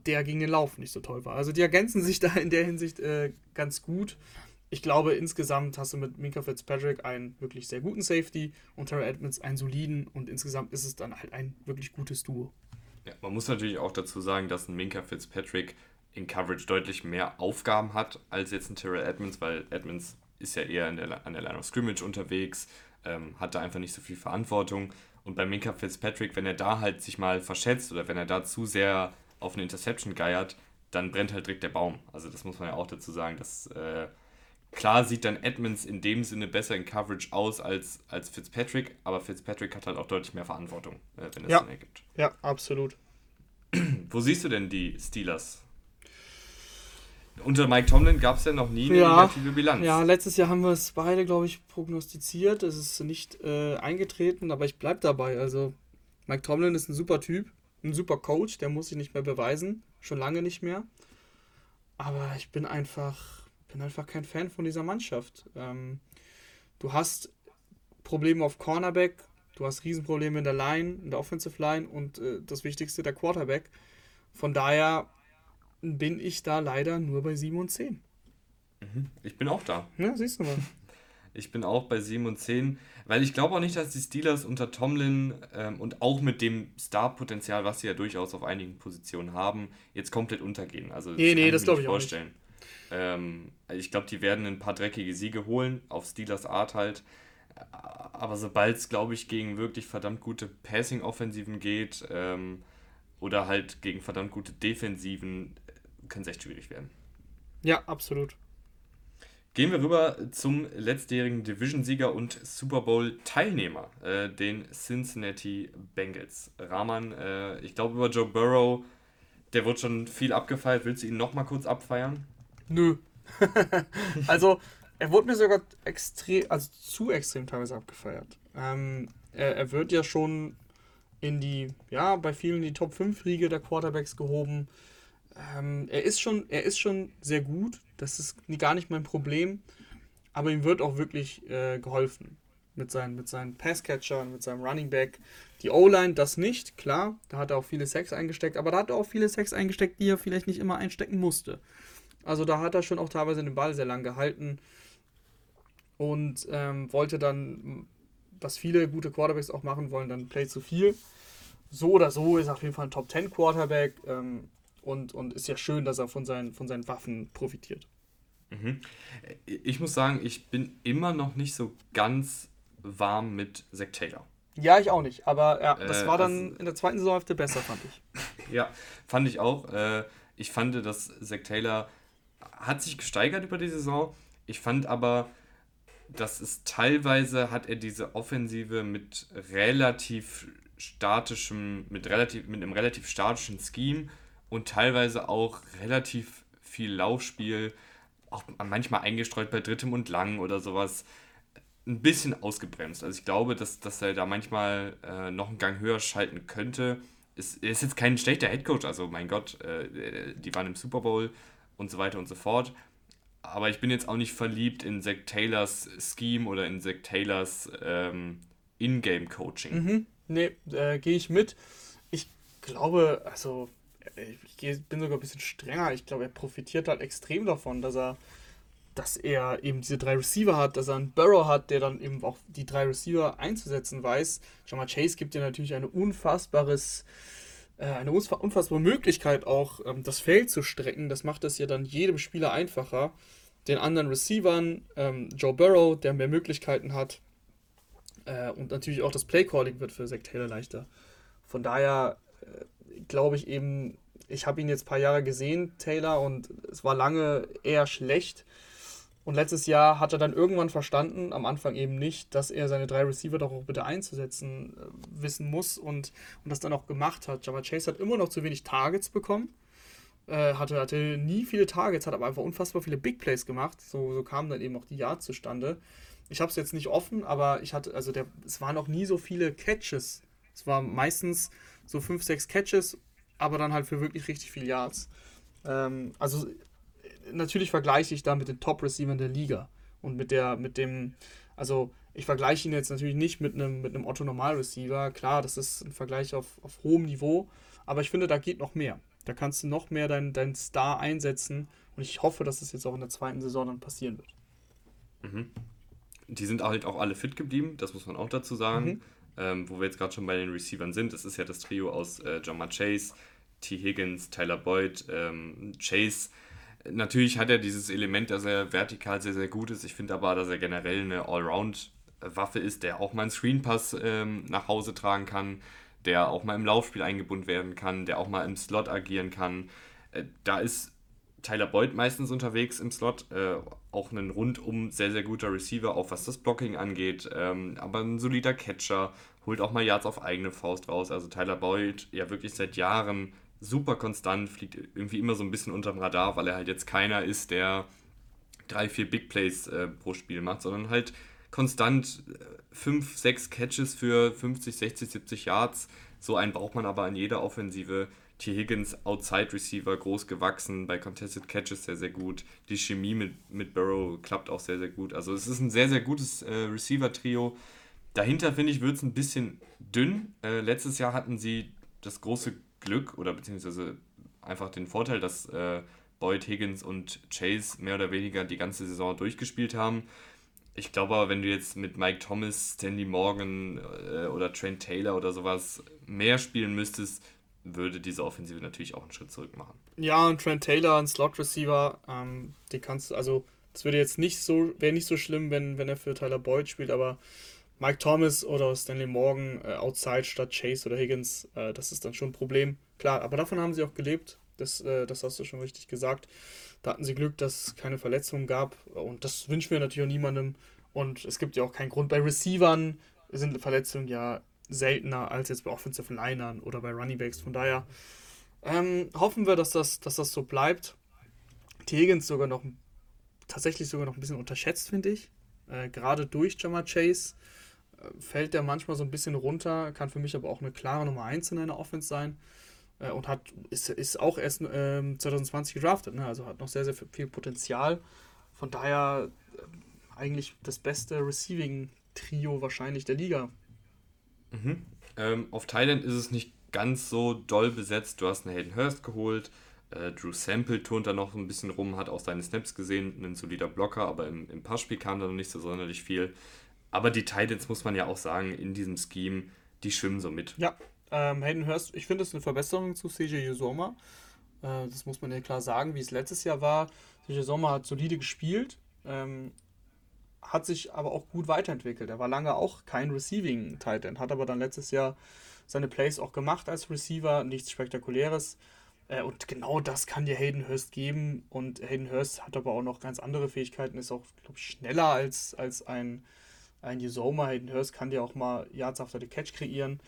Speaker 2: der gegen den Lauf nicht so toll war. Also die ergänzen sich da in der Hinsicht äh, ganz gut. Ich glaube, insgesamt hast du mit Minka Fitzpatrick einen wirklich sehr guten Safety und Terry Edmonds einen soliden und insgesamt ist es dann halt ein wirklich gutes Duo.
Speaker 1: Ja, man muss natürlich auch dazu sagen, dass ein Minka Fitzpatrick in Coverage deutlich mehr Aufgaben hat als jetzt ein Terrell Edmonds, weil Edmonds ist ja eher der, an der Line of Scrimmage unterwegs, ähm, hat da einfach nicht so viel Verantwortung. Und bei Minka Fitzpatrick, wenn er da halt sich mal verschätzt oder wenn er da zu sehr auf eine Interception geiert, dann brennt halt direkt der Baum. Also das muss man ja auch dazu sagen, dass äh, klar sieht dann Edmonds in dem Sinne besser in Coverage aus als, als Fitzpatrick, aber Fitzpatrick hat halt auch deutlich mehr Verantwortung, äh, wenn es
Speaker 2: ja.
Speaker 1: Sinn ergibt.
Speaker 2: Ja, absolut.
Speaker 1: Wo siehst du denn die Steelers unter Mike Tomlin gab es ja noch nie eine
Speaker 2: ja,
Speaker 1: negative Bilanz.
Speaker 2: Ja, letztes Jahr haben wir es beide, glaube ich, prognostiziert. Es ist nicht äh, eingetreten, aber ich bleibe dabei. Also, Mike Tomlin ist ein super Typ, ein super Coach, der muss sich nicht mehr beweisen. Schon lange nicht mehr. Aber ich bin einfach, bin einfach kein Fan von dieser Mannschaft. Ähm, du hast Probleme auf Cornerback, du hast Riesenprobleme in der Line, in der Offensive Line und äh, das Wichtigste, der Quarterback. Von daher bin ich da leider nur bei 7 und 10.
Speaker 1: Mhm. Ich bin auch da.
Speaker 2: Ja, siehst du mal.
Speaker 1: Ich bin auch bei 7 und 10, weil ich glaube auch nicht, dass die Steelers unter Tomlin ähm, und auch mit dem Star-Potenzial, was sie ja durchaus auf einigen Positionen haben, jetzt komplett untergehen. Also
Speaker 2: nee, nee, das glaube ich vorstellen.
Speaker 1: auch nicht. Ähm, ich glaube, die werden ein paar dreckige Siege holen, auf Steelers Art halt. Aber sobald es, glaube ich, gegen wirklich verdammt gute Passing-Offensiven geht ähm, oder halt gegen verdammt gute Defensiven, kann es echt schwierig werden.
Speaker 2: Ja, absolut.
Speaker 1: Gehen wir rüber zum letztjährigen Division-Sieger und Super Bowl-Teilnehmer, äh, den Cincinnati Bengals. Rahman, äh, ich glaube über Joe Burrow, der wird schon viel abgefeiert. Willst du ihn nochmal kurz abfeiern?
Speaker 2: Nö. also, er wurde mir sogar extrem, also zu extrem teilweise abgefeiert. Ähm, er, er, wird ja schon in die, ja, bei vielen die Top 5 Riege der Quarterbacks gehoben. Ähm, er, ist schon, er ist schon sehr gut, das ist gar nicht mein Problem, aber ihm wird auch wirklich äh, geholfen mit seinen, mit seinen Passcatchern, mit seinem Running Back. Die O-Line, das nicht, klar, da hat er auch viele Sex eingesteckt, aber da hat er auch viele Sex eingesteckt, die er vielleicht nicht immer einstecken musste. Also da hat er schon auch teilweise den Ball sehr lang gehalten und ähm, wollte dann, was viele gute Quarterbacks auch machen wollen, dann Play zu viel. So oder so ist er auf jeden Fall ein Top 10 Quarterback. Ähm, und, und ist ja schön, dass er von seinen, von seinen Waffen profitiert.
Speaker 1: Mhm. Ich muss sagen, ich bin immer noch nicht so ganz warm mit Zack Taylor.
Speaker 2: Ja, ich auch nicht. Aber ja, das äh, war dann also, in der zweiten Saisonhälfte besser, fand ich.
Speaker 1: ja, fand ich auch. Äh, ich fand, dass Zack Taylor hat sich gesteigert über die Saison. Ich fand aber, dass es teilweise hat er diese Offensive mit relativ statischem, mit relativ, mit einem relativ statischen Scheme und teilweise auch relativ viel Laufspiel, auch manchmal eingestreut bei drittem und lang oder sowas, ein bisschen ausgebremst. Also ich glaube, dass, dass er da manchmal äh, noch einen Gang höher schalten könnte. Ist, ist jetzt kein schlechter Headcoach, also mein Gott, äh, die waren im Super Bowl und so weiter und so fort. Aber ich bin jetzt auch nicht verliebt in Zach Taylors Scheme oder in Zach Taylors ähm, Ingame-Coaching.
Speaker 2: Mhm. Nee, äh, gehe ich mit. Ich glaube, also ich bin sogar ein bisschen strenger. Ich glaube, er profitiert halt extrem davon, dass er, dass er eben diese drei Receiver hat, dass er einen Burrow hat, der dann eben auch die drei Receiver einzusetzen weiß. Schau mal, Chase gibt dir natürlich eine unfassbares, äh, eine unfassbare Möglichkeit auch, ähm, das Feld zu strecken. Das macht es ja dann jedem Spieler einfacher. Den anderen Receivern, ähm, Joe Burrow, der mehr Möglichkeiten hat. Äh, und natürlich auch das Playcalling wird für Zach Taylor leichter. Von daher äh, glaube ich eben, ich habe ihn jetzt ein paar Jahre gesehen, Taylor, und es war lange eher schlecht. Und letztes Jahr hat er dann irgendwann verstanden, am Anfang eben nicht, dass er seine drei Receiver doch auch bitte einzusetzen äh, wissen muss und, und das dann auch gemacht hat. Java Chase hat immer noch zu wenig Targets bekommen. Äh, hatte, hatte nie viele Targets, hat aber einfach unfassbar viele Big Plays gemacht. So, so kamen dann eben auch die Yards zustande. Ich habe es jetzt nicht offen, aber ich hatte, also der, es waren auch nie so viele Catches. Es war meistens so 5, 6 Catches, aber dann halt für wirklich richtig viele Yards. Ähm, also natürlich vergleiche ich da mit den Top-Receivern der Liga und mit der, mit dem, also ich vergleiche ihn jetzt natürlich nicht mit einem, mit einem Otto-Normal-Receiver. Klar, das ist ein Vergleich auf, auf hohem Niveau, aber ich finde, da geht noch mehr. Da kannst du noch mehr deinen dein Star einsetzen und ich hoffe, dass das jetzt auch in der zweiten Saison dann passieren wird.
Speaker 1: Mhm. Die sind halt auch alle fit geblieben, das muss man auch dazu sagen. Mhm. Ähm, wo wir jetzt gerade schon bei den Receivern sind, das ist ja das Trio aus äh, Jamar Chase, T. Higgins, Tyler Boyd, ähm, Chase Natürlich hat er dieses Element, dass er vertikal sehr, sehr gut ist. Ich finde aber, dass er generell eine Allround-Waffe ist, der auch mal einen Screenpass ähm, nach Hause tragen kann, der auch mal im Laufspiel eingebunden werden kann, der auch mal im Slot agieren kann. Äh, da ist Tyler Boyd meistens unterwegs im Slot, äh, auch ein rundum sehr, sehr guter Receiver, auch was das Blocking angeht, ähm, aber ein solider Catcher, holt auch mal Yards auf eigene Faust raus. Also Tyler Boyd ja wirklich seit Jahren super konstant, fliegt irgendwie immer so ein bisschen unterm Radar, weil er halt jetzt keiner ist, der drei, vier Big Plays äh, pro Spiel macht, sondern halt konstant äh, fünf, sechs Catches für 50, 60, 70 Yards. So einen braucht man aber in jeder Offensive. T. Higgins, Outside Receiver, groß gewachsen, bei Contested Catches sehr, sehr gut. Die Chemie mit, mit Burrow klappt auch sehr, sehr gut. Also es ist ein sehr, sehr gutes äh, Receiver-Trio. Dahinter, finde ich, wird es ein bisschen dünn. Äh, letztes Jahr hatten sie das große Glück oder beziehungsweise einfach den Vorteil, dass äh, Boyd, Higgins und Chase mehr oder weniger die ganze Saison durchgespielt haben. Ich glaube aber, wenn du jetzt mit Mike Thomas, Stanley Morgan äh, oder Trent Taylor oder sowas mehr spielen müsstest, würde diese Offensive natürlich auch einen Schritt zurück machen.
Speaker 2: Ja, und Trent Taylor, ein Slot Receiver, ähm, die kannst du, also das würde jetzt nicht so, wäre nicht so schlimm, wenn, wenn er für Tyler Boyd spielt, aber Mike Thomas oder Stanley Morgan äh, outside statt Chase oder Higgins, äh, das ist dann schon ein Problem. Klar, aber davon haben sie auch gelebt. Das, äh, das hast du schon richtig gesagt. Da hatten sie Glück, dass es keine Verletzungen gab. Und das wünschen wir natürlich auch niemandem. Und es gibt ja auch keinen Grund. Bei Receivern sind Verletzungen ja seltener als jetzt bei Offensive Linern oder bei Running Backs. Von daher ähm, hoffen wir, dass das, dass das so bleibt. T. Higgins sogar noch tatsächlich sogar noch ein bisschen unterschätzt, finde ich. Äh, Gerade durch Jamar Chase fällt der manchmal so ein bisschen runter, kann für mich aber auch eine klare Nummer 1 in einer Offense sein. Äh, und hat, ist, ist auch erst ähm, 2020 gedraftet, ne? also hat noch sehr, sehr viel Potenzial. Von daher äh, eigentlich das beste Receiving-Trio wahrscheinlich der Liga.
Speaker 1: Mhm. Ähm, auf Thailand ist es nicht ganz so doll besetzt. Du hast einen Hayden Hurst geholt. Äh, Drew Sample turnt da noch ein bisschen rum, hat auch seine Snaps gesehen, ein solider Blocker, aber im, im Passspiel kam da noch nicht so sonderlich viel. Aber die Titans, muss man ja auch sagen, in diesem Scheme, die schwimmen so mit.
Speaker 2: Ja, ähm, Hayden Hurst, ich finde das eine Verbesserung zu CJ Usoma. Äh, das muss man ja klar sagen, wie es letztes Jahr war. CJ Usoma hat solide gespielt, ähm, hat sich aber auch gut weiterentwickelt. Er war lange auch kein Receiving Titan, hat aber dann letztes Jahr seine Plays auch gemacht als Receiver, nichts Spektakuläres. Äh, und genau das kann dir Hayden Hurst geben. Und Hayden Hurst hat aber auch noch ganz andere Fähigkeiten, ist auch, glaube ich, schneller als, als ein ein Yusoma Hayden Hurst kann dir auch mal Yards after the Catch kreieren,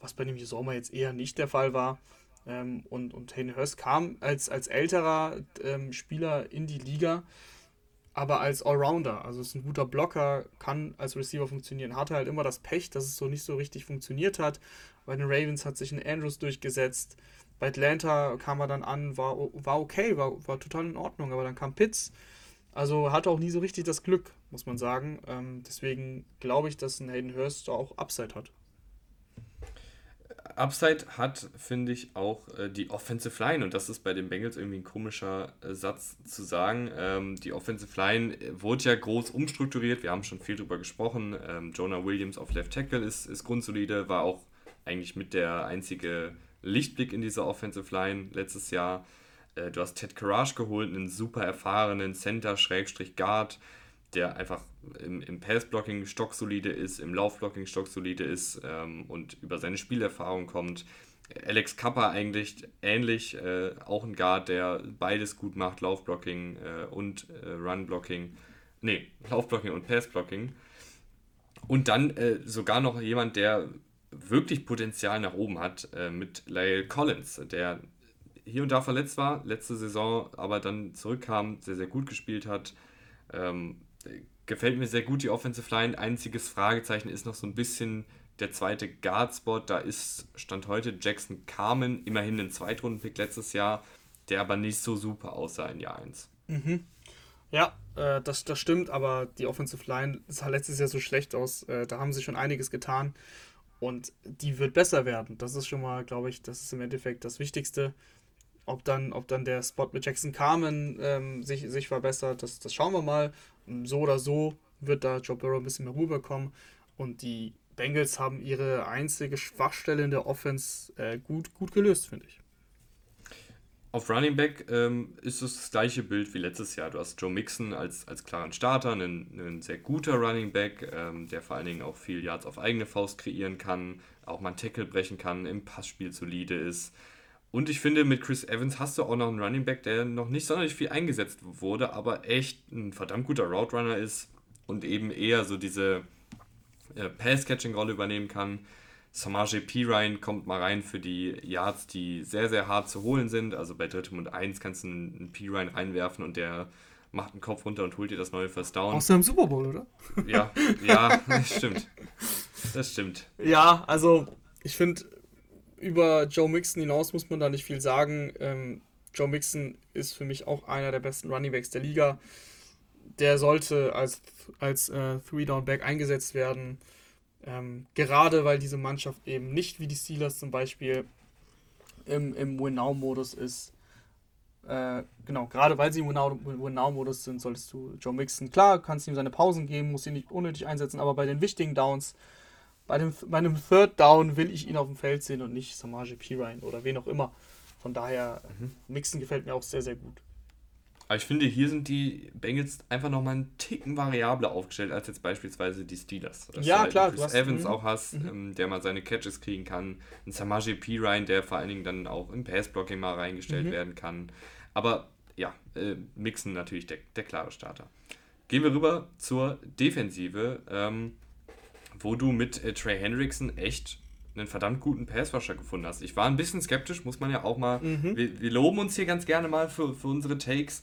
Speaker 2: was bei dem Yusoma jetzt eher nicht der Fall war. Ähm, und, und Hayden Hurst kam als, als älterer ähm, Spieler in die Liga, aber als Allrounder. Also ist ein guter Blocker, kann als Receiver funktionieren. Hatte halt immer das Pech, dass es so nicht so richtig funktioniert hat. Bei den Ravens hat sich ein Andrews durchgesetzt. Bei Atlanta kam er dann an, war, war okay, war, war total in Ordnung, aber dann kam Pitts also hatte auch nie so richtig das Glück, muss man sagen. Ähm, deswegen glaube ich, dass ein Hayden Hurst auch Upside hat.
Speaker 1: Upside hat, finde ich, auch äh, die Offensive Line. Und das ist bei den Bengals irgendwie ein komischer äh, Satz zu sagen. Ähm, die Offensive Line äh, wurde ja groß umstrukturiert. Wir haben schon viel drüber gesprochen. Ähm, Jonah Williams auf Left Tackle ist, ist grundsolide, war auch eigentlich mit der einzige Lichtblick in dieser Offensive Line letztes Jahr. Äh, du hast Ted Courage geholt, einen super erfahrenen Center-Guard, der einfach im, im Pass-Blocking stocksolide ist, im Laufblocking stocksolide ist ähm, und über seine Spielerfahrung kommt. Alex Kappa eigentlich ähnlich, äh, auch ein Guard, der beides gut macht, Laufblocking äh, und äh, Runblocking. nee, Laufblocking und Passblocking. Und dann äh, sogar noch jemand, der wirklich Potenzial nach oben hat, äh, mit Lyle Collins, der hier und da verletzt war, letzte Saison aber dann zurückkam, sehr, sehr gut gespielt hat. Ähm, gefällt mir sehr gut die Offensive Line. Einziges Fragezeichen ist noch so ein bisschen der zweite Guard-Spot. Da ist Stand heute Jackson Carmen, immerhin ein Zweitrunden-Pick letztes Jahr, der aber nicht so super aussah in Jahr 1.
Speaker 2: Mhm. Ja, äh, das, das stimmt, aber die Offensive Line sah letztes Jahr so schlecht aus. Äh, da haben sie schon einiges getan und die wird besser werden. Das ist schon mal, glaube ich, das ist im Endeffekt das Wichtigste. Ob dann, ob dann der Spot mit Jackson Carmen ähm, sich, sich verbessert, das, das schauen wir mal. So oder so wird da Joe Burrow ein bisschen mehr Ruhe bekommen. Und die Bengals haben ihre einzige Schwachstelle in der Offense äh, gut, gut gelöst, finde ich.
Speaker 1: Auf Running Back ähm, ist es das gleiche Bild wie letztes Jahr. Du hast Joe Mixon als, als klaren Starter, einen sehr guter Running Back, ähm, der vor allen Dingen auch viel Yards auf eigene Faust kreieren kann, auch mal einen Tackle brechen kann, im Passspiel solide ist. Und ich finde, mit Chris Evans hast du auch noch einen Running Back, der noch nicht sonderlich viel eingesetzt wurde, aber echt ein verdammt guter Route Runner ist und eben eher so diese äh, Pass-Catching-Rolle übernehmen kann. Samaje Pirine kommt mal rein für die Yards, die sehr, sehr hart zu holen sind. Also bei drittem und eins kannst du einen Pirine reinwerfen und der macht einen Kopf runter und holt dir das neue First Down.
Speaker 2: Aus dem Super Bowl, oder?
Speaker 1: Ja, ja, das stimmt. Das stimmt.
Speaker 2: Ja, also ich finde, über Joe Mixon hinaus muss man da nicht viel sagen. Ähm, Joe Mixon ist für mich auch einer der besten Runningbacks der Liga. Der sollte als, als äh, Three-Down-Back eingesetzt werden. Ähm, gerade weil diese Mannschaft eben nicht wie die Steelers zum Beispiel im, im Win-Now-Modus ist. Äh, genau, gerade weil sie im Win-Now-Modus sind, solltest du Joe Mixon, klar, kannst ihm seine Pausen geben, musst ihn nicht unnötig einsetzen, aber bei den wichtigen Downs bei, dem, bei einem Third Down will ich ihn auf dem Feld sehen und nicht Samaje Pirine oder wen auch immer. Von daher, mhm. Mixen gefällt mir auch sehr, sehr gut.
Speaker 1: Aber ich finde, hier sind die Bengals einfach nochmal einen Ticken variabler aufgestellt als jetzt beispielsweise die Steelers. Dass
Speaker 2: ja,
Speaker 1: du halt
Speaker 2: klar.
Speaker 1: Chris hast, Evans mh. auch hast, mhm. ähm, der mal seine Catches kriegen kann. Ein Samaje Pirine, der vor allen Dingen dann auch im Passblocking mal reingestellt mhm. werden kann. Aber ja, äh, Mixen natürlich der, der klare Starter. Gehen wir rüber zur Defensive. Ähm, wo du mit äh, Trey Hendrickson echt einen verdammt guten Passwasher gefunden hast. Ich war ein bisschen skeptisch, muss man ja auch mal. Mhm. Wir, wir, loben uns hier ganz gerne mal für, für unsere Takes.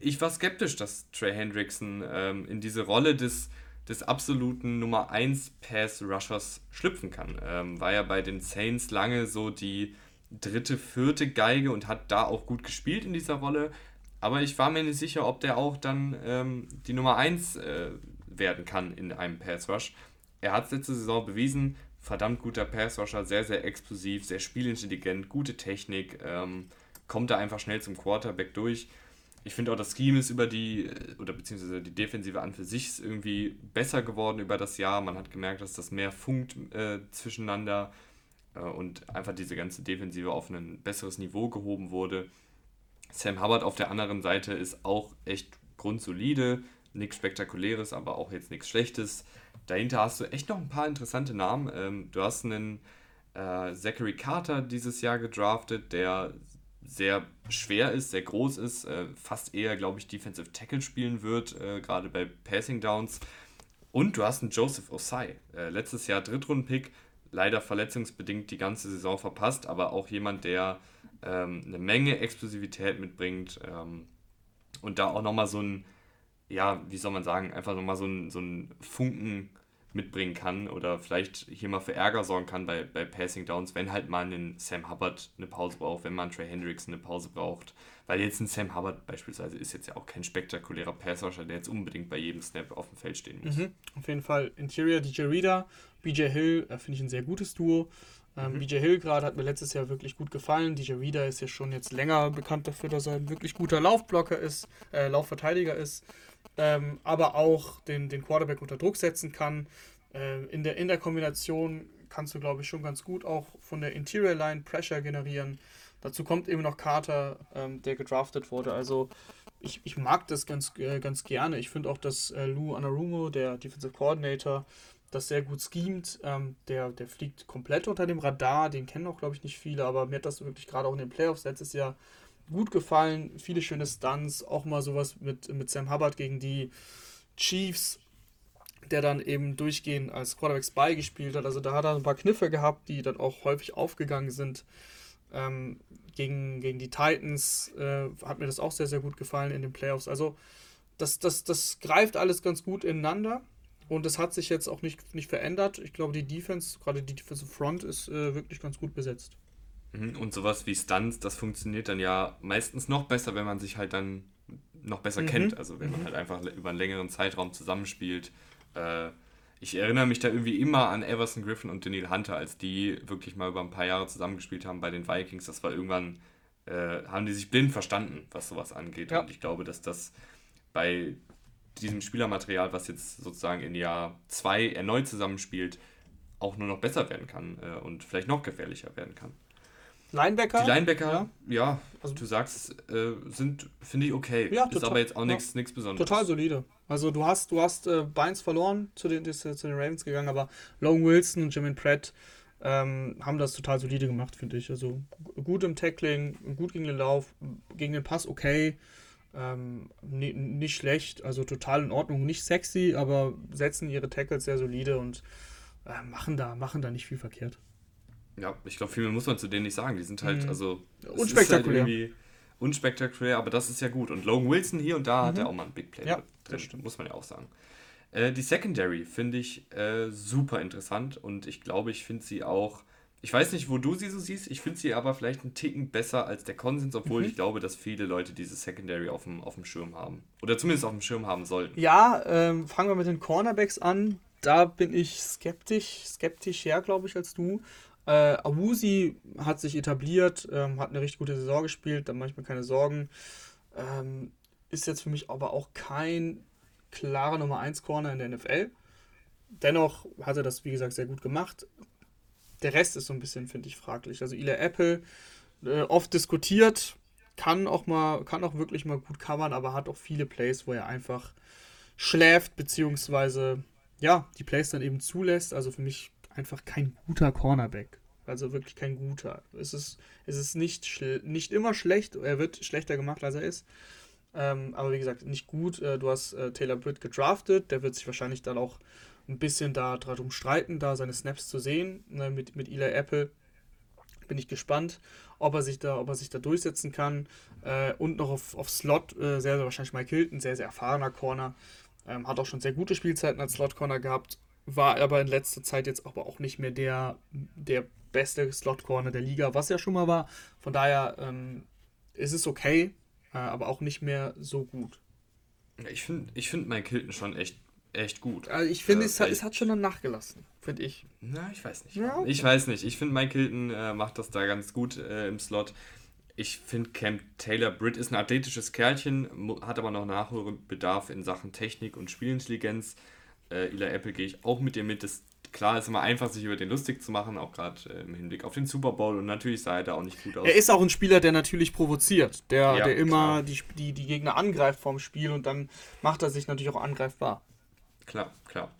Speaker 1: Ich war skeptisch, dass Trey Hendrickson ähm, in diese Rolle des, des absoluten Nummer 1 Pass-Rushers schlüpfen kann. Ähm, war ja bei den Saints lange so die dritte, vierte Geige und hat da auch gut gespielt in dieser Rolle. Aber ich war mir nicht sicher, ob der auch dann ähm, die Nummer 1 äh, werden kann in einem Pass-Rush. Er hat es letzte Saison bewiesen, verdammt guter Passrusher, sehr, sehr explosiv, sehr spielintelligent, gute Technik, ähm, kommt da einfach schnell zum Quarterback durch. Ich finde auch, das Scheme ist über die, oder beziehungsweise die Defensive an für sich ist irgendwie besser geworden über das Jahr. Man hat gemerkt, dass das mehr funkt äh, zwischeneinander äh, und einfach diese ganze Defensive auf ein besseres Niveau gehoben wurde. Sam Hubbard auf der anderen Seite ist auch echt grundsolide, nichts Spektakuläres, aber auch jetzt nichts Schlechtes dahinter hast du echt noch ein paar interessante Namen. Ähm, du hast einen äh, Zachary Carter dieses Jahr gedraftet, der sehr schwer ist, sehr groß ist, äh, fast eher, glaube ich, Defensive Tackle spielen wird, äh, gerade bei Passing Downs. Und du hast einen Joseph Osai, äh, letztes Jahr Drittrunden-Pick, leider verletzungsbedingt die ganze Saison verpasst, aber auch jemand, der ähm, eine Menge Explosivität mitbringt ähm, und da auch nochmal so ein ja, wie soll man sagen, einfach nochmal so einen so Funken mitbringen kann oder vielleicht hier mal für Ärger sorgen kann bei, bei Passing Downs, wenn halt mal ein Sam Hubbard eine Pause braucht, wenn man Trey Hendricks eine Pause braucht. Weil jetzt ein Sam Hubbard beispielsweise ist jetzt ja auch kein spektakulärer Passrusher, der jetzt unbedingt bei jedem Snap auf dem Feld stehen muss.
Speaker 2: Mhm, auf jeden Fall. Interior DJ Reader, BJ Hill, äh, finde ich ein sehr gutes Duo. Ähm, mhm. BJ Hill gerade hat mir letztes Jahr wirklich gut gefallen. DJ Reader ist ja schon jetzt länger bekannt dafür, dass er ein wirklich guter Laufblocker ist, äh, Laufverteidiger ist ähm, aber auch den, den Quarterback unter Druck setzen kann. Äh, in, der, in der Kombination kannst du, glaube ich, schon ganz gut auch von der Interior Line Pressure generieren. Dazu kommt eben noch Carter, ähm, der gedraftet wurde. Also ich, ich mag das ganz, äh, ganz gerne. Ich finde auch, dass äh, Lou Anarumo, der Defensive Coordinator, das sehr gut schemt. Ähm, der, der fliegt komplett unter dem Radar. Den kennen auch, glaube ich, nicht viele, aber mir hat das wirklich gerade auch in den Playoffs letztes Jahr gut gefallen. Viele schöne Stunts, auch mal sowas mit, mit Sam Hubbard gegen die, Chiefs, der dann eben durchgehend als Quarterback Spy gespielt hat. Also da hat er ein paar Kniffe gehabt, die dann auch häufig aufgegangen sind. Ähm, gegen, gegen die Titans äh, hat mir das auch sehr, sehr gut gefallen in den Playoffs. Also das, das, das greift alles ganz gut ineinander. Und es hat sich jetzt auch nicht, nicht verändert. Ich glaube, die Defense, gerade die Defensive Front, ist äh, wirklich ganz gut besetzt.
Speaker 1: Mhm, und sowas wie Stunts, das funktioniert dann ja meistens noch besser, wenn man sich halt dann noch besser mhm. kennt. Also wenn man mhm. halt einfach über einen längeren Zeitraum zusammenspielt. Äh, ich erinnere mich da irgendwie immer an Everson Griffin und Daniel Hunter, als die wirklich mal über ein paar Jahre zusammengespielt haben bei den Vikings. Das war irgendwann, äh, haben die sich blind verstanden, was sowas angeht. Ja. Und ich glaube, dass das bei diesem Spielermaterial, was jetzt sozusagen in Jahr 2 erneut zusammenspielt, auch nur noch besser werden kann äh, und vielleicht noch gefährlicher werden kann. Linebacker? Die Linebacker, ja, ja also, du sagst, äh, sind, finde ich, okay. Ja, total, ist aber jetzt auch nichts
Speaker 2: ja, Besonderes. Total solide. Also du hast, du hast äh, Bynes verloren, zu den, zu den Ravens gegangen, aber Logan Wilson und Jimin Pratt ähm, haben das total solide gemacht, finde ich. Also gut im Tackling, gut gegen den Lauf, gegen den Pass okay. Ähm, nicht schlecht, also total in Ordnung, nicht sexy, aber setzen ihre Tackles sehr solide und äh, machen, da, machen da nicht viel verkehrt.
Speaker 1: Ja, ich glaube, viel mehr muss man zu denen nicht sagen. Die sind halt, mhm. also. Unspektakulär. Halt unspektakulär, aber das ist ja gut. Und Logan Wilson hier und da mhm. hat er auch mal ein Big Play ja, drin, stimmt. muss man ja auch sagen. Äh, die Secondary finde ich äh, super interessant und ich glaube, ich finde sie auch ich weiß nicht, wo du sie so siehst. Ich finde sie aber vielleicht einen Ticken besser als der Konsens, obwohl mhm. ich glaube, dass viele Leute diese Secondary auf dem, auf dem Schirm haben. Oder zumindest auf dem Schirm haben sollten.
Speaker 2: Ja, ähm, fangen wir mit den Cornerbacks an. Da bin ich skeptisch, skeptisch her, glaube ich, als du. Äh, Awusi hat sich etabliert, ähm, hat eine richtig gute Saison gespielt, da mache ich mir keine Sorgen. Ähm, ist jetzt für mich aber auch kein klarer Nummer 1 Corner in der NFL. Dennoch hat er das, wie gesagt, sehr gut gemacht der Rest ist so ein bisschen, finde ich, fraglich. Also Ila Apple, äh, oft diskutiert, kann auch mal, kann auch wirklich mal gut covern, aber hat auch viele Plays, wo er einfach schläft, beziehungsweise ja, die Plays dann eben zulässt. Also für mich einfach kein guter Cornerback. Also wirklich kein guter. Es ist, es ist nicht, nicht immer schlecht, er wird schlechter gemacht, als er ist. Ähm, aber wie gesagt, nicht gut. Äh, du hast äh, Taylor Britt gedraftet, der wird sich wahrscheinlich dann auch ein bisschen da darum streiten, da seine Snaps zu sehen ne, mit, mit Eli Apple. Bin ich gespannt, ob er sich da, ob er sich da durchsetzen kann. Äh, und noch auf, auf Slot, äh, sehr, sehr wahrscheinlich Mike Hilton, sehr, sehr erfahrener Corner. Ähm, hat auch schon sehr gute Spielzeiten als Slot-Corner gehabt, war aber in letzter Zeit jetzt aber auch nicht mehr der, der beste Slot-Corner der Liga, was ja schon mal war. Von daher ähm, ist es okay, äh, aber auch nicht mehr so gut.
Speaker 1: Ich finde ich find Mike Hilton schon echt echt gut.
Speaker 2: Also ich finde, äh, es, hat, es hat schon dann nachgelassen, finde ich.
Speaker 1: Na, ich weiß nicht. Ja, okay. Ich weiß nicht. Ich finde, Mike Hilton äh, macht das da ganz gut äh, im Slot. Ich finde, Cam Taylor Britt ist ein athletisches Kerlchen, hat aber noch Nachholbedarf in Sachen Technik und Spielintelligenz. Äh, Ila Apple gehe ich auch mit dir mit. Das, klar ist immer einfach, sich über den lustig zu machen, auch gerade äh, im Hinblick auf den Super Bowl. Und natürlich sah er da auch nicht gut
Speaker 2: aus. Er ist auch ein Spieler, der natürlich provoziert, der, ja, der immer die, die, die Gegner angreift vorm Spiel und dann macht er sich natürlich auch angreifbar.
Speaker 1: Klar, klar.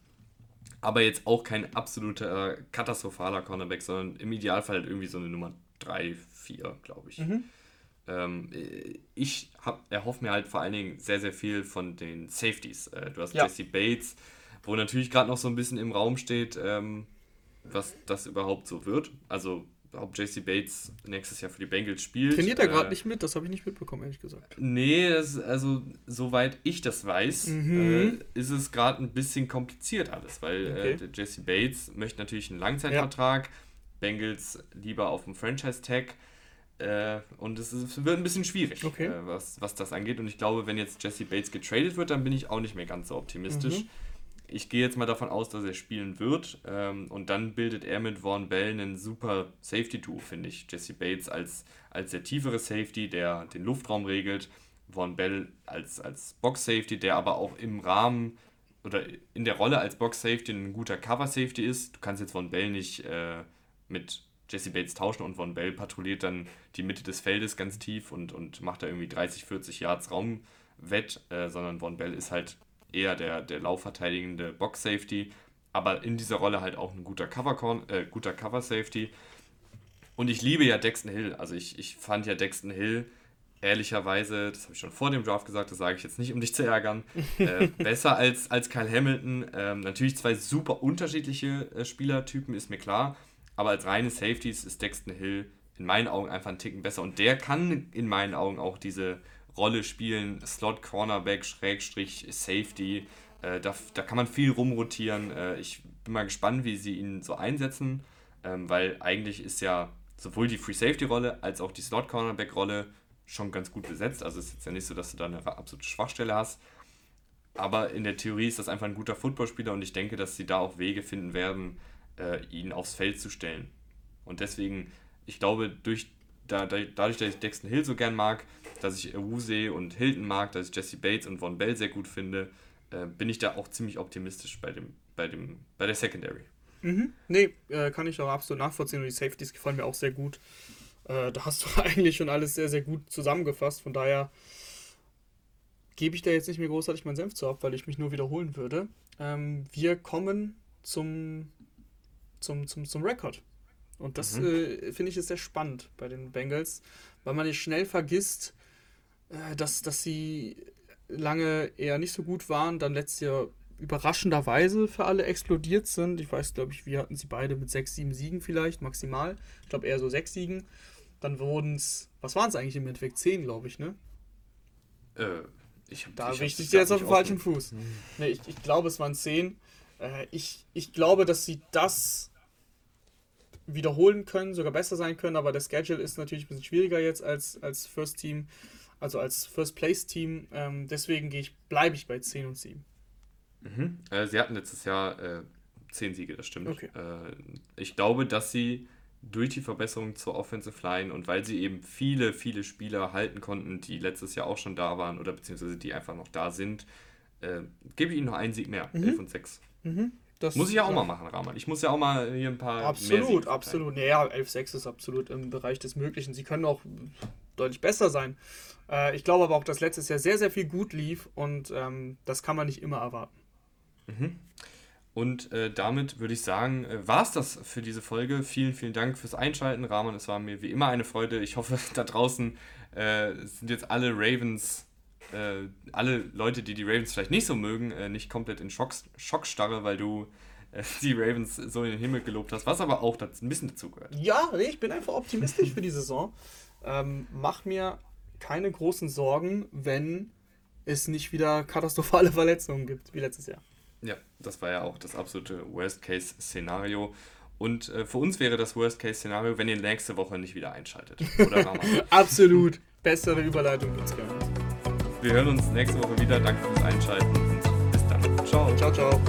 Speaker 1: Aber jetzt auch kein absoluter äh, katastrophaler Cornerback, sondern im Idealfall halt irgendwie so eine Nummer 3, 4, glaube ich. Mhm. Ähm, ich hab, erhoffe mir halt vor allen Dingen sehr, sehr viel von den Safeties. Äh, du hast ja. Jesse Bates, wo natürlich gerade noch so ein bisschen im Raum steht, ähm, was das überhaupt so wird. Also ob JC Bates nächstes Jahr für die Bengals spielt.
Speaker 2: Trainiert er gerade äh, nicht mit? Das habe ich nicht mitbekommen, ehrlich gesagt.
Speaker 1: Nee, das, also soweit ich das weiß, mhm. äh, ist es gerade ein bisschen kompliziert alles, weil äh, okay. äh, Jesse Bates möchte natürlich einen Langzeitvertrag, ja. Bengals lieber auf dem Franchise-Tag. Äh, und es, ist, wird ein bisschen schwierig, okay. Äh, was, was das angeht. Und ich glaube, wenn jetzt Jesse Bates getradet wird, dann bin ich auch nicht mehr ganz so optimistisch. Mhm ich gehe jetzt mal davon aus, dass er spielen wird. Ähm, und dann bildet er mit Vaughn Bell einen super Safety-Duo, finde ich. Jesse Bates als, als der tiefere Safety, der den Luftraum regelt. Vaughn Bell als, als Box-Safety, der aber auch im Rahmen oder in der Rolle als Box-Safety ein guter Cover-Safety ist. Du kannst jetzt Vaughn Bell nicht äh, mit Jesse Bates tauschen und Von Bell patrouilliert dann die Mitte des Feldes ganz tief und, und macht da irgendwie 30, 40 Yards Raumwett, äh, sondern Von Bell ist halt eher der, der laufverteidigende Box-Safety, aber in dieser Rolle halt auch ein guter Cover, äh, guter Cover-Safety. Und ich liebe ja Dexton Hill. Also ich, ich fand ja Dexton Hill ehrlicherweise, das habe ich schon vor dem Draft gesagt, das sage ich jetzt nicht, um dich zu ärgern, äh, besser als, als Kyle Hamilton. Ähm, natürlich zwei super unterschiedliche äh, Spielertypen, ist mir klar, aber als reine Safeties ist Dexton Hill in meinen Augen einfach einen Ticken besser und der kann in meinen Augen auch diese Rolle spielen, Slot Cornerback, Schrägstrich, Safety. Äh, da, da kann man viel rumrotieren. Äh, ich bin mal gespannt, wie sie ihn so einsetzen, ähm, weil eigentlich ist ja sowohl die Free Safety Rolle als auch die Slot Cornerback Rolle schon ganz gut besetzt. Also es ist jetzt ja nicht so, dass du da eine absolute Schwachstelle hast. Aber in der Theorie ist das einfach ein guter Footballspieler und ich denke, dass sie da auch Wege finden werden, äh, ihn aufs Feld zu stellen. Und deswegen, ich glaube, durch, da, da, dadurch, dass ich Dexton Hill so gern mag, dass ich Ewuse und Hilton mag, dass ich Jesse Bates und Von Bell sehr gut finde, äh, bin ich da auch ziemlich optimistisch bei, dem, bei, dem, bei der Secondary.
Speaker 2: Mhm. Nee, äh, kann ich auch absolut nachvollziehen und die Safeties gefallen mir auch sehr gut. Äh, da hast du eigentlich schon alles sehr, sehr gut zusammengefasst. Von daher gebe ich da jetzt nicht mehr großartig meinen Senf zu ab, weil ich mich nur wiederholen würde. Ähm, wir kommen zum, zum, zum, zum Rekord. Und das mhm. äh, finde ich ist sehr spannend bei den Bengals, weil man nicht schnell vergisst, äh, dass, dass sie lange eher nicht so gut waren, dann letztes Jahr überraschenderweise für alle explodiert sind. Ich weiß, glaube ich, wir hatten sie beide mit sechs, sieben Siegen vielleicht maximal. Ich glaube eher so sechs Siegen. Dann wurden es, was waren es eigentlich im Endeffekt? Zehn, glaube ich, ne?
Speaker 1: Äh, ich
Speaker 2: hab, da ich dir jetzt auf den falschen Fuß. Mhm. Ne, ich, ich glaube, es waren zehn. Äh, ich, ich glaube, dass sie das wiederholen können, sogar besser sein können, aber der Schedule ist natürlich ein bisschen schwieriger jetzt als, als First Team, also als First Place Team. Ähm, deswegen ich, bleibe ich bei 10 und 7.
Speaker 1: Mhm. Äh, sie hatten letztes Jahr äh, 10 Siege, das stimmt. Okay. Äh, ich glaube, dass sie durch die Verbesserung zur Offensive Line und weil sie eben viele, viele Spieler halten konnten, die letztes Jahr auch schon da waren oder beziehungsweise die einfach noch da sind, äh, gebe ich ihnen noch einen Sieg mehr, mhm. 11 und 6. Mhm. Das muss ich ja auch mal machen, Rahman. Ich muss ja auch mal hier ein paar.
Speaker 2: Absolut, absolut. Naja, 11-6 ist absolut im Bereich des Möglichen. Sie können auch deutlich besser sein. Äh, ich glaube aber auch, dass letztes Jahr sehr, sehr viel gut lief und ähm, das kann man nicht immer erwarten.
Speaker 1: Mhm. Und äh, damit würde ich sagen, äh, war es das für diese Folge. Vielen, vielen Dank fürs Einschalten, Rahman. Es war mir wie immer eine Freude. Ich hoffe, da draußen äh, sind jetzt alle Ravens, äh, alle Leute, die die Ravens vielleicht nicht so mögen, äh, nicht komplett in Schock, Schockstarre, weil du äh, die Ravens so in den Himmel gelobt hast, was aber auch ein bisschen dazugehört.
Speaker 2: Ja, ich bin einfach optimistisch für die Saison. Ähm, mach mir keine großen Sorgen, wenn es nicht wieder katastrophale Verletzungen gibt, wie letztes Jahr.
Speaker 1: Ja, das war ja auch das absolute Worst-Case-Szenario. Und äh, für uns wäre das Worst-Case-Szenario, wenn ihr nächste Woche nicht wieder einschaltet.
Speaker 2: Absolut. Bessere Überleitung gibt's gar nicht.
Speaker 1: Wir hören uns nächste Woche wieder. Danke fürs Einschalten und bis dann. Ciao.
Speaker 2: Ciao, ciao.